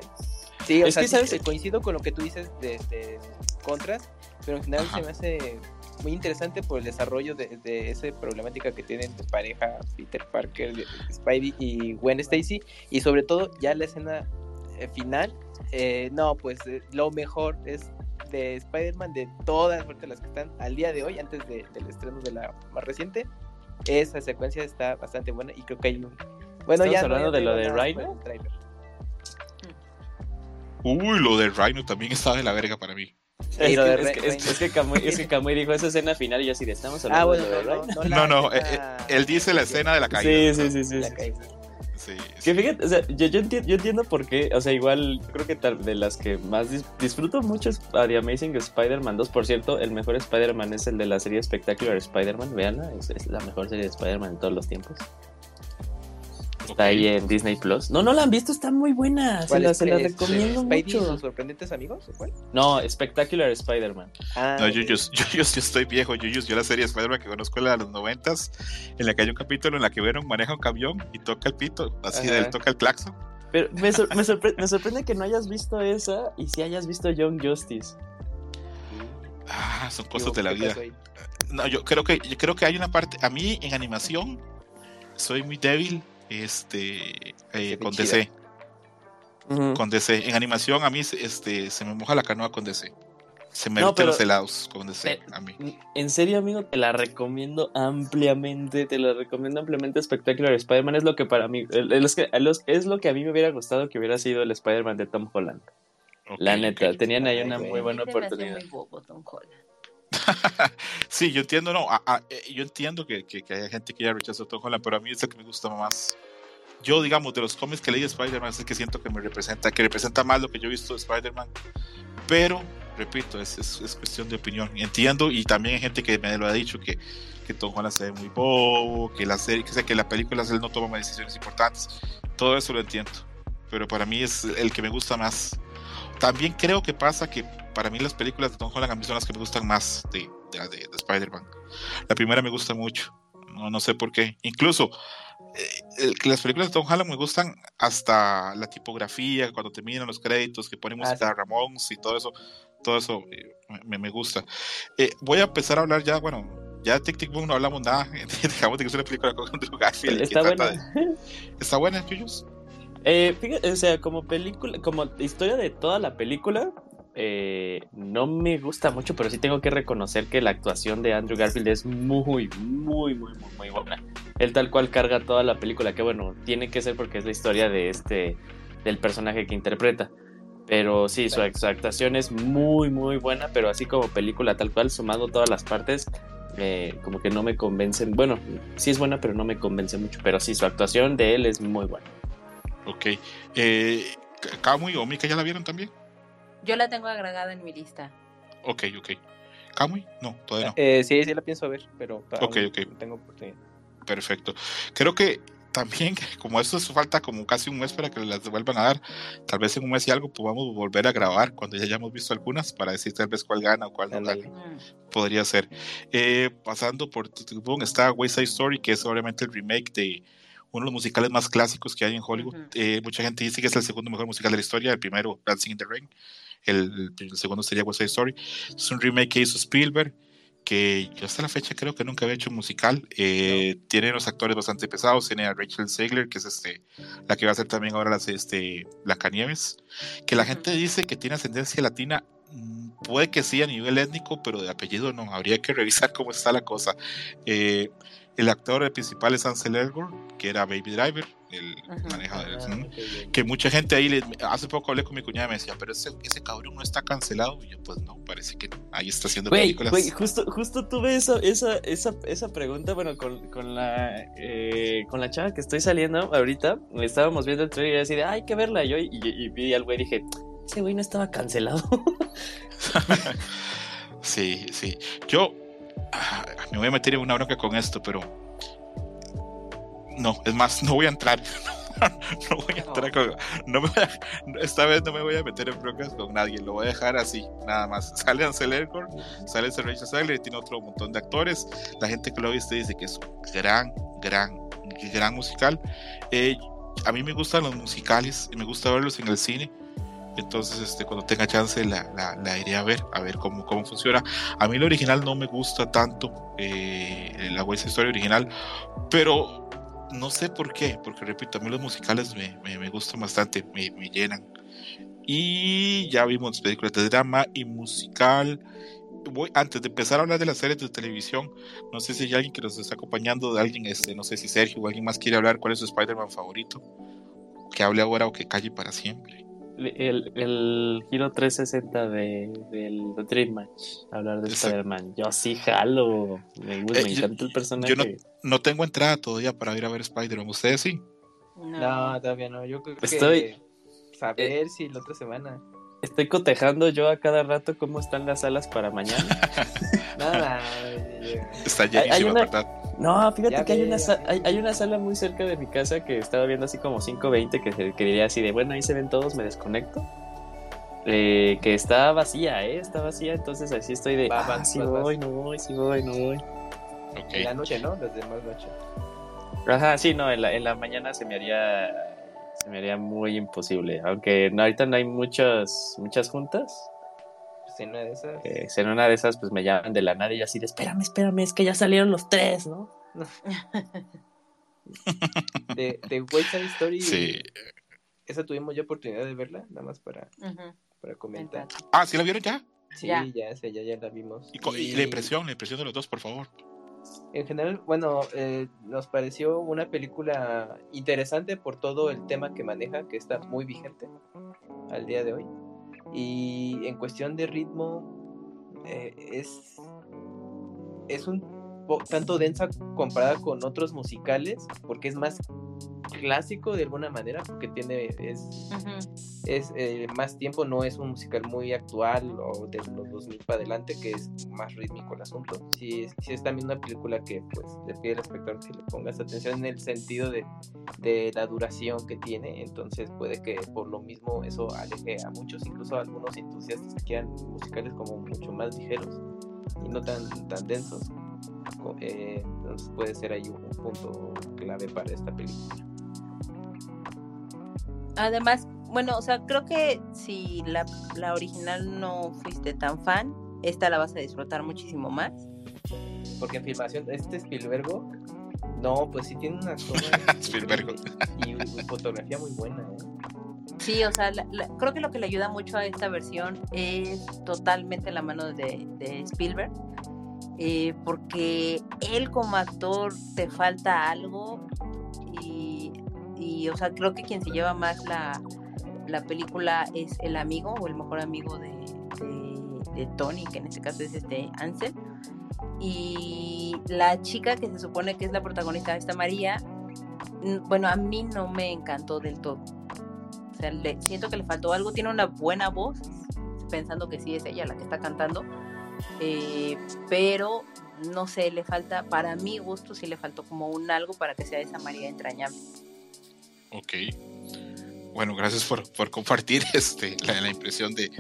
Sí, o es sea, que sabes, coincido con lo que tú dices de, contras, pero en general se me hace muy interesante por el desarrollo de, de, esa problemática que tienen de pareja Peter Parker, Spidey y Gwen Stacy, y sobre todo ya la escena eh, final, eh, no, pues eh, lo mejor es de Spider-Man de todas las que están al día de hoy, antes del estreno de la más reciente, esa secuencia está bastante buena y creo que hay un... Bueno, ya hablando de lo de Rhino? Uy, lo de Rhino también está de la verga para mí. Es, que, es, que, Kamui, dijo esa escena final y yo así de estamos ah, hablando de Rhino. No, no, eh, eh, él dice la escena de la caída. Sí, sí, sí, sí. Sí, que fíjate, o sea, yo, yo, entiendo, yo, entiendo, por qué, o sea, igual creo que tal, de las que más disfruto mucho es The Amazing Spider-Man 2. Por cierto, el mejor Spider-Man es el de la serie Spectacular Spider-Man, veanla, es, es, la mejor serie de Spider-Man de todos los tiempos. Está ahí en Disney Plus. No, no la han visto, está muy buena. Se la, se la recomiendo mucho. sus sorprendentes amigos? No, Spectacular Spider-Man. Ah, no, yo, yo, yo, estoy viejo. Yo, yo, la serie Spider-Man que conozco la de los noventas, en la que hay un capítulo en la que Venom maneja un camión y toca el pito, así de él toca el claxon. Pero me, me, [LAUGHS] me, sorprende que no hayas visto esa y si hayas visto Young Justice. Ah, son cosas de la vida. No, yo creo que yo creo que hay una parte. A mí en animación soy muy débil este, eh, con DC. Con DC. En animación a mí este, se me moja la canoa con DC. Se me no, los helados con DC a mí. En serio, amigo, te la recomiendo ampliamente. Te la recomiendo ampliamente. Spectacular Spider-Man es lo que para mí. Es, que, es lo que a mí me hubiera gustado que hubiera sido el Spider-Man de Tom Holland. la neta, tenían ahí una muy buena oportunidad. Sí, yo entiendo, no, eh, yo entiendo que, que, que, haya gente que ya rechazó Tom Holland, pero a mí es el que me gusta más. Yo, digamos, de los cómics que leí de Spider-Man, es el que siento que me representa, que representa más lo que yo he visto de Spider-Man. Pero, repito, es, es, cuestión de opinión. Entiendo, y también hay gente que me lo ha dicho, que, que Tom Holland se ve muy bobo, que la serie, que, sé, que la película él no toma decisiones importantes. Todo eso lo entiendo. Pero para mí es el que me gusta más. También creo que pasa que para mí las películas de Tom Holland a mí son las que me gustan más de, de, de, Spider-Man. La primera me gusta mucho, no, no sé por qué. Incluso eh, las películas de Tom Holland me gustan hasta la tipografía, cuando terminan los créditos, que ponemos ah, música Ramones y todo eso, todo eso eh, me, me, gusta. Eh, voy a empezar a hablar ya, bueno, ya de Tic Tic Boom no hablamos nada, [LAUGHS] dejamos de que es una película con [LAUGHS] Andrew Garfield. Está buena. ¿Está buena, Chuyos? Eh, fíjate, o sea, como película, como historia de toda la película, eh, no me gusta mucho, pero sí tengo que reconocer que la actuación de Andrew Garfield es muy, muy, muy, muy, muy buena. Él tal cual carga toda la película, que bueno, tiene que ser porque es la historia de este, del personaje que interpreta. Pero sí, su, actuación es muy, muy buena, pero así como película tal cual, sumando todas las partes, eh, como que no me convencen. Bueno, sí es buena, pero no me convence mucho. Pero sí, su actuación de él es muy buena. Ok. Eh, ¿Kamui o Mika ya la vieron también? Yo la tengo agregada en mi lista. Ok, ok. ¿Kamui? No, todavía no. Eh, sí, sí la pienso ver, pero ok, ok. tengo Perfecto. Creo que también, [LAUGHS] como esto falta como casi un mes para que las vuelvan a dar, tal vez en un mes y algo podamos volver a grabar cuando ya hayamos visto algunas para decir tal vez cuál gana o cuál no gana. Podría ser. Eh, pasando por está West Side Story, que es obviamente el remake de uno de los musicales más clásicos que hay en Hollywood. Eh, mucha gente dice que es el segundo mejor musical de la historia, el primero Dancing in the Rain, el, segundo sería West Side Story. Es un remake que hizo Spielberg, que yo hasta la fecha creo que nunca había hecho un musical. Eh, tiene unos actores bastante pesados, tiene a Rachel Zegler, que es este, la que va a ser también ahora las, este, Blancanieves, que la gente dice que tiene ascendencia latina. Mm, puede que sí a nivel étnico, pero de apellido no. Habría que revisar cómo está la cosa. Eh, el actor principal es Ansel Elgort, que era Baby Driver, el manejador. Ah, que mucha gente ahí, le, hace poco hablé con mi cuñada y me decía, pero ese, ese cabrón no está cancelado. Y yo, pues no, parece que ahí está haciendo películas. justo, justo tuve esa, esa, esa, esa pregunta, bueno, con, con la, eh, con la chava que estoy saliendo ahorita, estábamos viendo el trailer y así de, hay que verla. Yo, y, y vi al güey y dije, ese güey no estaba cancelado. [LAUGHS] sí, sí. Yo me voy a meter en una bronca con esto, pero no, es más, no voy a entrar. [LAUGHS] no voy a entrar con. No esta vez no me voy a meter en broncas con nadie. Lo voy a dejar así, nada más. [LAUGHS] Sale Ansel Elgort, sale Zegler y tiene otro montón de actores. La gente que lo viste dice que es un gran, gran, gran musical. Eh, a mí me gustan los musicales y me gusta verlos en el cine Entonces, este, cuando tenga chance la, la, iré a ver, a ver cómo, cómo funciona. A mí el original no me gusta tanto, eh, la West Story original, pero no sé por qué, porque repito, a mí los musicales me, me, gustan bastante, me, me, llenan. Y ya vimos películas de drama y musical. Voy, antes de empezar a hablar de las series de televisión, no sé si hay alguien que nos está acompañando, de alguien, este, no sé si Sergio o alguien más quiere hablar cuál es su Spider-Man favorito, que hable ahora o que calle para siempre el, el giro 360 de, del Dream Match, hablar de Spider-Man. Yo sí jalo, me, eh, encanta el personaje. Yo no, tengo entrada todavía para ir a ver Spider-Man, ¿ustedes sí? No. todavía no, yo creo Estoy... que saber eh, si la otra semana. Estoy cotejando yo a cada rato cómo están las salas para mañana. [LAUGHS] Nada. Está llenísima, ¿verdad? No, fíjate que hay, una hay, una sala muy cerca de mi casa que estaba viendo así como 5.20 que, que diría así de, bueno, ahí se ven todos, me desconecto. Eh, que está vacía, ¿eh? Está vacía, entonces así estoy de, ah, si voy, no voy, si voy, no voy. Okay. En la noche, ¿no? Las demás noche. Ajá, sí, no, en la, en la mañana se me haría se me haría muy imposible. Aunque ahorita no hay muchas, muchas juntas, en una de esas. Eh, en una de esas, pues me llaman de la nada y así de, espérame, espérame, es que ya salieron los tres, ¿no? de, de West Side Story. Sí. Esa tuvimos ya oportunidad de verla, nada más para, para comentar. Ah, ¿sí la vieron ya? Sí, ya, ya, ya, la vimos. ¿Y, la impresión, la impresión de los dos, por favor. En general, bueno, eh, nos pareció una película interesante por todo el tema que maneja, que está muy vigente al día de hoy. Y en cuestión de ritmo, eh, es, es un tanto densa comparada con otros musicales, porque es más clásico de alguna manera, porque tiene es, es eh, más tiempo, no es un musical muy actual o de los 2000 para adelante, que es más rítmico el asunto. Si, si es también una película que pues le pide al espectador que le pongas atención en el sentido de, de la duración que tiene, entonces puede que por lo mismo eso aleje a muchos, incluso a algunos entusiastas que quieran musicales como mucho más ligeros y no tan, tan densos. Eh, entonces puede ser ahí un punto clave para esta película. Además, bueno, o sea, creo que si la, la original no fuiste tan fan, esta la vas a disfrutar muchísimo más. Porque en filmación, este Spielberg, no, pues sí tiene una [LAUGHS] Spielberg. Y, fotografía muy buena, ¿eh? Sí, o sea, creo que lo que le ayuda mucho a esta versión es totalmente la mano de, de Spielberg. Eh, porque él como actor te falta algo y, y, o sea, creo que quien se lleva más la, la película es el amigo o el mejor amigo de, de, Tony, que en este caso es este Ansel. Y la chica que se supone que es la protagonista de esta María, bueno, a mí no me encantó del todo. O sea, le, siento que le faltó algo, tiene una buena voz, pensando que sí es ella la que está cantando, eh, pero no sé, le falta, para mi gusto, sí le faltó como un algo para que sea esa María entrañable. Ok. Bueno, gracias por, por compartir [LAUGHS] este, la, impresión de,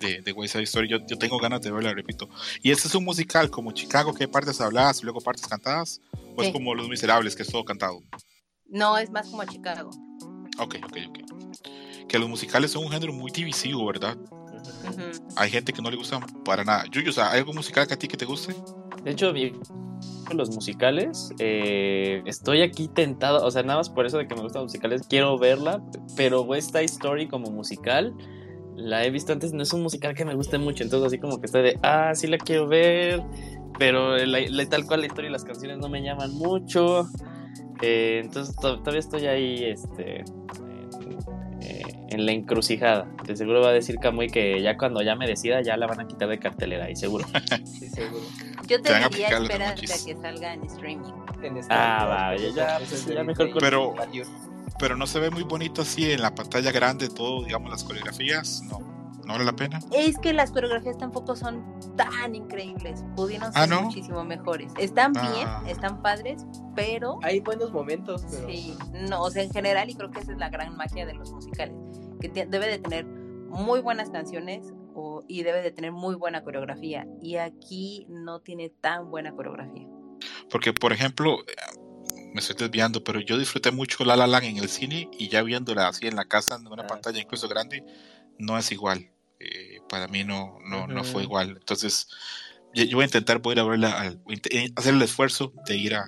de, de West Side Story. Yo, yo, tengo ganas de verla, repito. ¿Y este es un musical como Chicago, que partes habladas y luego partes cantadas? ¿O es como Los Miserables, que es todo cantado? No, es más como Chicago. Ok, ok, ok. Que los musicales son un género muy divisivo, ¿verdad? Hay gente que no le gusta para nada. Sea, ¿hay algo musical que a ti que te guste? De hecho, los musicales, eh, estoy aquí tentado, o sea, nada más por eso de que me gustan los musicales, quiero verla, pero Side Story como musical, la he visto antes, no es un musical que me guste mucho, entonces así como que estoy de, ah, sí la quiero ver, pero tal cual la historia y las canciones no me llaman mucho, eh, entonces todavía estoy ahí, este, en la encrucijada. De seguro va a decir Camuy que ya cuando ya me decida ya la van a quitar de cartelera, y seguro. [LAUGHS] sí, seguro. Yo te, diría esperar que salga en streaming. ah, va, ya, pues, ya mejor Pero, pero no se ve muy bonito así en la pantalla grande todo, digamos, las coreografías, no. ¿No vale la pena? Es que las coreografías tampoco son tan increíbles. Pudieron ah, ser muchísimo mejores. Están bien, ah. están padres, pero. Hay buenos momentos. Sí, no, o sea, en general, y creo que esa es la gran magia de los musicales debe de tener muy buenas canciones y debe de tener muy buena coreografía. Y aquí no tiene tan buena coreografía. Porque, por ejemplo, me estoy desviando, pero yo disfruté mucho La La Land en el cine y ya viéndola así en la casa, en una ah. pantalla incluso grande, no es igual. Eh, para mí no, no, no fue igual. Entonces, yo, voy a intentar poder a verla, eh, hacer el esfuerzo de ir a,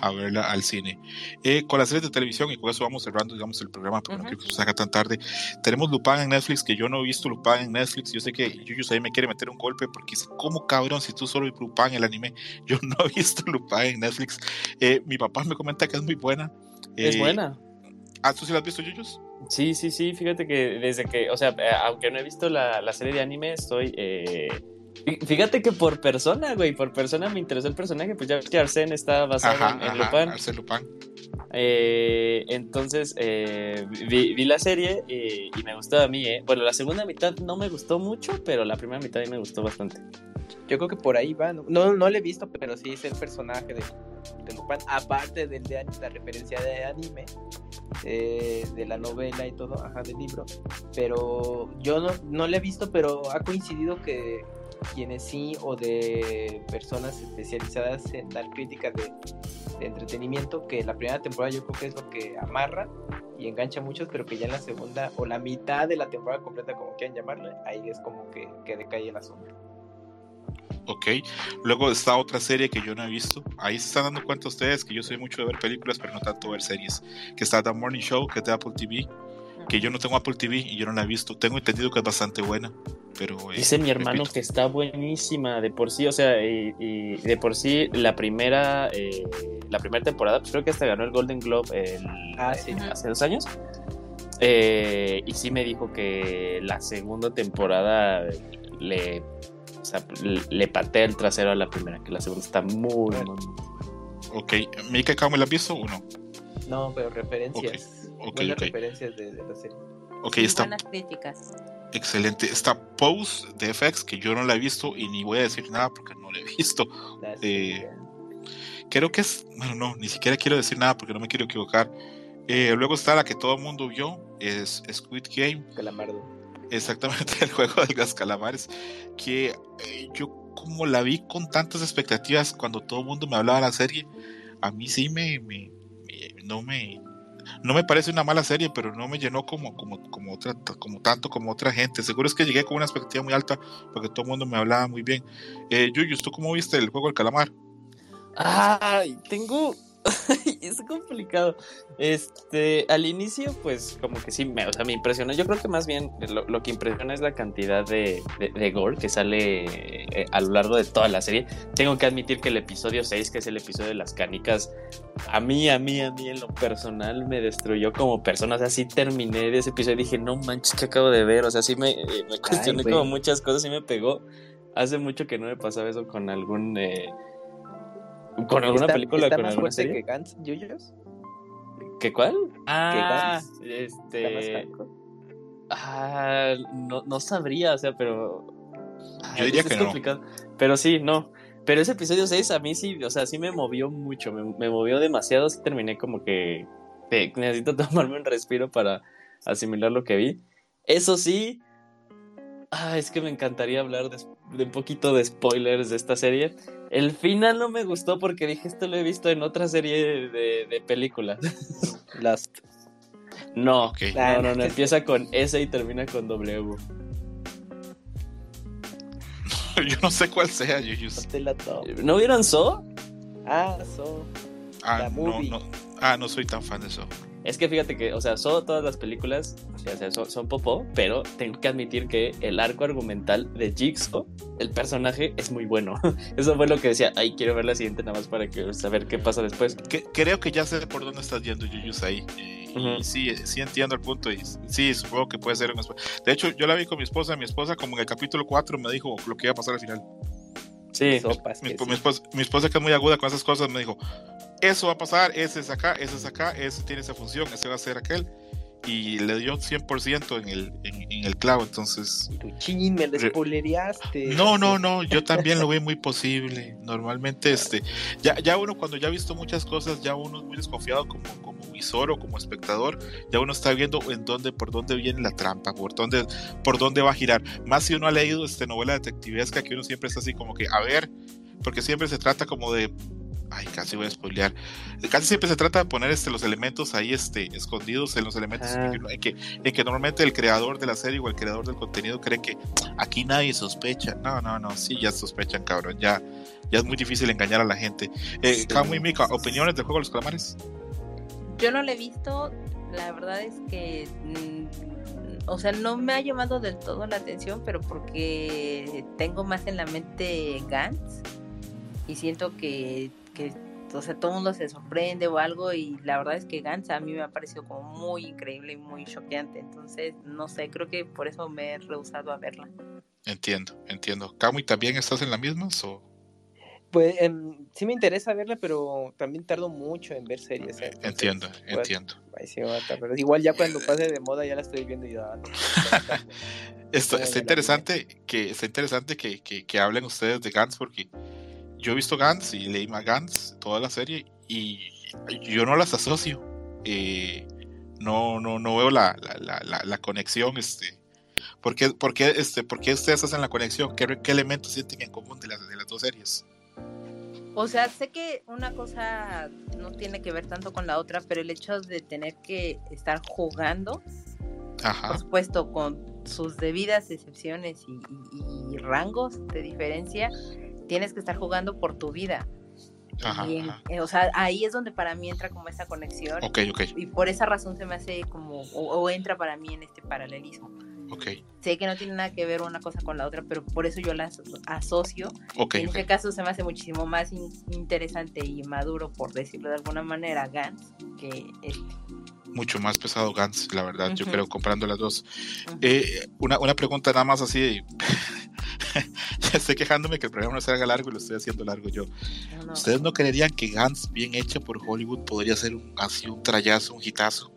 a verla al cine. Eh, con las series de televisión, y con eso vamos cerrando, digamos, el programa, porque no quiero que se haga tan tarde. Tenemos Lupin en Netflix, que yo no he visto Lupin en Netflix. Yo sé que Yuyu ahí me quiere meter un golpe, porque dice, ¿cómo cabrón si tú solo Lupin el anime? [LAUGHS] Yo no he visto Lupin en Netflix. Eh, mi papá me comenta que es muy buena. es buena. ¿Ah, tú sí la has visto, Yuyus? Sí, sí, sí, fíjate que desde que, o sea, aunque no he visto la, la serie de anime, estoy eh, Fíjate que por persona, güey, por persona me interesó el personaje, pues ya ves que Arsène está basado en, Lupin. Lupin. Eh, entonces eh, vi, la serie y, me gustó a mí, eh. Bueno, la segunda mitad no me gustó mucho, pero la primera mitad me gustó bastante. Yo creo que por ahí va, ¿no? No, no le he visto, pero sí es el personaje de, Lupin, aparte del de la referencia de anime, de la novela y todo, ajá, del libro. Pero yo no, no le he visto, pero ha coincidido que quienes sí o de personas especializadas en dar críticas de, entretenimiento, que la primera temporada yo creo que es lo que amarra y engancha a muchos, pero que ya en la segunda o la mitad de la temporada completa, como quieran llamarle, ahí es como que, que decae el asunto. Ok, luego está otra serie que yo no he visto. Ahí se están dando cuenta ustedes que yo soy mucho de ver películas, pero no tanto ver series. Que está The Morning Show, que es de Apple TV que yo no tengo Apple TV y yo no la he visto. Tengo entendido que es bastante buena, pero... Eh, Dice mi hermano que está buenísima de por sí, o sea, y, de por sí la primera, eh, la primera temporada, pues creo que hasta ganó el Golden Globe ah, hace dos años. Eh, y sí me dijo que la segunda temporada le, le patea el trasero a la primera, que la segunda está muy, muy, Ok, ¿Mika me la has visto o no? No, pero referencias. Okay, referencias de, la serie. Ok, está. Buenas críticas. Excelente. Está Pose de FX, que yo no la he visto y ni voy a decir nada porque no la he visto. Eh, creo que es. Bueno, no, ni siquiera quiero decir nada porque no me quiero equivocar. Eh, luego está la que todo el mundo vio, es Squid Game. Calamardo. Exactamente, [LAUGHS] el juego de los calamares. Que eh, yo, como la vi con tantas expectativas cuando todo el mundo me hablaba de la serie, a mí sí me no me, no me parece una mala serie, pero no me llenó como, como, como, otra, como tanto como otra gente. Seguro es que llegué con una expectativa muy alta porque todo el mundo me hablaba muy bien. Eh, Yuyus, ¿tú cómo viste el juego del calamar? Ay, tengo [LAUGHS] es complicado. Este, al inicio, pues como que sí, me, o sea, me impresionó. Yo creo que más bien lo, que impresiona es la cantidad de, de, gore que sale eh, a lo largo de toda la serie. Tengo que admitir que el episodio 6, que es el episodio de las canicas, a mí, a mí, a mí en lo personal me destruyó como persona. O sea, sí terminé de ese episodio y dije, no manches, que acabo de ver? O sea, sí me, eh, me cuestioné como muchas cosas y me pegó. Hace mucho que no me pasaba eso con algún... Eh, ¿Con alguna película? ¿Está con más fuerte que Gantz, Yuyos? ¿Qué cuál? Ah, este. Ah, no, no sabría, o sea, pero. Yo diría que es complicado. Pero sí, no. Pero ese episodio 6 a mí sí, o sea, sí me movió mucho, me, me movió demasiado, sí terminé como que necesito [LAUGHS] tomarme un respiro para asimilar lo que vi. Eso sí, ah, es que me encantaría hablar de, de, un poquito de spoilers de esta serie. El final no me gustó porque dije, esto lo he visto en otra serie de, películas. [LAUGHS] Last. No, no, no, no, empieza con S y termina con W. [LAUGHS] Yo no sé cuál sea, yo, ¿No vieron So? Ah, So. Ah, no, no. Ah, no soy tan fan de So. Es que fíjate que, o sea, son todas las películas, o sea, son, son popó, pero tengo que admitir que el arco argumental de Jigsaw, el personaje, es muy bueno. [LAUGHS] Eso fue lo que decía, ay, quiero ver la siguiente nada más para que, saber qué pasa después. creo que ya sé por dónde estás yendo, Yuyus, ahí. Y sí, sí entiendo el punto y sí, supongo que puede ser un... De hecho, yo la vi con mi esposa, mi esposa como en el capítulo 4 me dijo lo que iba a pasar al final. Sí, mi, esposa, mi, esposa, que es muy aguda con esas cosas me dijo, eso va a pasar, ese es acá, ese es acá, ese tiene esa función, ese va a ser aquel. Y le dio 100% en el, en, el clavo, entonces... Tu ching, me despolereaste. No, no, no, yo también lo veo muy posible. Normalmente, este, ya, ya uno cuando ya ha visto muchas cosas, ya uno es muy desconfiado como, como visor o como espectador, ya uno está viendo en dónde, por dónde viene la trampa, por dónde, por dónde va a girar. Más si uno ha leído este novela detectivesca, que uno siempre está así como que, a ver, porque siempre se trata como de Ay, casi voy a spoilear. Casi siempre se trata de poner este, los elementos ahí este, escondidos en los elementos Ah. en, que, en que normalmente el creador de la serie o el creador del contenido cree que aquí nadie sospecha. No, no, no, sí, ya sospechan, cabrón. Ya, ya es muy difícil engañar a la gente. Eh, Camu y Mika, ¿opiniones del juego de los calamares? Yo no lo he visto, la verdad es que, mm, o sea, no me ha llamado del todo la atención, pero porque tengo más en la mente Gantz y siento que, que o sea, todo el mundo se sorprende o algo y la verdad es que Gantz a mí me ha parecido como muy increíble y muy choqueante, entonces, no sé, creo que por eso me he rehusado a verla. Entiendo, entiendo. Camu, ¿y también estás en la misma? O? Pues em, sí me interesa verla, pero también tardo mucho en ver series. ¿eh? Entonces, Entiendo, pues, entiendo. ahí sí a. Igual ya cuando pase de moda ya la estoy viendo y ya. no, [LAUGHS] Esto, está interesante que está interesante que, que, que hablen ustedes de Gantz porque yo he visto Gantz y leí más Gantz toda la serie y yo no las asocio. Eh, no, no, no veo la, la, la, conexión. Este, ¿por, qué, por, qué, este, ¿Por qué ustedes hacen la conexión? ¿Qué, qué elementos sienten en común de, las de las dos series? O sea, sé que una cosa no tiene que ver tanto con la otra, pero el hecho de tener que estar jugando, Ajá. por supuesto, con sus debidas excepciones y, y- y rangos de diferencia, tienes que estar jugando por tu vida. Ajá, en- ajá. eh, o sea, ahí es donde para mí entra como esa conexión. Ok, ok, Y por esa razón se me hace como, o, o entra para mí en este paralelismo. ok, Sé que no tiene nada que ver una cosa con la otra, pero por eso yo las asocio ok, en ok. este caso se me hace muchísimo más in- interesante y maduro, por decirlo de alguna manera, Gantz que este. Mucho más pesado Gantz, la verdad, yo Ujú. creo, comprando las dos. Ujú. Eh, una, una pregunta nada más así [LAUGHS] ya estoy quejándome que el programa no se haga largo y lo estoy haciendo largo yo. No, no. ¿Ustedes no creerían que Gantz, bien hecha por Hollywood, podría ser un, así un trayazo, un hitazo?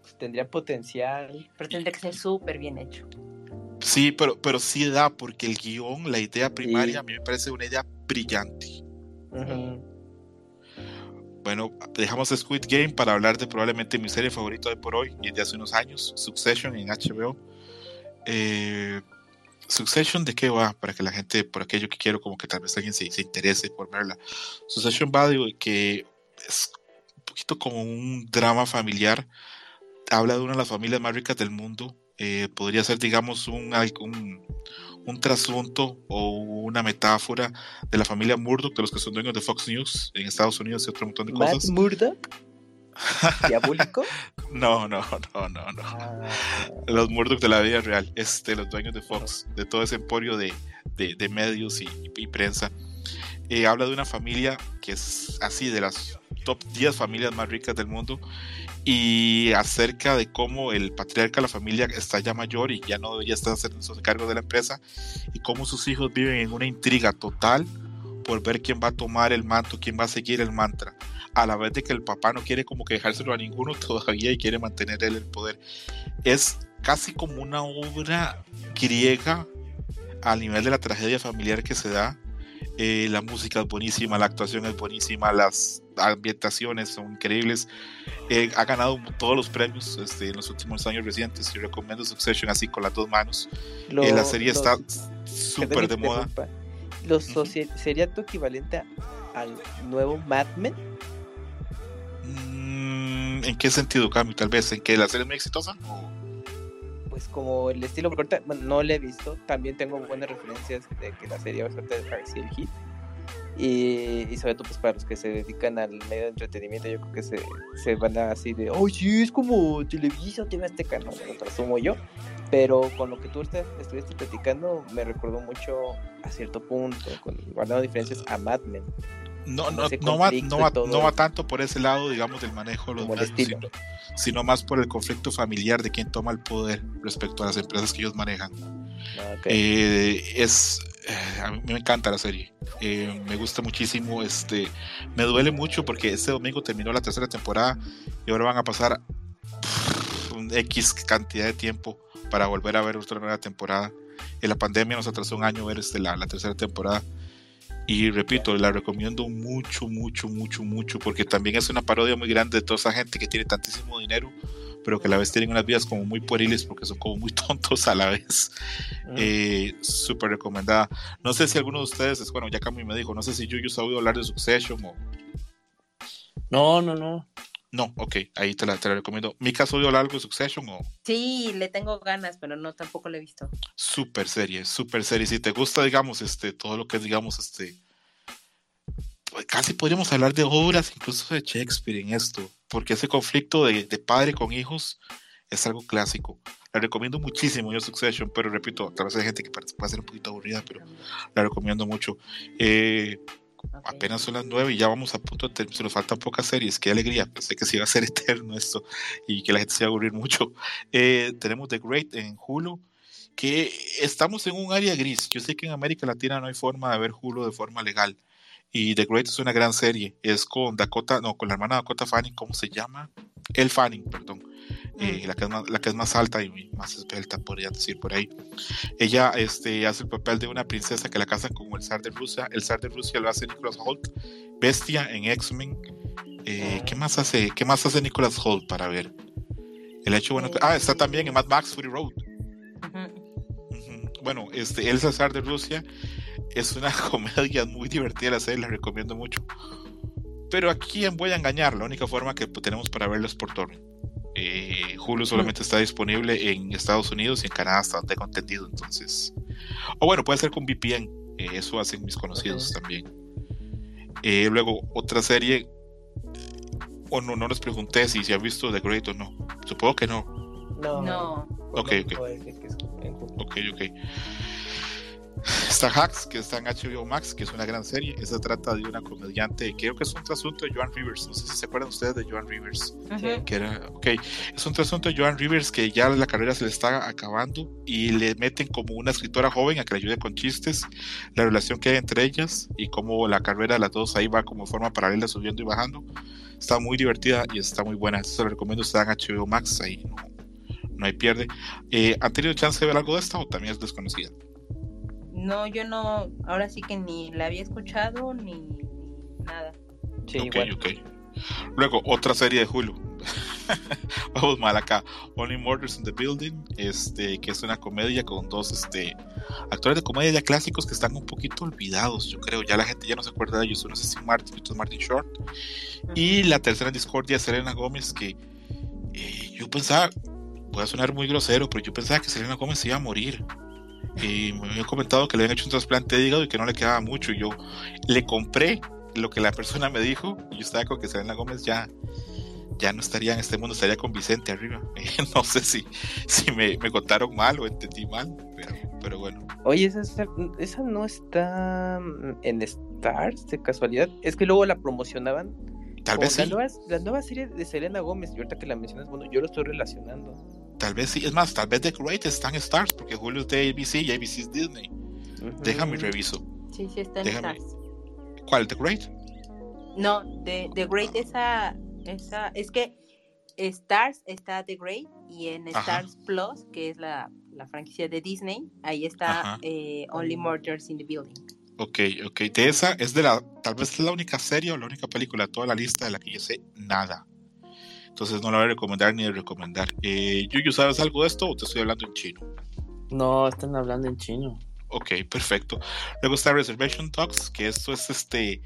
pues, tendría potencial. Pero tendría que ser súper bien hecho. Sí, pero, pero sí da, porque el guion, la idea primaria, Sí. a mí me parece una idea brillante. Ujú. Bueno, dejamos Squid Game para hablar de probablemente mi serie favorita de por hoy, y de hace unos años, Succession en HBO. Eh, Succession, ¿de qué va? Para que la gente, por aquello que quiero, como que tal vez alguien se, se interese por verla. Succession va de que es un poquito como un drama familiar. Habla de una de las familias más ricas del mundo. Eh, podría ser, digamos, un, un, un trasunto o una metáfora de la familia Murdoch, de los que son dueños de Fox News en Estados Unidos y otro montón de cosas. Murdock, [LAUGHS] diabólico. No, no, no, no, no. Ah, Los Murdoch de la vida real, este, los dueños de Fox, de todo ese emporio de, de, de medios y, y prensa. Eh, habla de una familia que es así, de las top 10 familias más ricas del mundo, y acerca de cómo el patriarca de la familia está ya mayor y ya no debería estar haciendo cargo de la empresa, y cómo sus hijos viven en una intriga total por ver quién va a tomar el manto, quién va a seguir el mantra, a la vez de que el papá no quiere como que dejárselo a ninguno [LAUGHS] todavía y quiere mantener él el poder. Es casi como una obra griega al nivel de la tragedia familiar que se da. Eh, la música es buenísima, la actuación es buenísima, las ambientaciones son increíbles. Eh, ha ganado todos los premios este, en los últimos años recientes y recomiendo Succession así con las dos manos. lo- Eh, la serie lo- está súper de moda. Lo soci- ¿Sería tu equivalente al nuevo Mad Men? Mm, ¿En qué sentido cambio? Tal vez en que la serie es muy exitosa. o- Pues como el estilo corta, bueno, no lo he visto. También tengo buenas referencias de que la serie ser de el Hit. Y, y sobre todo pues para los que se dedican al medio de entretenimiento, yo creo que se, se van a así de, oh sí, es como Televisa, TV Azteca, no, lo presumo yo. Pero con lo que tú estuviste platicando, me recordó mucho a cierto punto, con, guardando diferencias a Mad Men. No, no, no, va, no, va, no va tanto por ese lado, digamos, del manejo de los medios, sino, sino más por el conflicto familiar de quién toma el poder respecto a las empresas que ellos manejan. Ah. Eh, es eh, a mí me encanta la serie. Eh, me gusta muchísimo este me duele mucho porque este domingo terminó la tercera temporada y ahora van a pasar pff, un X cantidad de tiempo para volver a ver otra nueva temporada. En la pandemia nos atrasó un año ver este, la, la tercera temporada y repito, la recomiendo mucho, mucho, mucho, mucho, porque también es una parodia muy grande de toda esa gente que tiene tantísimo dinero, pero que a la vez tienen unas vidas como muy pueriles porque son como muy [LAUGHS] tontos a la vez. Eh, Súper recomendada. No sé si alguno de ustedes, bueno, ya Cami me dijo, no sé si Yuyu ha oído hablar de Succession o... No, no, no. No, ok, ahí te la, te la recomiendo. ¿Mika has oído algo de Succession o...? Sí, le tengo ganas, pero no, tampoco le he visto. Súper serie, súper serie. Si te gusta, digamos, este, todo lo que es, digamos, este pues, casi podríamos hablar de obras incluso de Shakespeare en esto, porque ese conflicto de, padre con hijos es algo clásico. La recomiendo muchísimo yo Succession, pero repito, tal vez hay gente que puede ser un poquito aburrida, pero la recomiendo mucho. Eh, apenas son las nueve y ya vamos a punto de se nos faltan pocas series, qué alegría, pensé que se iba a ser [LAUGHS] eterno esto y que la gente se iba a aburrir mucho. Eh, tenemos The Great en Hulu, que estamos en un área gris. Yo sé que en América Latina no hay forma de ver Hulu de forma legal, y The Great es una gran serie. Es con Dakota, no, con la hermana Dakota Fanning, ¿cómo se llama? El Fanning, perdón. Eh, mm. la, que es más, la que es más alta y más esbelta, podría decir por ahí. Ella este, hace el papel de una princesa que la casan con el zar de Rusia. El zar de Rusia lo hace Nicholas Holt, bestia en X-Men. Eh, ¿Qué más hace? ¿Qué más hace Nicholas Holt para ver? El hecho bueno. Ah, está también en Mad Max Fury Road. Bueno, este, él es el zar de Rusia es una [LAUGHS] comedia muy divertida la serie, la recomiendo mucho. Pero aquí quién voy a engañar, la única forma que tenemos para verlo es por torrent. Eh, Hulu solamente está disponible en Estados Unidos y en Canadá hasta donde tengo entendido, entonces. O bueno, puede ser con VPN, eh, eso hacen mis conocidos también. Eh, luego, otra serie, o no, no les pregunté si se ha visto The Great o no. Supongo que no. No. No. Ok, ok. Ok, ok. Está Hacks, que está en HBO Max, que es una gran serie. Esa trata de una comediante, creo que es un trasunto de Joan Rivers. No sé si se acuerdan ustedes de Joan Rivers. Que era, ok, es un trasunto de Joan Rivers que ya la carrera se le está acabando y le meten como una escritora joven a que le ayude con chistes, la relación que hay entre ellas y cómo la carrera de las dos ahí va como forma paralela subiendo y bajando. Está muy divertida y está muy buena. Se lo recomiendo, está en HBO Max, ahí no, no hay pierde. Eh, ¿Han tenido chance de ver algo de esta o también es desconocida? No, yo no, ahora sí que ni la había escuchado ni, nada. Sí, ok, ok. Luego, otra serie de Hulu. [LAUGHS] Vamos mal acá. Only Murders in the Building, este, que es una comedia con dos este, actores de comedia ya clásicos que están un poquito olvidados, yo creo. Ya la gente ya no se acuerda de ellos. Uno es Martin, otro es Martin Short. Y la tercera en Discordia es Selena Gómez, que eh, yo pensaba, voy a sonar muy grosero, pero yo pensaba que Selena Gómez iba a morir y me había comentado que le habían hecho un trasplante de hígado y que no le quedaba mucho. Y yo le compré lo que la persona me dijo y yo estaba con que Selena Gómez ya, ya no estaría en este mundo, estaría con Vicente arriba. [LAUGHS] no sé si, si me, me, contaron mal o entendí mal, pero, pero bueno. Oye, esa, esa no está en Stars de casualidad. Es que luego la promocionaban. Tal vez la Nueva, la nueva serie de Selena Gómez, y ahorita que la mencionas, bueno, yo lo estoy relacionando. Tal vez sí, es más, tal vez The Great está en Stars, porque Julio es de ABC y ABC es Disney. Déjame reviso. Sí, sí está en Stars. ¿Cuál? ¿The Great? No, The, The Great esa, esa, es que Stars está The Great y en Stars Plus, que es la, la, franquicia de Disney, ahí está eh, Only Murders in the Building. Ok, ok. De esa es de la, tal vez es la única serie o la única película de toda la lista de la que yo sé nada. Entonces no la voy a recomendar ni de recomendar. Eh, Yuyu, ¿sabes algo de esto o te estoy hablando en chino? No, están hablando en chino. Ok, perfecto. Luego está Reservation Talks, que esto es este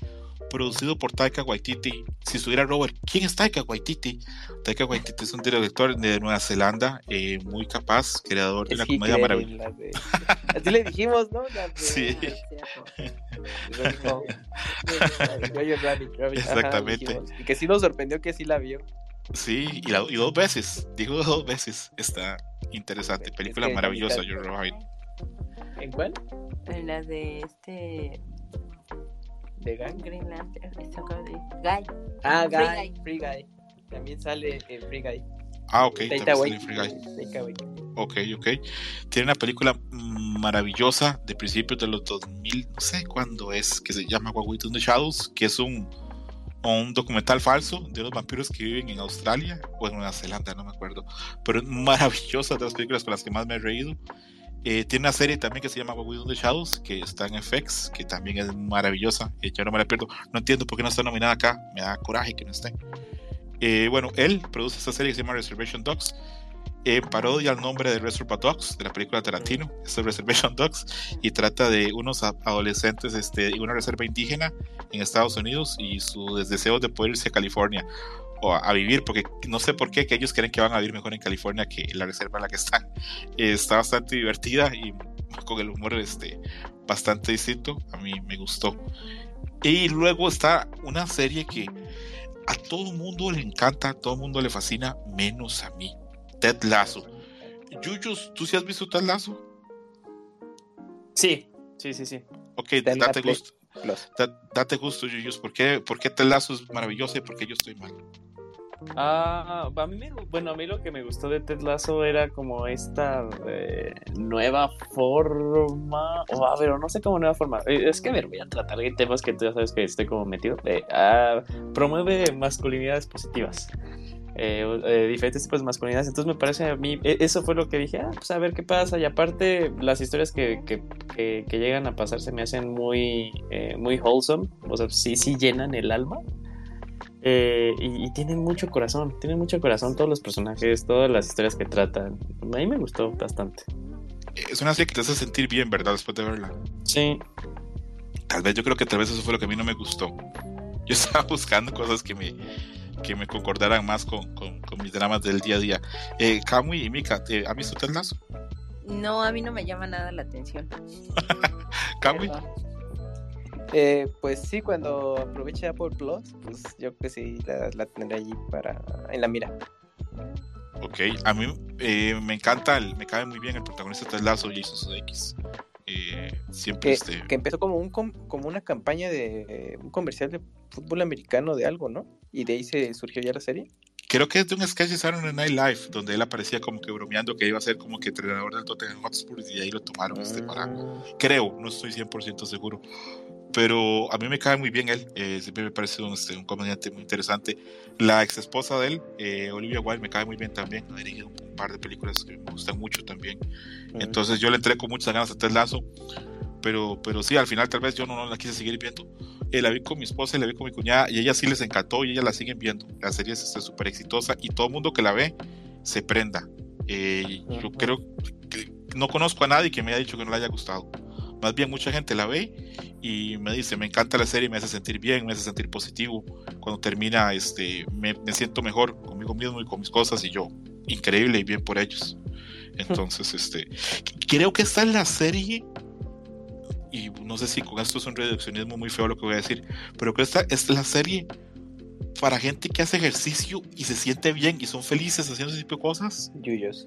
producido por Taika Waititi. Si estuviera Robert, ¿quién es Taika Waititi? Taika Waititi es un director de Nueva Zelanda, eh, muy capaz, creador de una comedia maravillosa. Así le dijimos, ¿no? sí. Exactamente. y que sí nos sorprendió que sí la vio. Sí, y, la, y, dos veces, digo [LAUGHS] dos veces, está interesante, película maravillosa, You're right. ¿En cuál? En la de este... ¿De Guy? Green Lantern, de Guy. Ah, Guy, Free Guy. También sale en Free Guy. Ah, ok, también sale Free Guy. Ok, ok. Tiene una película maravillosa de principios de los 2000, no sé cuándo es, que se llama in the Shadows, que es un un documental falso de unos vampiros que viven en Australia o en Nueva Zelanda, no me acuerdo. Pero maravillosa de las películas con las que más me he reído. Eh, tiene una serie también que se llama We the Shadows, que está en FX, que también es maravillosa. Eh, yo no me la pierdo. No entiendo por qué no está nominada acá. Me da coraje que no esté. Eh, bueno, él produce esta serie que se llama Reservation Dogs. Eh, parodia al nombre de Reservoir Dogs de la película Tarantino, es Reservation Dogs, y trata de unos adolescentes este, una reserva indígena en Estados Unidos y su deseo de poder irse a California o a, vivir, porque no sé por qué, que ellos creen que van a vivir mejor en California que en la reserva en la que están. [LAUGHS] está bastante divertida y con el humor este, bastante distinto, a mí me gustó. Y luego está una serie que a todo el mundo le encanta, a todo el mundo le fascina, menos a mí. Ted Lasso. Yuyus, ¿tú sí has visto Ted Lasso? Sí, sí, sí, sí. Ok, date gusto. date gusto, Yuyus. ¿Por qué, ¿Por qué Ted Lasso es maravilloso y por qué yo estoy mal? Ah, a mí me, bueno, a mí lo que me gustó de Ted Lasso era como esta eh, nueva forma, o a ver, no sé cómo nueva forma. Eh, es que a ver, voy a tratar de temas que tú ya sabes que estoy como metido. Ah, promueve masculinidades positivas. Eh, diferentes tipos de masculinidades. Entonces me parece a mí, e, eso fue lo que dije, ah, pues a ver qué pasa. Y aparte, las historias que, que, que, llegan a pasar se me hacen muy, muy wholesome. O sea, sí, sí llenan el alma. Eh, y, tienen mucho corazón, tienen mucho corazón todos los personajes, todas las historias que tratan. A mí me gustó bastante. Es una serie que te hace sentir bien, ¿verdad? Después de verla. Sí. Tal vez yo creo que tal vez eso fue lo que a mí no me gustó. Yo estaba [LAUGHS] buscando cosas que me, que me concordaran más con, con, mis dramas del día a día. Eh, Kamui y Mika, ¿has visto el lazo? No, a mí no me llama nada la atención. [LAUGHS] Kamui. Eh, pues sí, cuando aproveche Apple Plus, pues yo creo que sí la, tendré allí para en la mira. Ok, a mí eh, me encanta, me cae muy bien el protagonista de Lazo, Jason Sudeikis. Eh, siempre que, este... que empezó como un como una campaña de un comercial de fútbol americano de algo, ¿no? Y de ahí se surgió ya la serie. Creo que es de un sketch de Saturday Night Live, donde él aparecía como que bromeando que iba a ser como que entrenador del Tottenham Hotspur y de ahí lo tomaron este para... Ah. Creo, no estoy 100% seguro pero a mí me cae muy bien él, eh, siempre me parece un, este, un, comediante muy interesante. La ex esposa de él, eh, Olivia Wilde, me cae muy bien también, ha dirigido un par de películas que me gustan mucho también. Entonces yo le entré con muchas ganas a Ted Lazo, pero, pero sí, al final tal vez yo no, la quise seguir viendo. Eh, la vi con mi esposa y la vi con mi cuñada y ella sí les encantó y ella la siguen viendo. La serie es súper exitosa y todo el mundo que la ve se prenda. yo creo que no conozco a nadie que me haya dicho que no le haya gustado. Más bien mucha gente la ve y me dice, me encanta la serie, me hace sentir bien, me hace sentir positivo. Cuando termina, este, me, siento mejor conmigo mismo y con mis cosas y yo, increíble y bien por ellos. [LAUGHS] Entonces, este, creo que esta es la serie y no sé si con esto es un reduccionismo muy feo lo que voy a decir, pero que esta es la serie para gente que hace ejercicio y se siente bien y son felices haciendo ese tipo de cosas. Yuyos.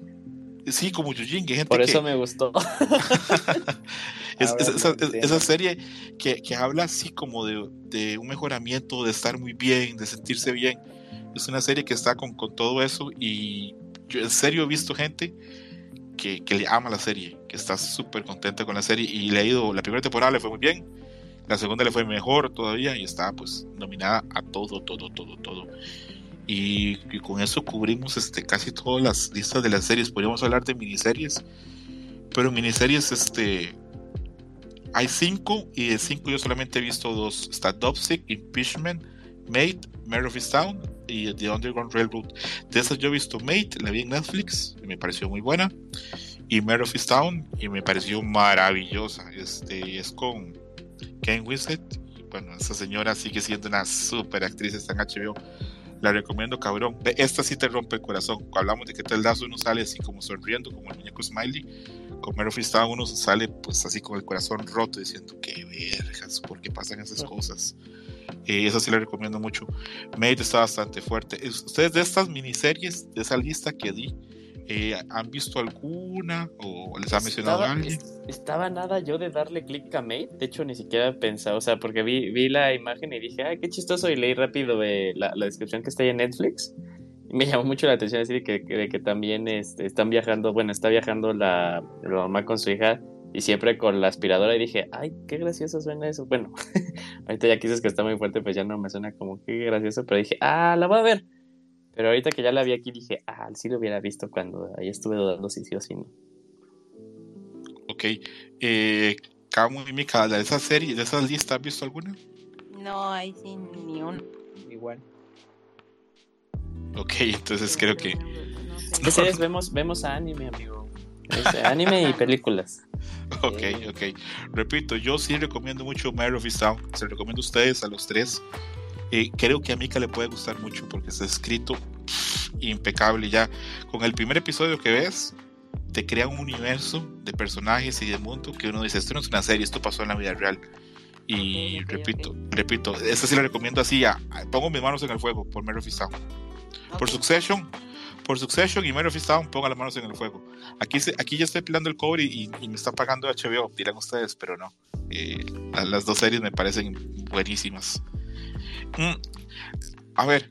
Sí, como Yujin, gente Por eso me gustó. [LAUGHS] esa, serie que, habla así como de, un mejoramiento, de estar muy bien, de sentirse bien. Es una serie que está con, todo eso y yo en serio he visto gente que, le ama la serie, que está súper contenta con la serie y le ha ido, la primera temporada le fue muy bien, la segunda le fue mejor todavía y está pues nominada a todo, todo, todo, todo y, con eso cubrimos este, casi todas las listas de las series. Podríamos hablar de miniseries, pero miniseries este, hay cinco y de cinco yo solamente he visto dos. Está Dopsic, Impeachment, Mate, Mare of Town y The Underground Railroad. De esas yo he visto Mate, la vi en Netflix y me pareció muy buena. Y Mare of Town y me pareció maravillosa. Este, es con Ken Winslet. Bueno, esa señora sigue siendo una super actriz, está en HBO la recomiendo, cabrón. Esta sí te rompe el corazón. Hablamos de que Ted Lasso uno sale así como sonriendo, como el muñeco Smiley. Con Mare of uno sale pues así con el corazón roto diciendo, qué vergas, ¿por qué pasan esas cosas? Eh, eso sí le recomiendo mucho. Made está bastante fuerte. Ustedes de estas miniseries, de esa lista que di, eh, ¿Han visto alguna o les ha mencionado alguien? Estaba nada yo de darle clic a Mate, de hecho ni siquiera he pensado, o sea, porque vi, vi la imagen y dije, ay, qué chistoso, y leí rápido la, la, descripción que está ahí en Netflix. Y me llamó mucho la atención decir que, que, también este, están viajando, bueno, está viajando la, la mamá con su hija y siempre con la aspiradora y dije, ay, qué gracioso suena eso. Bueno, [LAUGHS] ahorita ya quizás que está muy fuerte, pues ya no me suena como qué gracioso, pero dije, ah, la voy a ver. Pero ahorita que ya la vi aquí dije, ah, sí lo hubiera visto cuando ahí estuve dudando si sí o si no. Ok. Eh, Camu y Mika, ¿de esa serie, de esa lista, has visto alguna? No, ahí sí ni uno. Igual. Ok, entonces creo que. ¿Qué series vemos, vemos anime, amigo? anime y películas. [LAUGHS] Ok, ok. Repito, yo sí recomiendo mucho Mare of Sound. Se lo recomiendo a ustedes, a los tres. Y creo que a Mika le puede gustar mucho porque está escrito impecable. Ya con el primer episodio que ves, te crea un universo de personajes y de mundo que uno dice: Esto no es una serie, esto pasó en la vida real. Y repito, repito, esta sí la recomiendo así. pongo mis manos en el fuego por Mare of Sound. Por Succession por Succession y Mary of ponga las manos en el fuego. Aquí, aquí ya estoy peleando el cobre y, me está pagando HBO, dirán ustedes, pero no. Eh, las dos series me parecen buenísimas. Mm, a ver,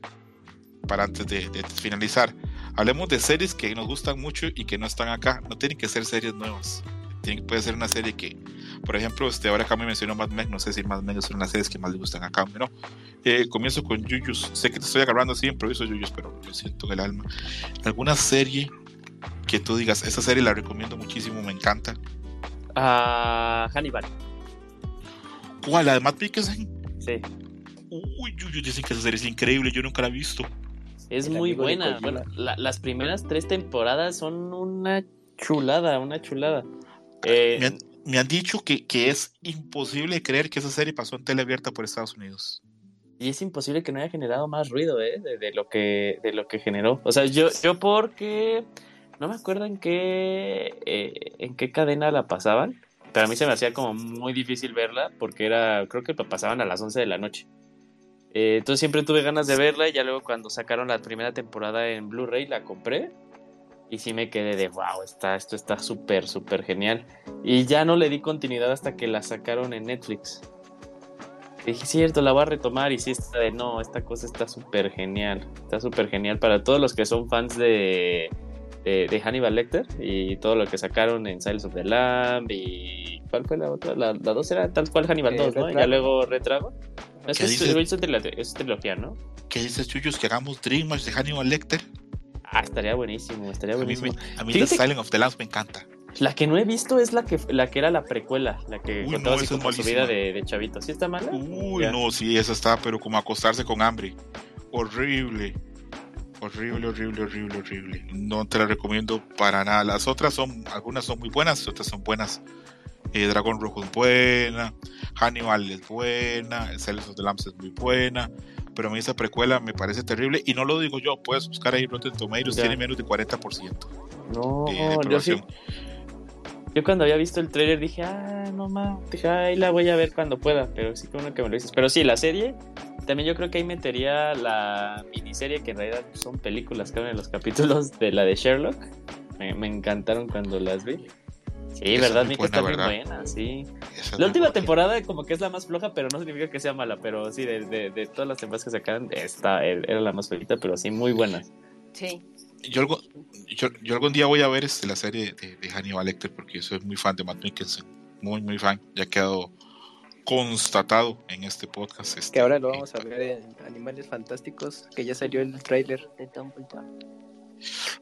para antes de, finalizar, hablemos de series que nos gustan mucho y que no están acá. No tienen que ser series nuevas. Tiene, puede ser una serie que, por ejemplo, este, ahora acá me mencionó Mad Men, no sé si Mad Men de las series que más le gustan acá, ¿no? Eh, comienzo con Yuyus. Sé que te estoy agarrando así improviso Yuyus, pero lo siento en el alma. ¿Alguna serie que tú digas, esa serie la recomiendo muchísimo, me encanta? Ah, Hannibal. ¿Cuál? ¿La de Matt Mikkelsen? Sí. Uy, Yuyus, dicen que esa serie es increíble, yo nunca la he visto. Es muy buena. Bueno, las primeras tres temporadas son una chulada, una chulada. Eh, me, han, dicho que, que, es imposible creer que esa serie pasó en tele abierta por Estados Unidos y es imposible que no haya generado más ruido ¿eh? de, lo que de lo que generó o sea yo yo porque no me acuerdo en qué eh, en qué cadena la pasaban pero a mí se me hacía como muy difícil verla porque era creo que la pasaban a las 11 de la noche eh, entonces siempre tuve ganas de verla y ya luego cuando sacaron la primera temporada en Blu-ray la compré y sí me quedé de wow, está, esto está súper, súper genial. Y ya no le di continuidad hasta que la sacaron en Netflix dije, cierto, la voy a retomar y sí está de, no, esta cosa está súper genial, está súper genial para todos los que son fans de, de, Hannibal Lecter y todo lo que sacaron en Silence of the Lamb y... ¿Cuál fue la otra? La, la dos era tal cual Hannibal 2, eh, ¿no? Y ya luego Retrago. Es trilogía, ¿no? ¿Qué dices, Chuyos? ¿Que hagamos Dream de Hannibal Lecter? Ah, estaría buenísimo, estaría buenísimo. A mí, a mí Silence of the Lambs me encanta. La que no he visto es la que, la que era la precuela, la que contaba así como su vida de, de, chavito. ¿Sí está mala? Uy, no, sí, esa está, pero como acostarse con hambre. Horrible. Horrible, horrible, horrible, horrible. No te la recomiendo para nada. Las otras son, algunas son muy buenas, otras son buenas. Eh, Dragón Rojo es buena, Hannibal es buena, Celso de Lambs es muy buena, pero a mí esa precuela me parece terrible y no lo digo yo, puedes buscar ahí Rotten Tomatoes, tiene menos de 40%. No, yo sí, yo cuando había visto el trailer dije, ah, no mames, dije, ahí la voy a ver cuando pueda, pero sí como que me lo dices. Pero sí, la serie, también yo creo que ahí metería la miniserie, que en realidad son películas que en los capítulos de la de Sherlock. Me, encantaron cuando las vi. Sí, verdad, Nico está muy buena, sí. la última temporada como que es la más floja, pero no significa que sea mala, pero sí, de, de, todas las temporadas que sacaron, esta era la más flojita, pero sí, muy buena. Sí yo, yo, algún día voy a ver este, la serie de, de, Hannibal Lecter porque yo soy muy fan de Matt Mikkelsen, muy, muy fan. Ya ha quedado constatado en este podcast. Este, que ahora lo vamos a ver en Animales Fantásticos, que ya salió el trailer de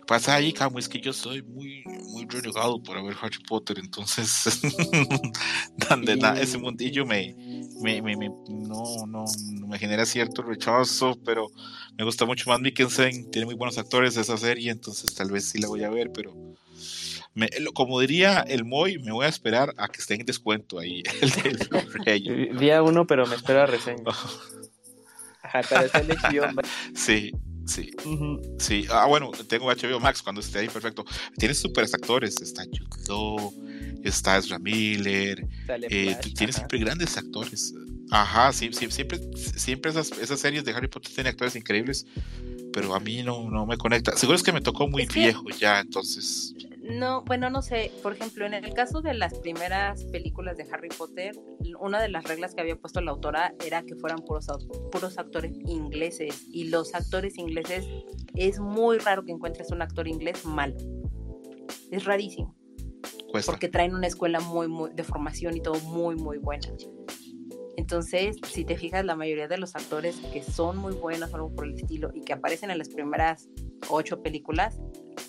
Pasa ahí, Camo, es que yo soy muy, muy renegado por ver Harry Potter, entonces, [LAUGHS] ese mundillo me, me, me, no, no, me genera cierto rechazo, pero me gusta mucho más Mikkelsen, tiene muy buenos actores de esa serie, entonces tal vez sí la voy a ver, pero me, como diría el Moy, me voy a esperar a que esté en descuento ahí, [LAUGHS] el del Día uno, pero me espera reseña. [LAUGHS] sí, Sí, sí. Ah, bueno, tengo HBO Max cuando esté ahí, perfecto. Tienes superes actores, está Jude está Ezra Miller, eh, tienes siempre grandes actores. Ajá, sí, siempre, siempre esas, esas series de Harry Potter tienen actores increíbles, pero a mí no, no me conecta. Seguro es que me tocó muy viejo ya, entonces. No, bueno, no sé. Por ejemplo, en el caso de las primeras películas de Harry Potter, una de las reglas que había puesto la autora era que fueran puros, puros actores ingleses. Y los actores ingleses, es muy raro que encuentres un actor inglés malo. Es rarísimo. Porque traen una escuela muy, muy, de formación y todo muy, muy buena. Entonces, si te fijas, la mayoría de los actores que son muy buenos, algo por el estilo, y que aparecen en las primeras ocho películas,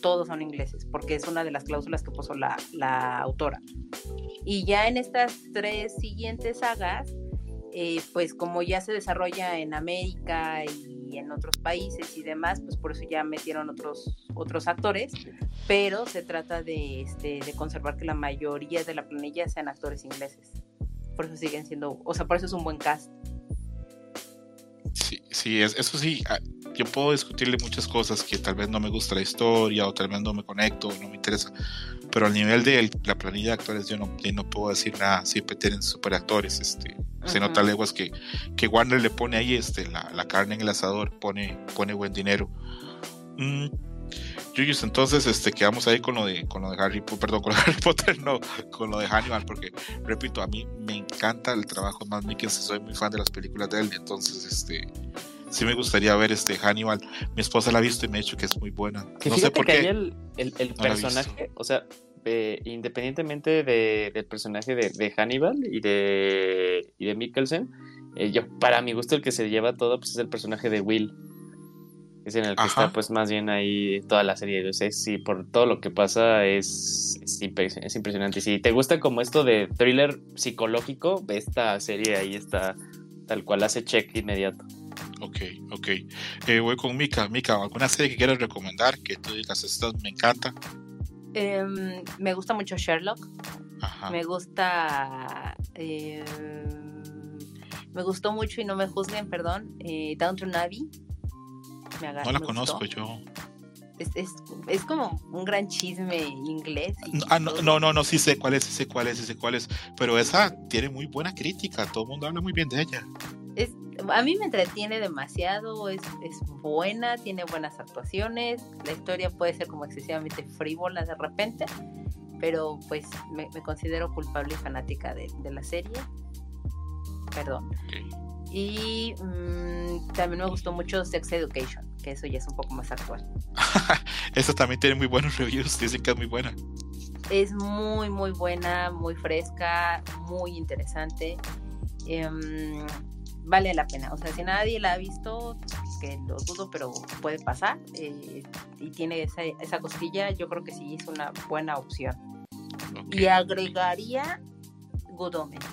todos son ingleses, porque es una de las cláusulas que puso la, la autora. Y ya en estas tres siguientes sagas, eh, pues como ya se desarrolla en América y y en otros países y demás, pues por eso ya metieron otros, otros actores, pero se trata de, este, de conservar que la mayoría de la planilla sean actores ingleses. Por eso siguen siendo, o sea, por eso es un buen cast. Sí, sí, eso sí, ah, yo puedo discutirle muchas cosas que tal vez no me gusta la historia o tal vez no me conecto, no me interesa, pero al nivel de la planilla de actores yo no, no puedo decir nada, siempre tienen super actores, este, se nota leguas que, que Warner le pone ahí este, la, la, carne en el asador, pone, pone buen dinero. Mm, entonces este, quedamos ahí con lo de, con lo de Harry perdón, con Harry Potter, no, con lo de Hannibal, porque repito, a mí me encanta el trabajo de Matt Mikkelsen, soy muy fan de las películas de él, entonces este sí me gustaría ver este Hannibal. Mi esposa la ha visto y me ha dicho que es muy buena. no sé por qué. el, el, personaje, o sea, independientemente de, del personaje de, de, Hannibal y de, y de Mikkelsen, eh, yo, para mi gusto, el que se lleva todo pues, es el personaje de Will es en el que está pues más bien ahí toda la serie. O sea, sí, por todo lo que pasa es, es, impresionante. Si te gusta como esto de thriller psicológico, esta serie ahí está tal cual hace check inmediato. Ok, ok. Eh, voy con Mika. Mika, ¿alguna serie que quieras recomendar? Que tú digas, esta me encanta. Em, me gusta mucho Sherlock. Me gusta... Em, me gustó mucho y no me juzguen, perdón. Eh, Downton Abbey no la conozco yo. Es, es, es, como un gran chisme inglés. Ah, no, no, no, no, sí sé cuál es, sí sé cuál es, sí sé cuál es. Pero esa tiene muy buena crítica, todo el mundo habla muy bien de ella. Es, a mí me entretiene demasiado, es, es buena, tiene buenas actuaciones, la historia puede ser como excesivamente frívola de repente, pero pues me, considero culpable y fanática de, de la serie. Perdón. Y mm, también me gustó mucho Sex Education, que eso ya es un poco más actual. [LAUGHS] Eso también tiene muy buenos reviews, dicen que es muy buena. Es muy, muy buena, muy fresca, muy interesante. Em, vale la pena. O sea, si nadie la ha visto, que lo dudo, pero puede pasar. Eh, y tiene esa, esa costilla, yo creo que sí es una buena opción. Y agregaría Good Omens.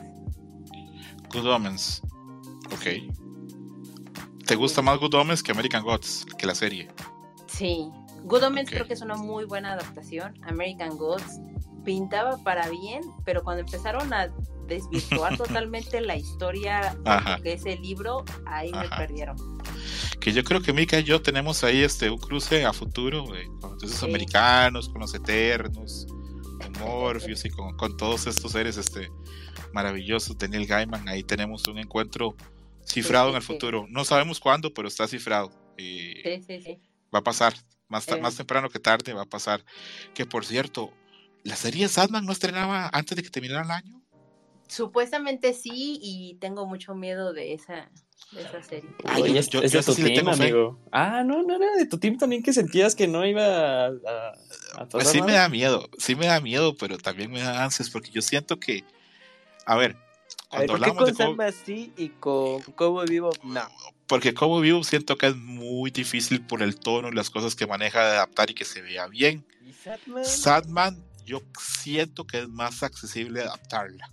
Good Omens. Ok. ¿Te gusta más Good Omens que American Gods, que la serie? Sí. Good Omens creo que es una muy buena adaptación. American Gods pintaba para bien, pero cuando empezaron a desvirtuar [LAUGHS] totalmente la historia de ese libro, ahí me perdieron. Que yo creo que Mika y yo tenemos ahí este un cruce a futuro con los americanos, con los eternos, con Morpheus y con, con, todos estos seres este maravillosos de Neil Gaiman. Ahí tenemos un encuentro Cifrado en el futuro. No sabemos cuándo, pero está cifrado. sí, sí, sí. Va a pasar. Más, eh. más temprano que tarde va a pasar. Que por cierto, ¿la serie Sadman no estrenaba antes de que terminara el año? Supuestamente sí, y tengo mucho miedo de esa, de esa serie. Oye, yo, es de tu team, amigo. Ah, no, no era de tu team también que sentías que no iba a, a, pues sí me da miedo, sí me da miedo, pero también me da ansias porque yo siento que, a ver, ¿por qué con Sam sí y con Cobo Vivo no? Porque Cobo Vivo siento que es muy difícil por el tono y las cosas que maneja de adaptar y que se vea bien. ¿Y Sadman? yo siento que es más accesible adaptarla.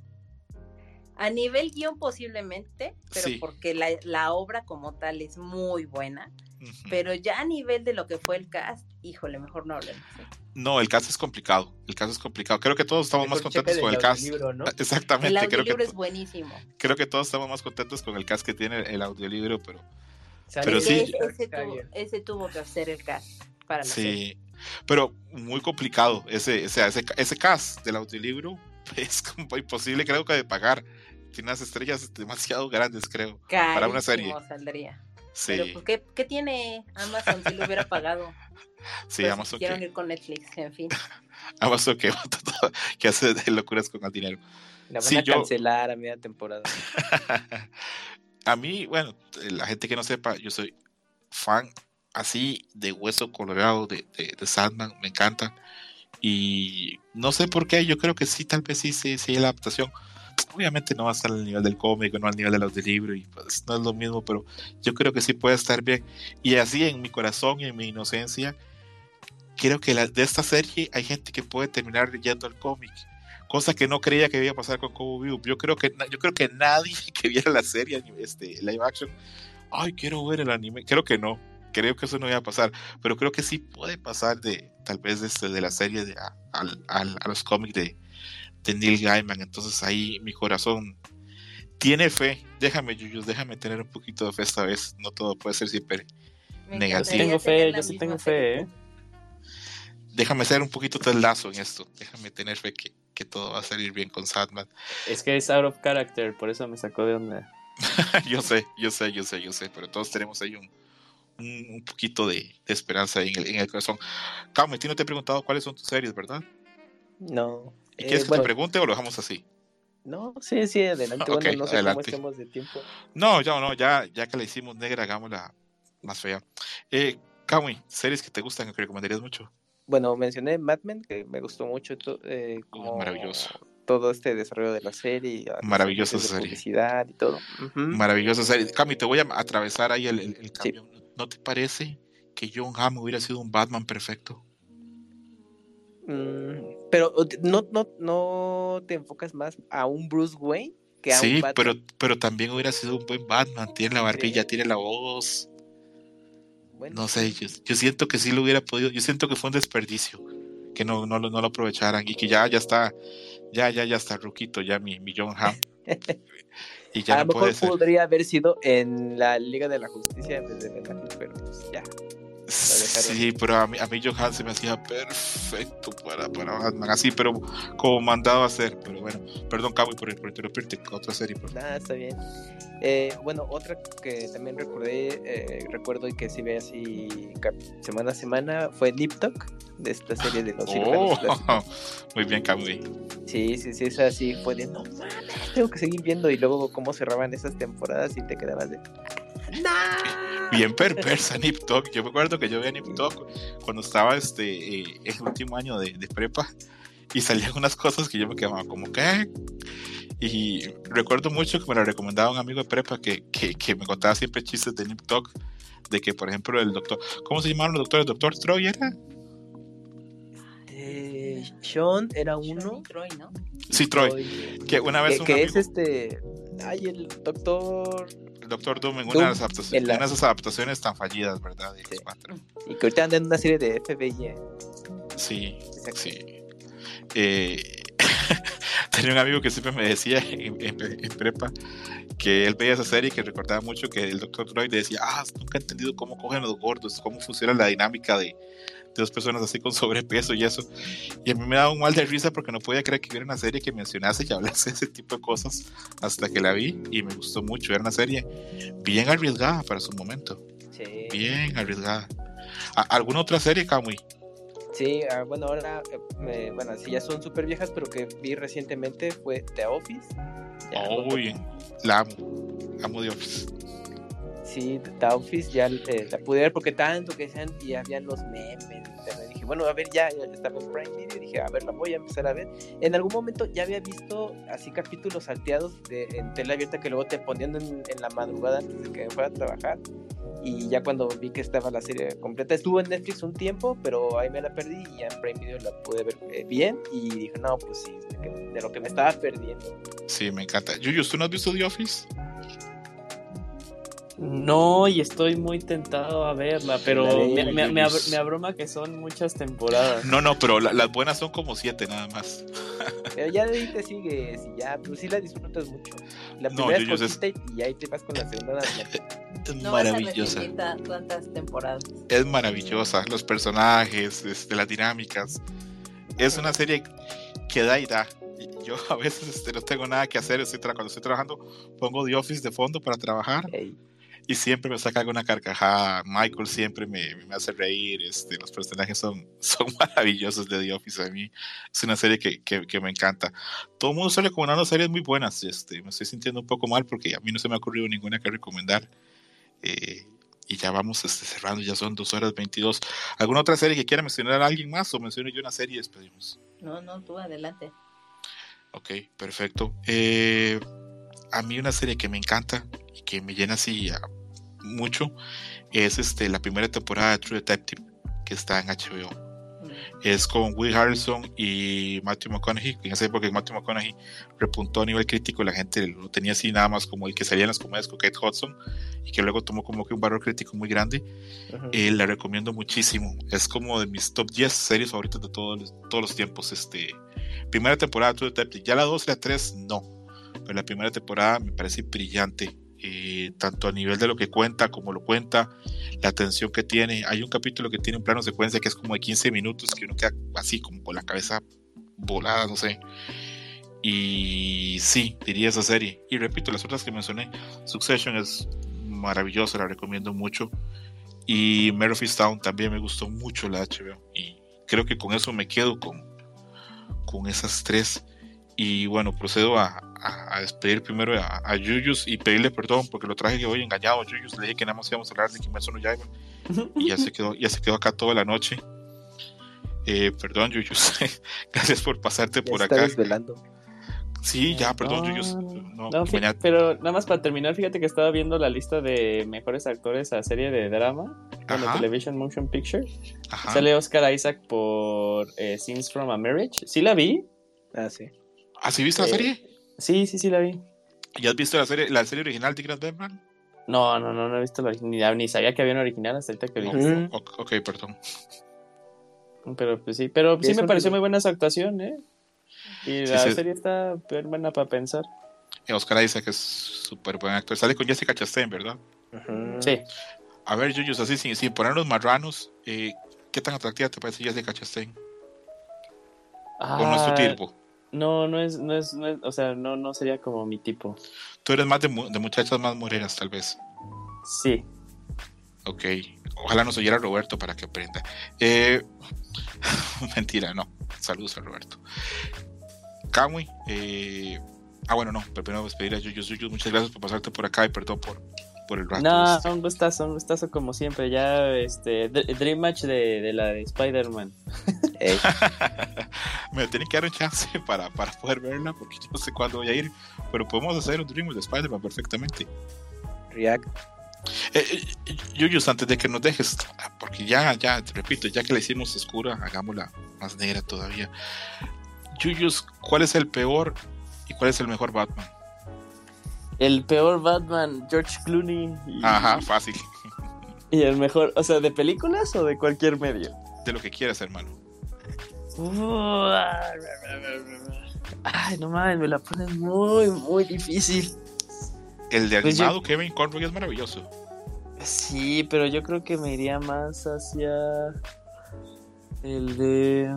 A nivel guion posiblemente, pero porque la, la, obra como tal es muy buena. Pero ya a nivel de lo que fue el cast, híjole, mejor no hablemos. No, el cast es complicado. El caso es complicado. Creo que todos estamos más contentos con el cast. [LAUGHS] Exactamente. El audiolibro creo que, es buenísimo. Creo que todos estamos más contentos con el cast que tiene el audiolibro, pero. pero sí. Ese, tuvo, que hacer el cast para Sí. Pero muy complicado. Ese, ese, ese, cast del audiolibro [LAUGHS] es como imposible, creo que de pagar. Tiene unas estrellas demasiado grandes, creo. para una serie. Saldría. Sí. Pero, pues, ¿qué, ¿qué, tiene Amazon si lo hubiera pagado? [LAUGHS] Sí, pues, Amazon. Quiero ir con Netflix, en fin. [LAUGHS] Amazon que, que hace de locuras con el dinero. La van a cancelar a media temporada. [LAUGHS] a mí, bueno, la gente que no sepa, yo soy fan así de hueso colorado de, de, de Sandman, me encanta. Y no sé por qué, yo creo que sí, tal vez sí, sí, sí, la adaptación obviamente no va a estar al nivel del cómic, no al nivel de los del libro, y pues no es lo mismo, pero yo creo que sí puede estar bien. Y así en mi corazón y en mi inocencia, creo que de esta serie hay gente que puede terminar leyendo el cómic, cosa que no creía que iba a pasar con Cowboy Yo creo que yo creo que nadie [LAUGHS] que viera la serie este live action ay, quiero ver el anime. Creo que no, creo que eso no iba a pasar, pero creo que sí puede pasar de tal vez desde de la serie de, a, a, los cómics de, de, Neil Gaiman. Entonces ahí mi corazón tiene fe. Déjame, Yuyus, déjame tener un poquito de fe esta vez. No todo puede ser siempre negativo. Tengo fe, yo sí tengo fe. ¿eh? Déjame ser un poquito del lazo en esto. Déjame tener fe que, que todo va a salir bien con Sadman. Es que es out of character, por eso me sacó de onda. [LAUGHS] yo sé, yo sé, yo sé, yo sé, pero todos tenemos ahí un, un, poquito de, esperanza en el, en el corazón. Cam, no te he preguntado cuáles son tus series, ¿verdad? No. ¿Y quieres eh, que te pregunte o lo dejamos así? No, sí, sí, adelante. bueno, no sé cómo estemos de tiempo. No, ya no, ya, ya que la hicimos negra, hagámosla más fea. Eh, series que te gustan, que recomendarías mucho. Bueno, mencioné Mad Men, que me gustó mucho. Eh, como maravilloso. Todo este desarrollo de la serie. Maravillosa serie. Publicidad y todo. Maravillosa serie. Cami, te voy a atravesar ahí el, el, cambio. ¿No te parece que John Hamm hubiera sido un Batman perfecto? Mm, pero no, no, no te enfocas más a un Bruce Wayne que a sí, un Batman. pero, pero también hubiera sido un buen Batman. Tiene la barbilla, tiene la voz. no sé, yo, siento que sí lo hubiera podido. Yo siento que fue un desperdicio que no, no, no lo aprovecharan y que ya, ya está, ya, ya, ya está ruquito ya mi, mi John Hamm. [LAUGHS] Y ya a lo mejor podría haber sido en la Liga de la Justicia en vez de Ben pero pues ya. Sí, pero a mí, a mí Johan se me hacía perfecto para, para Batman, así, pero como mandado a hacer. Pero bueno, perdón, Cabo, por, por interrumpirte. Otra serie, por Nada, está bien. Eh, bueno, otra que también recordé, eh, recuerdo y que sí ve así semana a semana fue Nip Tuck, de esta serie de los oh, [LAUGHS] Muy bien, Cabo. Sí, sí, sí, esa sí fue de no mames, tengo que seguir viendo. Y luego cómo cerraban esas temporadas y te quedabas de. Bien perversa Nip Tuck. Yo me acuerdo que yo veía Nip Tuck cuando estaba este eh, el último año de, prepa y salían unas cosas que yo me quedaba como que y recuerdo mucho que me lo recomendaba un amigo de prepa que, que, me contaba siempre chistes de Nip Tuck de que por ejemplo el doctor ¿cómo se llamaban los doctores? ¿Doctor Troy era? Eh, Sean era uno. Troy, ¿no? Sí, Troy. Que una vez que, que es este. Ay, el doctor el Doctor Doom en una, de, esas adaptaciones tan fallidas, ¿verdad? Y que ahorita anda en una serie de FBI. Sí, sí. Eh, [LAUGHS] tenía un amigo que siempre me decía en, prepa que él veía esa serie y que recordaba mucho que el Doctor Troy le decía, ah, nunca he entendido cómo cogen los gordos, cómo funciona la dinámica de dos personas así con sobrepeso y eso. Y a mí me daba un mal de risa porque no podía creer que hubiera una serie que mencionase y hablase de ese tipo de cosas hasta que la vi y me gustó mucho. Era una serie bien arriesgada para su momento. Sí. Bien arriesgada. ¿Alguna otra serie, Kamui? Sí, ah, bueno, ahora, eh, bueno, sí, ya son súper viejas, pero que vi recientemente fue The Office. Uy, la amo, amo The Office sí, Office ya eh, la pude ver porque tanto que sean y había los memes. Dije, bueno, a ver, ya, ya estaba en Prime Video. Dije, a ver, la voy a empezar a ver. En algún momento ya había visto así capítulos salteados de, en tele abierta que luego te ponían en, la madrugada antes de que fuera a trabajar. Y ya cuando vi que estaba la serie completa, estuvo en Netflix un tiempo, pero ahí me la perdí y ya en Prime Video la pude ver eh, bien. Y dije, no, pues sí, de, lo que me estaba perdiendo. Sí, me encanta. Yuyus, ¿tú no has visto The Office? No, y estoy muy tentado a verla, pero me, abruma que son muchas temporadas. No, no, pero las buenas son como siete nada más. Pero ya de ahí te sigues y ya, pues sí la disfrutas mucho. La primera no, es y ahí te vas con la segunda. [LAUGHS] Es maravillosa. ¿Cuántas temporadas? Es maravillosa, los personajes, este, las dinámicas. Es una serie que da y da. Yo [LAUGHS] a veces este, no tengo nada que hacer, estoy cuando estoy trabajando pongo The Office de fondo para trabajar y siempre me saca alguna carcajada. Michael siempre me, me, hace reír. Este, los personajes son, [LAUGHS] son maravillosos de The Office. A mí es una serie que, que, que me encanta. Todo el mundo sale recomendando series muy buenas. Este, me estoy sintiendo un poco mal porque a mí no se me ha ocurrido ninguna que recomendar. Eh, y ya vamos este, cerrando, ya son dos horas 22. ¿Alguna otra serie que quiera mencionar a alguien más o menciono yo una serie y despedimos? No, no, tú adelante. Ok, perfecto. Eh, a mí una serie que me encanta y que me llena así mucho es este, la primera temporada de True Detective que está en HBO. es con Will Harrison y Matthew McConaughey. En esa época Matthew McConaughey repuntó a nivel crítico y la gente lo tenía así nada más como el que salía en las comedias con Kate Hudson y que luego tomó como que un valor crítico muy grande. Eh, la recomiendo muchísimo. Es como de mis top 10 series favoritas de todos, todos los tiempos. Este, primera temporada True Detective. Ya la 2 y la 3 no. Pero la primera temporada me parece brillante. Eh, tanto a nivel de lo que cuenta como lo cuenta, la atención que tiene. Hay un capítulo que tiene un plano secuencia que es como de 15 minutos, que uno queda así como con la cabeza volada, no sé. Y sí, diría esa serie. Y repito, las otras que mencioné, Succession es maravillosa, la recomiendo mucho. Y Mare Town también me gustó mucho la HBO. Y creo que con eso me quedo con, con esas tres. Y bueno, procedo a, a, despedir primero a, a, Yuyus y pedirle perdón porque lo traje que hoy engañado. Yuyus le dije que nada más íbamos a hablar de Kimetsu no Yaiba y ya se quedó, ya se quedó acá toda la noche. Eh, perdón, Yuyus. [LAUGHS] Gracias por pasarte por acá. Desvelando. Sí, ya, perdón, Yuyus. No, pero nada más para terminar, fíjate que estaba viendo la lista de mejores actores a serie de drama la Television Motion Picture. Sale Oscar Isaac por eh, Scenes from a Marriage. ¿Sí la vi? Ah, sí. ¿Ah, sí viste la eh, serie? Sí, sí, sí la vi. ¿Y has visto la serie, la serie original de Grant Batman? No, no, no, no he visto la original, ni, sabía que había una original hasta ahorita que vi. ok, perdón. Pero pues sí, pero sí me pareció muy buena su actuación, ¿eh? Y la serie está buena para pensar. Y Oscar dice que es súper buen actor. Sale con Jessica Chastain, ¿verdad? Sí. A ver, Yuyos, así sin, sin ponernos marranos, eh, ¿qué tan atractiva te parece Jessica Chastain? Ah, ¿O no es tu tipo? No, no es, no es, o sea, no, no sería como mi tipo. Tú eres más de, de muchachas más morenas, tal vez. Sí. Ok. Ojalá nos oyera Roberto para que aprenda. Eh, [LAUGHS] mentira, no. Saludos a Roberto. Kamui. Eh, ah, bueno, no. Pero primero despedir a Yuyus. Yuyus, muchas gracias por pasarte por acá y perdón por, por el rato. No, este. un gustazo, un gustazo como siempre. Ya, este, Dream Match de, de la de Spider-Man. [LAUGHS] Me tienen que dar un chance para, para poder verla porque yo no sé cuándo voy a ir. Pero podemos hacer un Dream de Spider-Man perfectamente. React. Eh, eh antes de que nos dejes, porque ya, ya, te repito, ya que la hicimos oscura, hagámosla más negra todavía. Yuyus, ¿cuál es el peor y cuál es el mejor Batman? El peor Batman, George Clooney. Ajá, fácil. Y el mejor, o sea, ¿de películas o de cualquier medio? De lo que quieras, hermano. Ay, no mames, me la pones muy, muy difícil. El de pues animado Kevin Conroy es maravilloso. Sí, pero yo creo que me iría más hacia el de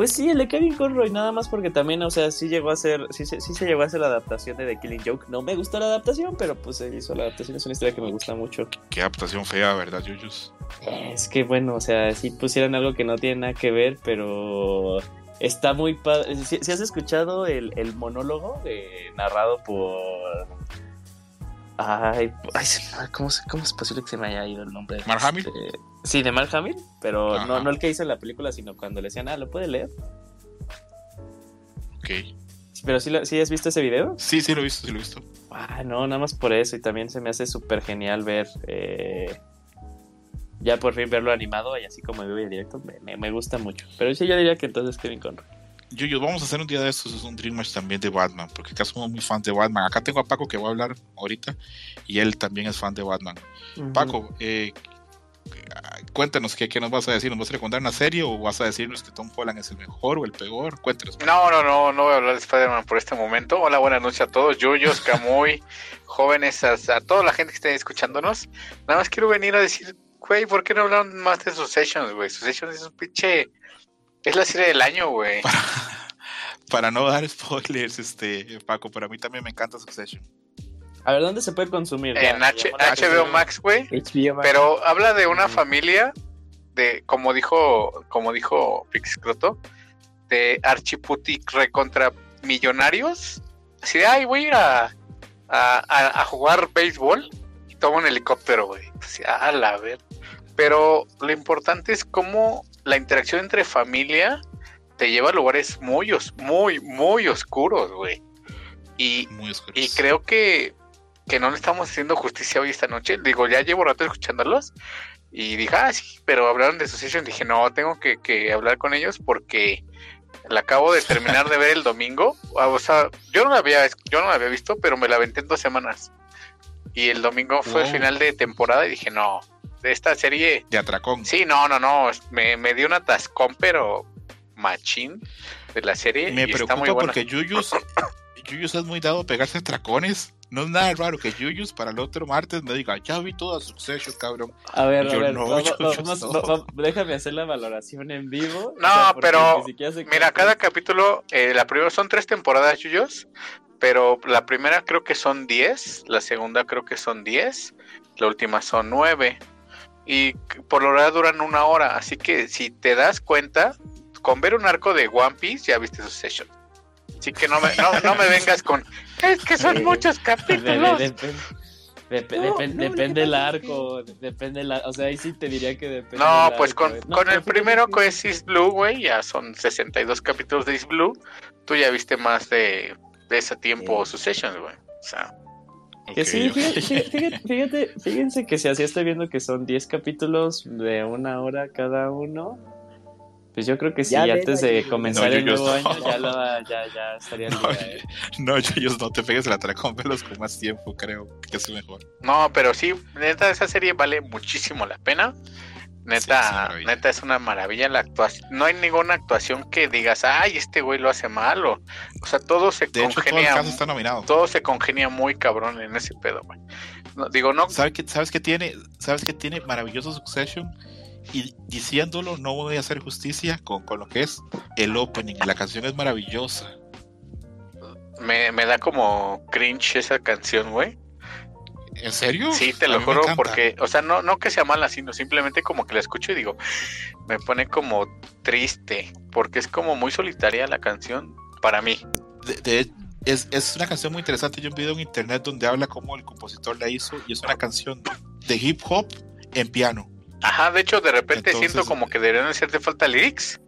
pues sí, el de Kevin Conroy, nada más porque también, o sea, sí llegó a ser, sí, sí, se llegó a hacer la adaptación de The Killing Joke. No me gustó la adaptación, pero pues se hizo la adaptación, es una historia que me gusta mucho. Qué adaptación fea, ¿verdad, Yuyus? Es que bueno, o sea, sí pusieron algo que no tiene nada que ver, pero está muy padre. Si, has escuchado el, el monólogo narrado por Ay, ¿cómo, ¿cómo, es posible que se me haya ido el nombre? ¿Mark Hamill? Este, sí, de Mark Hamill, pero no, no el que hizo la película, sino cuando le decían, ah, ¿lo puede leer? Ok. ¿Pero sí, sí has visto ese video? Sí, sí lo he visto, sí lo he visto. Ah, no, nada más por eso, y también se me hace súper genial ver... Eh, ya por fin verlo animado y así como vivo y directo, me, me, gusta mucho. Pero sí, yo diría que entonces Kevin Conroy. Yuyo, vamos a hacer un día de estos, es un Dream Match también de Batman, porque acá somos muy fans de Batman. Acá tengo a Paco que va a hablar ahorita y él también es fan de Batman. Paco, eh, cuéntanos ¿qué, ¿qué, nos vas a decir. ¿Nos vas a recomendar una serie o vas a decirnos que Tom Holland es el mejor o el peor? Cuéntanos. No, no, no, no voy a hablar de Spider-Man por este momento. Hola, buenas noches a todos, Yuyos, Camuy, [LAUGHS] jóvenes, a, toda la gente que esté escuchándonos. Nada más quiero venir a decir, güey, ¿por qué no hablan más de Succession, güey? Succession es un pinche es la serie del año, güey. [LAUGHS] Para, no dar spoilers, este, Paco, pero a mí también me encanta Succession. A ver, ¿dónde se puede consumir? En HBO Max, güey. Pero habla de una familia de, como dijo, como dijo Pixcroto, de archiputi recontra millonarios. Así de, ay, voy a ir a, a, jugar béisbol y tomo un helicóptero, güey. Así, a la ver. Pero lo importante es cómo la interacción entre familia te lleva a lugares muy, muy, muy oscuros, güey. Y, y creo que, que no le estamos haciendo justicia hoy esta noche. Digo, ya llevo rato escuchándolos, Y dije, ah, sí, pero hablaron de Succession. Dije, no, tengo que, que hablar con ellos porque la acabo de terminar de ver el domingo. Ah, o sea, yo no la había, yo no la había visto, pero me la aventé en dos semanas. Y el domingo fue el Oh. final de temporada y dije, no, esta serie. De atracón. Sí, no, no, no. Me, me dio una tascón, pero machín de la serie. Me y está muy preocupa buena. porque Yuyus, [CLEARS THROAT] Yuyus es muy dado a pegarse a tracones. No es nada raro que Yuyus para el otro martes me diga, ya vi toda Succession, cabrón. A ver, Yo a ver, no, vamos- yo- vamos- no. va- va- déjame hacer la valoración en vivo. No, o sea, pero Mira, cada capítulo, eh, la primera son tres temporadas, Yuyos, pero la primera creo que son 10, la segunda creo que son 10, la última son 9, y por lo general duran una hora, así que si te das cuenta, con ver un arco de One Piece ya viste Succession. Así que no me, no, no me vengas con, es que son Sí. muchos capítulos. de- dep- No, depende el que- arco, depende la, o sea, ahí sí te diría que depende. No, pues arco, con, eh. No, con el primero que- es East Blue, güey, ya son 62 capítulos de East Blue. Tú ya viste más de, de ese tiempo Succession, güey. O sea, Que sí, [LAUGHS] fíjate, fíjense que si así estoy viendo que son 10 capítulos de una hora cada uno, pues yo creo que sí, Ya ven antes de comenzar No, el yo- yo- nuevo año ya, lo, ya, ya estaría [LAUGHS] No, día, eh. no, Yuyus, no te pegues el atracón, velos con más tiempo, creo que es mejor. no, pero sí, neta, esa serie vale muchísimo la pena. Sí, es Neta, neta es una maravilla la actuación. No hay ninguna actuación que digas, ay, este güey lo hace mal. O, sea, todo se De hecho, todo congenia. está nominado. todo se congenia muy cabrón en ese pedo, güey. No, digo, no, ¿Sabes qué, ¿Sabes qué tiene? ¿Sabes qué tiene maravilloso Succession? Y diciéndolo, no voy a hacer justicia con, con lo que es el opening. La canción es maravillosa. me, me da como cringe esa canción, güey. ¿En serio? Sí, te lo juro, porque, o sea, no, no que sea mala, sino simplemente como que la escucho y digo, me pone como triste, porque es como muy solitaria la canción para mí. De- de- es, es una canción muy interesante. Yo vi un video en internet donde habla cómo el compositor la hizo y es una canción de hip hop en piano. Ajá, de hecho, de repente Entonces- siento como que deberían hacerte falta lyrics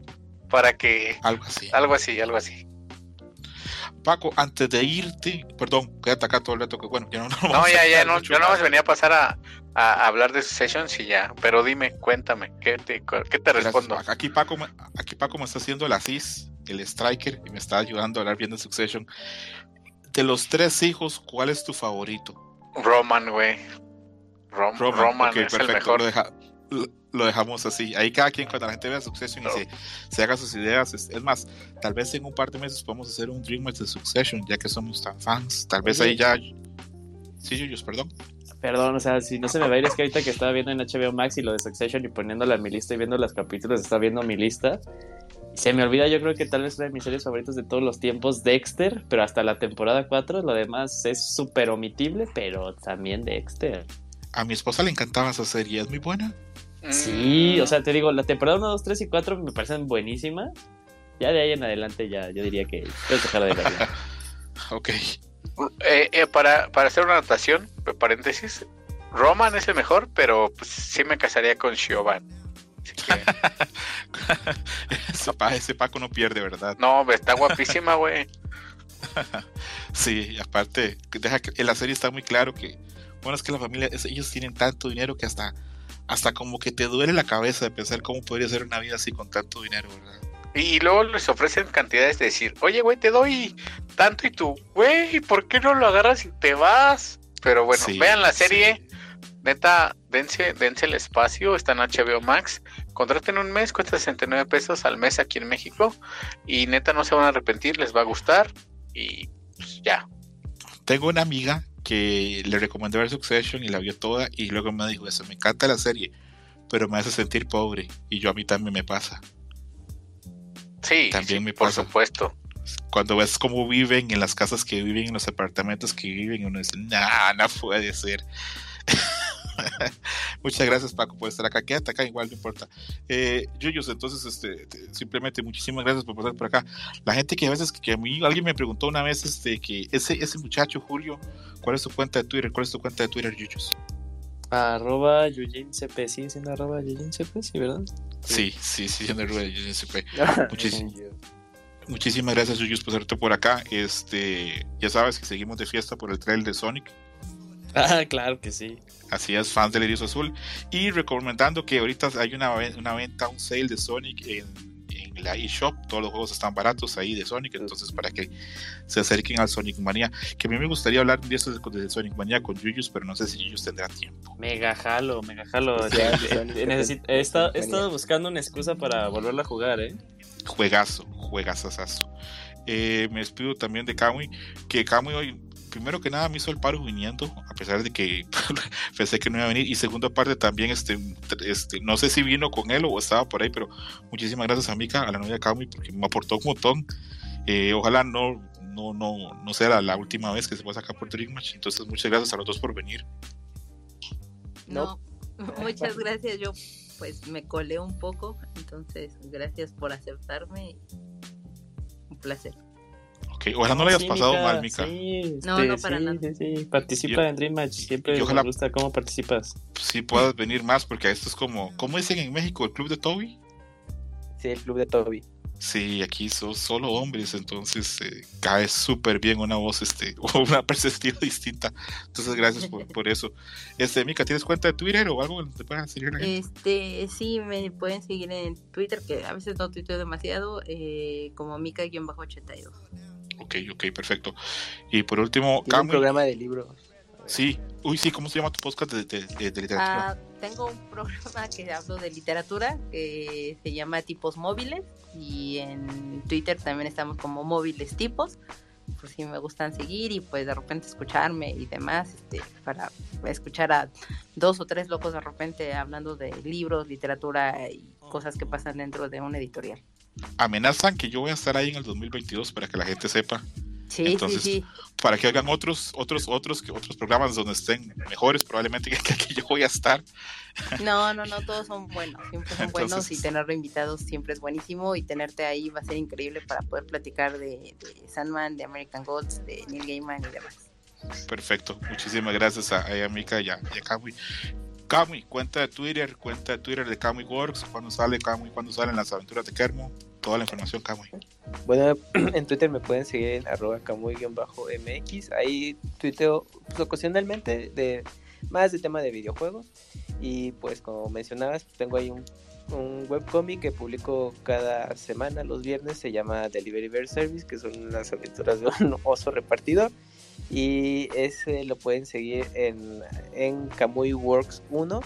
para que Algo así. algo así, algo así. Paco, antes de irte, perdón, quédate acá todo el rato que bueno, que no, no, No, ya, ya, no, yo nada más. venía a pasar a, a hablar de Sessions y ya, pero dime, cuéntame, ¿qué te, qué te respondo? Aquí Paco, me- aquí Paco me está haciendo el asís, el striker, y me está ayudando a hablar bien de Succession. De los tres hijos, ¿cuál es tu favorito? Roman, güey. Rom- Roman, ok, es el mejor. Lo, deja- lo- dejamos así. Ahí cada quien, cuando la gente vea Succession y se, se haga sus ideas. Es, es más, tal vez en un par de meses podemos hacer un Dreamers de Succession, ya que somos tan fans. Tal vez ahí ya. Sí, Yuyos, perdón. Perdón, o sea, si no se me va a ir, es que ahorita que estaba viendo en HBO Max y lo de Succession y poniéndola en mi lista y viendo los capítulos, estaba viendo mi lista. Se me olvida, yo creo que tal vez una de mis series favoritas de todos los tiempos, Dexter, pero hasta la temporada 4, lo demás es súper omitible, pero también Dexter. A mi esposa le encantaba esa serie, es muy buena. Sí, Mm, o sea, te digo, la temporada 1, 2, 3 y 4 me parecen buenísimas. Ya de ahí en adelante, ya yo diría que puedes dejar de verla. [LAUGHS] Ok. eh, eh, para, para hacer una anotación, paréntesis, Roman es el mejor, pero pues, sí me casaría con Siobhan. Así que, [LAUGHS] ese, pa- ese Paco no pierde, ¿verdad? no, está guapísima, güey. [LAUGHS] Sí, y aparte, deja que en la serie está muy claro que, bueno, es que la familia, es- ellos tienen tanto dinero que hasta, hasta como que te duele la cabeza de pensar cómo podría ser una vida así con tanto dinero, ¿verdad? Y luego les ofrecen cantidades de decir, oye, güey, te doy tanto y tú, güey, ¿por qué no lo agarras y te vas? Pero bueno, Sí, vean la sí. serie, neta, dense, dense el espacio, está en HBO Max, contraten un mes, cuesta 69 pesos al mes aquí en México, y neta no se van a arrepentir, les va a gustar, y pues, ya. Tengo una amiga que le recomendé ver Succession y la vio toda y luego me dijo eso, me encanta la serie, pero me hace sentir pobre y yo a mí también me pasa. Sí, También sí, me por pasa. supuesto. Cuando ves cómo viven en las casas que viven, en los apartamentos que viven, uno dice, nah, no puede ser. [LAUGHS] [LAUGHS] Muchas gracias Paco por estar acá. Quédate acá, igual no importa. Eh, Yuyos, entonces, este, te- simplemente muchísimas gracias por pasar por acá. La gente que a veces, que a mí, alguien me preguntó una vez, este, que ese, ese muchacho, Julio, ¿cuál es tu cuenta de Twitter? ¿Cuál es tu cuenta de Twitter, Yuyos? arroba YujinCP, sigue siendo arroba YujinCP, sí, ¿verdad? Sí, sí, sí, siendo Rubén, Yuyos siempre. Muchísimo. Muchísimas gracias, Yuyos, por estarte por acá. Este, ya sabes que seguimos de fiesta por el trail de Sonic. Ah, claro que sí. Así es, fans del Iris Azul. Y recomendando que ahorita hay una, una venta, un sale de Sonic en la eShop, todos los juegos están baratos ahí de Sonic, entonces para que se acerquen al Sonic Mania, que a mí me gustaría hablar de eso de Sonic Mania con Yuyus, pero no sé si Yuyus tendrá tiempo. Mega jalo, mega jalo. he, estado, buscando una excusa para volverlo a jugar, ¿eh? Juegazo, juegazazazo. Eh, me despido también de Kamui, que Kamui hoy primero que nada me hizo el paro viniendo, a pesar de que [LAUGHS] pensé que no iba a venir. Y segunda parte también, este, este, no sé si vino con él o estaba por ahí, pero muchísimas gracias a Mika, a la novia Cami, porque me aportó un montón. Eh, ojalá no, no, no, no sea la, última vez que se a sacar por Dream Match. Entonces, muchas gracias a los dos por venir. No, [LAUGHS] muchas gracias. Yo pues me colé un poco, entonces gracias por aceptarme. Un placer. Ojalá no, le hayas pasado mal, Mika. Sí, no, no para nada. Sí, Participa en Dream Match. Siempre me gusta cómo participas. Sí, puedas venir más, porque esto es como. ¿Cómo dicen en México? ¿El club de Toby? Sí, el club de Toby. Sí, aquí son solo hombres, entonces eh, cae súper bien una voz, este, [LAUGHS] o una perspectiva distinta. Entonces, gracias por, por, eso. Este, Mika, ¿tienes cuenta de Twitter o algo donde te puedan seguir? Este, sí, me pueden seguir en Twitter, que a veces no tuiteo demasiado, eh, como Mika-82. Ok, ok, perfecto. Y por último, un programa de libros. Sí, uy, sí, ¿cómo se llama tu podcast de, literatura? Ah, tengo un programa que hablo de literatura que se llama Tipos Móviles y en Twitter también estamos como Móviles Tipos, por si me gustan seguir y pues de repente escucharme y demás, este, para escuchar a dos o tres locos de repente hablando de libros, literatura y cosas que pasan dentro de un editorial amenazan que yo voy a estar ahí en el 2022 para que la gente sepa. Sí, Entonces, sí, para que hagan otros, otros, otros, otros programas donde estén mejores, probablemente [LAUGHS] que, que yo voy a estar. No, no, no, todos son buenos, siempre son buenos y tenerlo invitados siempre es buenísimo y tenerte ahí va a ser increíble para poder platicar de, Sandman, de American Gods, de Neil Gaiman y demás. Perfecto, muchísimas gracias a, a Mika y a, y a Kamui, cuenta de Twitter, cuenta de Twitter de Kamui Works, cuando sale Kamui, cuando salen las aventuras de Kermo, toda la información Kamui. Bueno, [CLEARS THROAT] en Twitter me pueden seguir en arroba Kamui-MX, ahí tuiteo ocasionalmente de más de tema de videojuegos y pues como mencionabas, tengo ahí un, un webcomic que publico cada semana los viernes, se llama Delivery Bear Service, que son las aventuras de un [LAUGHS] oso repartidor y ese lo pueden seguir en, en Kamui Works 1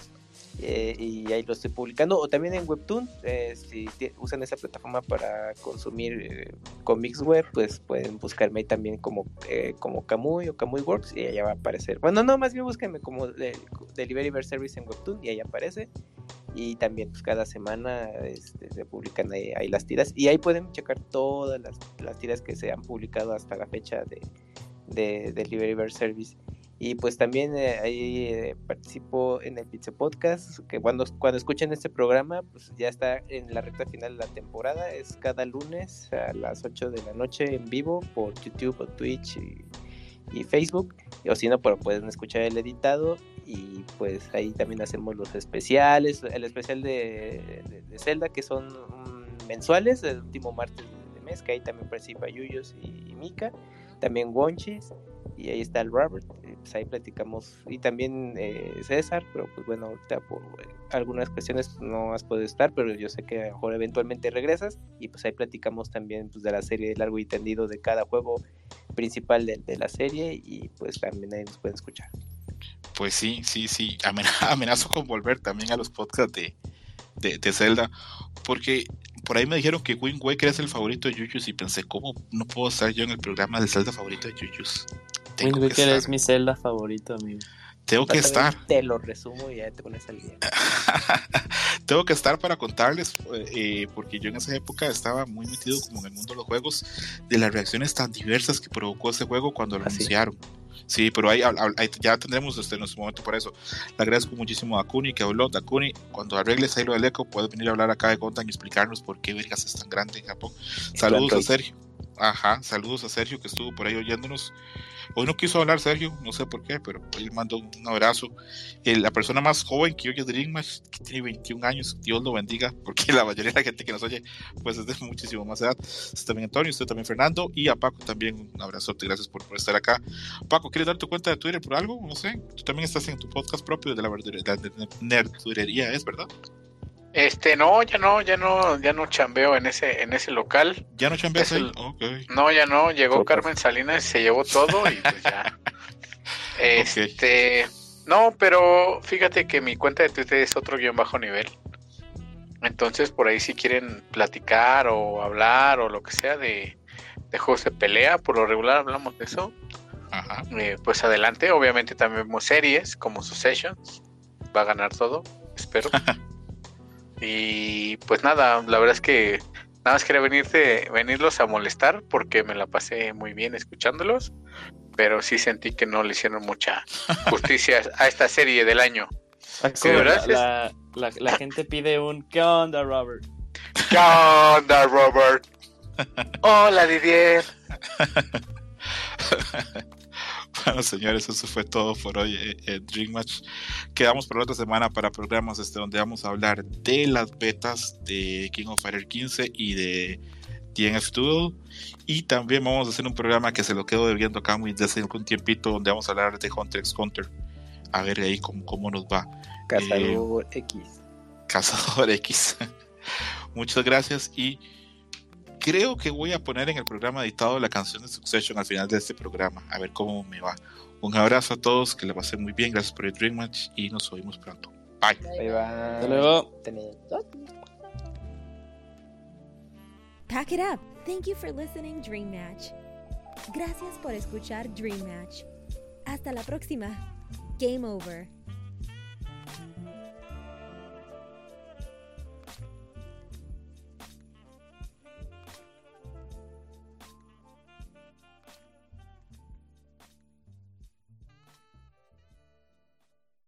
eh, y ahí lo estoy publicando. O también en Webtoon eh, si usan esa plataforma para consumir eh, cómics web pues pueden buscarme ahí también como como Kamui o Kamui Works y allá va a aparecer. Bueno no más bien búsquenme como Delivery Bear Service en Webtoon y ahí aparece. Y también pues cada semana este, se publican ahí, las tiras. Y ahí pueden checar todas las, las tiras que se han publicado hasta la fecha de de, Delivery Service. Y pues también eh, ahí eh, participo en el Pizza Podcast, que cuando, cuando escuchen este programa, pues ya está en la recta final de la temporada. Es cada lunes a las 8 de la noche en vivo por YouTube o Twitch y, Facebook. O si no, pero pueden escuchar el editado. Y pues ahí también hacemos los especiales. El especial de, de, Zelda, que son mm, mensuales, el último martes de mes, que ahí también participa Yuyos y, y Mika también Wonchis y ahí está el Robert, pues ahí platicamos, y también eh, César, pero pues bueno, ahorita por eh, algunas cuestiones no has podido estar, pero yo sé que a lo mejor eventualmente regresas, y pues ahí platicamos también pues, de la serie largo y tendido de cada juego principal de, la serie, y pues también ahí nos pueden escuchar. Pues sí, sí, sí, [LAUGHS] amenazo con volver también a los podcasts de, de, de Zelda, porque por ahí me dijeron que Wind Waker es el favorito de Yuyus y pensé, ¿cómo no puedo estar yo en el programa de Zelda favorito de Yuyus? Wind Waker es mi Zelda favorito, amigo. Tengo que estar. Te lo resumo y ya te pones al día. [LAUGHS] Tengo que estar para contarles, eh, porque yo en esa época estaba muy metido como en el mundo de los juegos, de las reacciones tan diversas que provocó ese juego cuando lo ¿Ah, anunciaron. Sí, pero ahí, ya tendremos este, nuestro momento por eso. Le agradezco muchísimo a Kuni que habló. Kuni, cuando arregles ahí lo del eco, puedes venir a hablar acá de Gontan y explicarnos por qué vergas es tan grande en Japón. Saludos a Sergio. Ajá, saludos a Sergio que estuvo por ahí oyéndonos. Hoy no quiso hablar Sergio, no sé por qué, pero hoy le mando un abrazo. Eh, la persona más joven que oye Dream que tiene 21 años, Dios lo bendiga, [LAUGHS] porque la mayoría de la gente que nos oye, pues es de muchísimo más edad. Usted también Antonio, usted también Fernando, y a Paco también un abrazote, gracias por, estar acá. Paco, ¿quieres dar tu cuenta de Twitter por algo? No sé, tú también estás en tu podcast propio de la, de ¿es verdad? Este, no, ya no, ya no, ya no chambeo en ese, en ese local. ¿Ya no chambeas ahí? No, ya no, llegó Carmen Salinas y se llevó todo y pues ya. [LAUGHS] este, no, pero fíjate que mi cuenta de Twitter es otro guion bajo nivel. Entonces, por ahí si quieren platicar o hablar o lo que sea de, de juegos de pelea, por lo regular hablamos de eso. Ajá. Eh, pues adelante, obviamente también vemos series como Successions. Va a ganar todo, espero. [LAUGHS] Y pues nada, la verdad es que nada más quería venirte, venirlos a molestar porque me la pasé muy bien escuchándolos, pero sí sentí que no le hicieron mucha [LAUGHS] justicia a esta serie del año. la, la, gente pide un ¿Qué onda, Robert? ¿Qué onda, Robert? [LAUGHS] Hola, Didier. [LAUGHS] Bueno, señores, eso fue todo por hoy en eh, eh, Dream Match. Quedamos por otra semana para programas este, donde vamos a hablar de las betas de King of Fighters 15 y de DNF Duel. Y también vamos a hacer un programa que se lo quedo debiendo acá muy desde algún tiempito, donde vamos a hablar de Hunter x Hunter. A ver ahí cómo, cómo nos va. Cazador eh, X. Cazador X. [LAUGHS] Muchas gracias y creo que voy a poner en el programa editado la canción de Succession al final de este programa, a ver cómo me va. Un abrazo a todos, que la pasen muy bien, gracias por el Dream Match y nos oímos pronto. Bye. Bye, bye. Hasta luego. Pack it up. Thank you for listening Dream Match. Gracias por escuchar Dream Match. Hasta la próxima. Game over.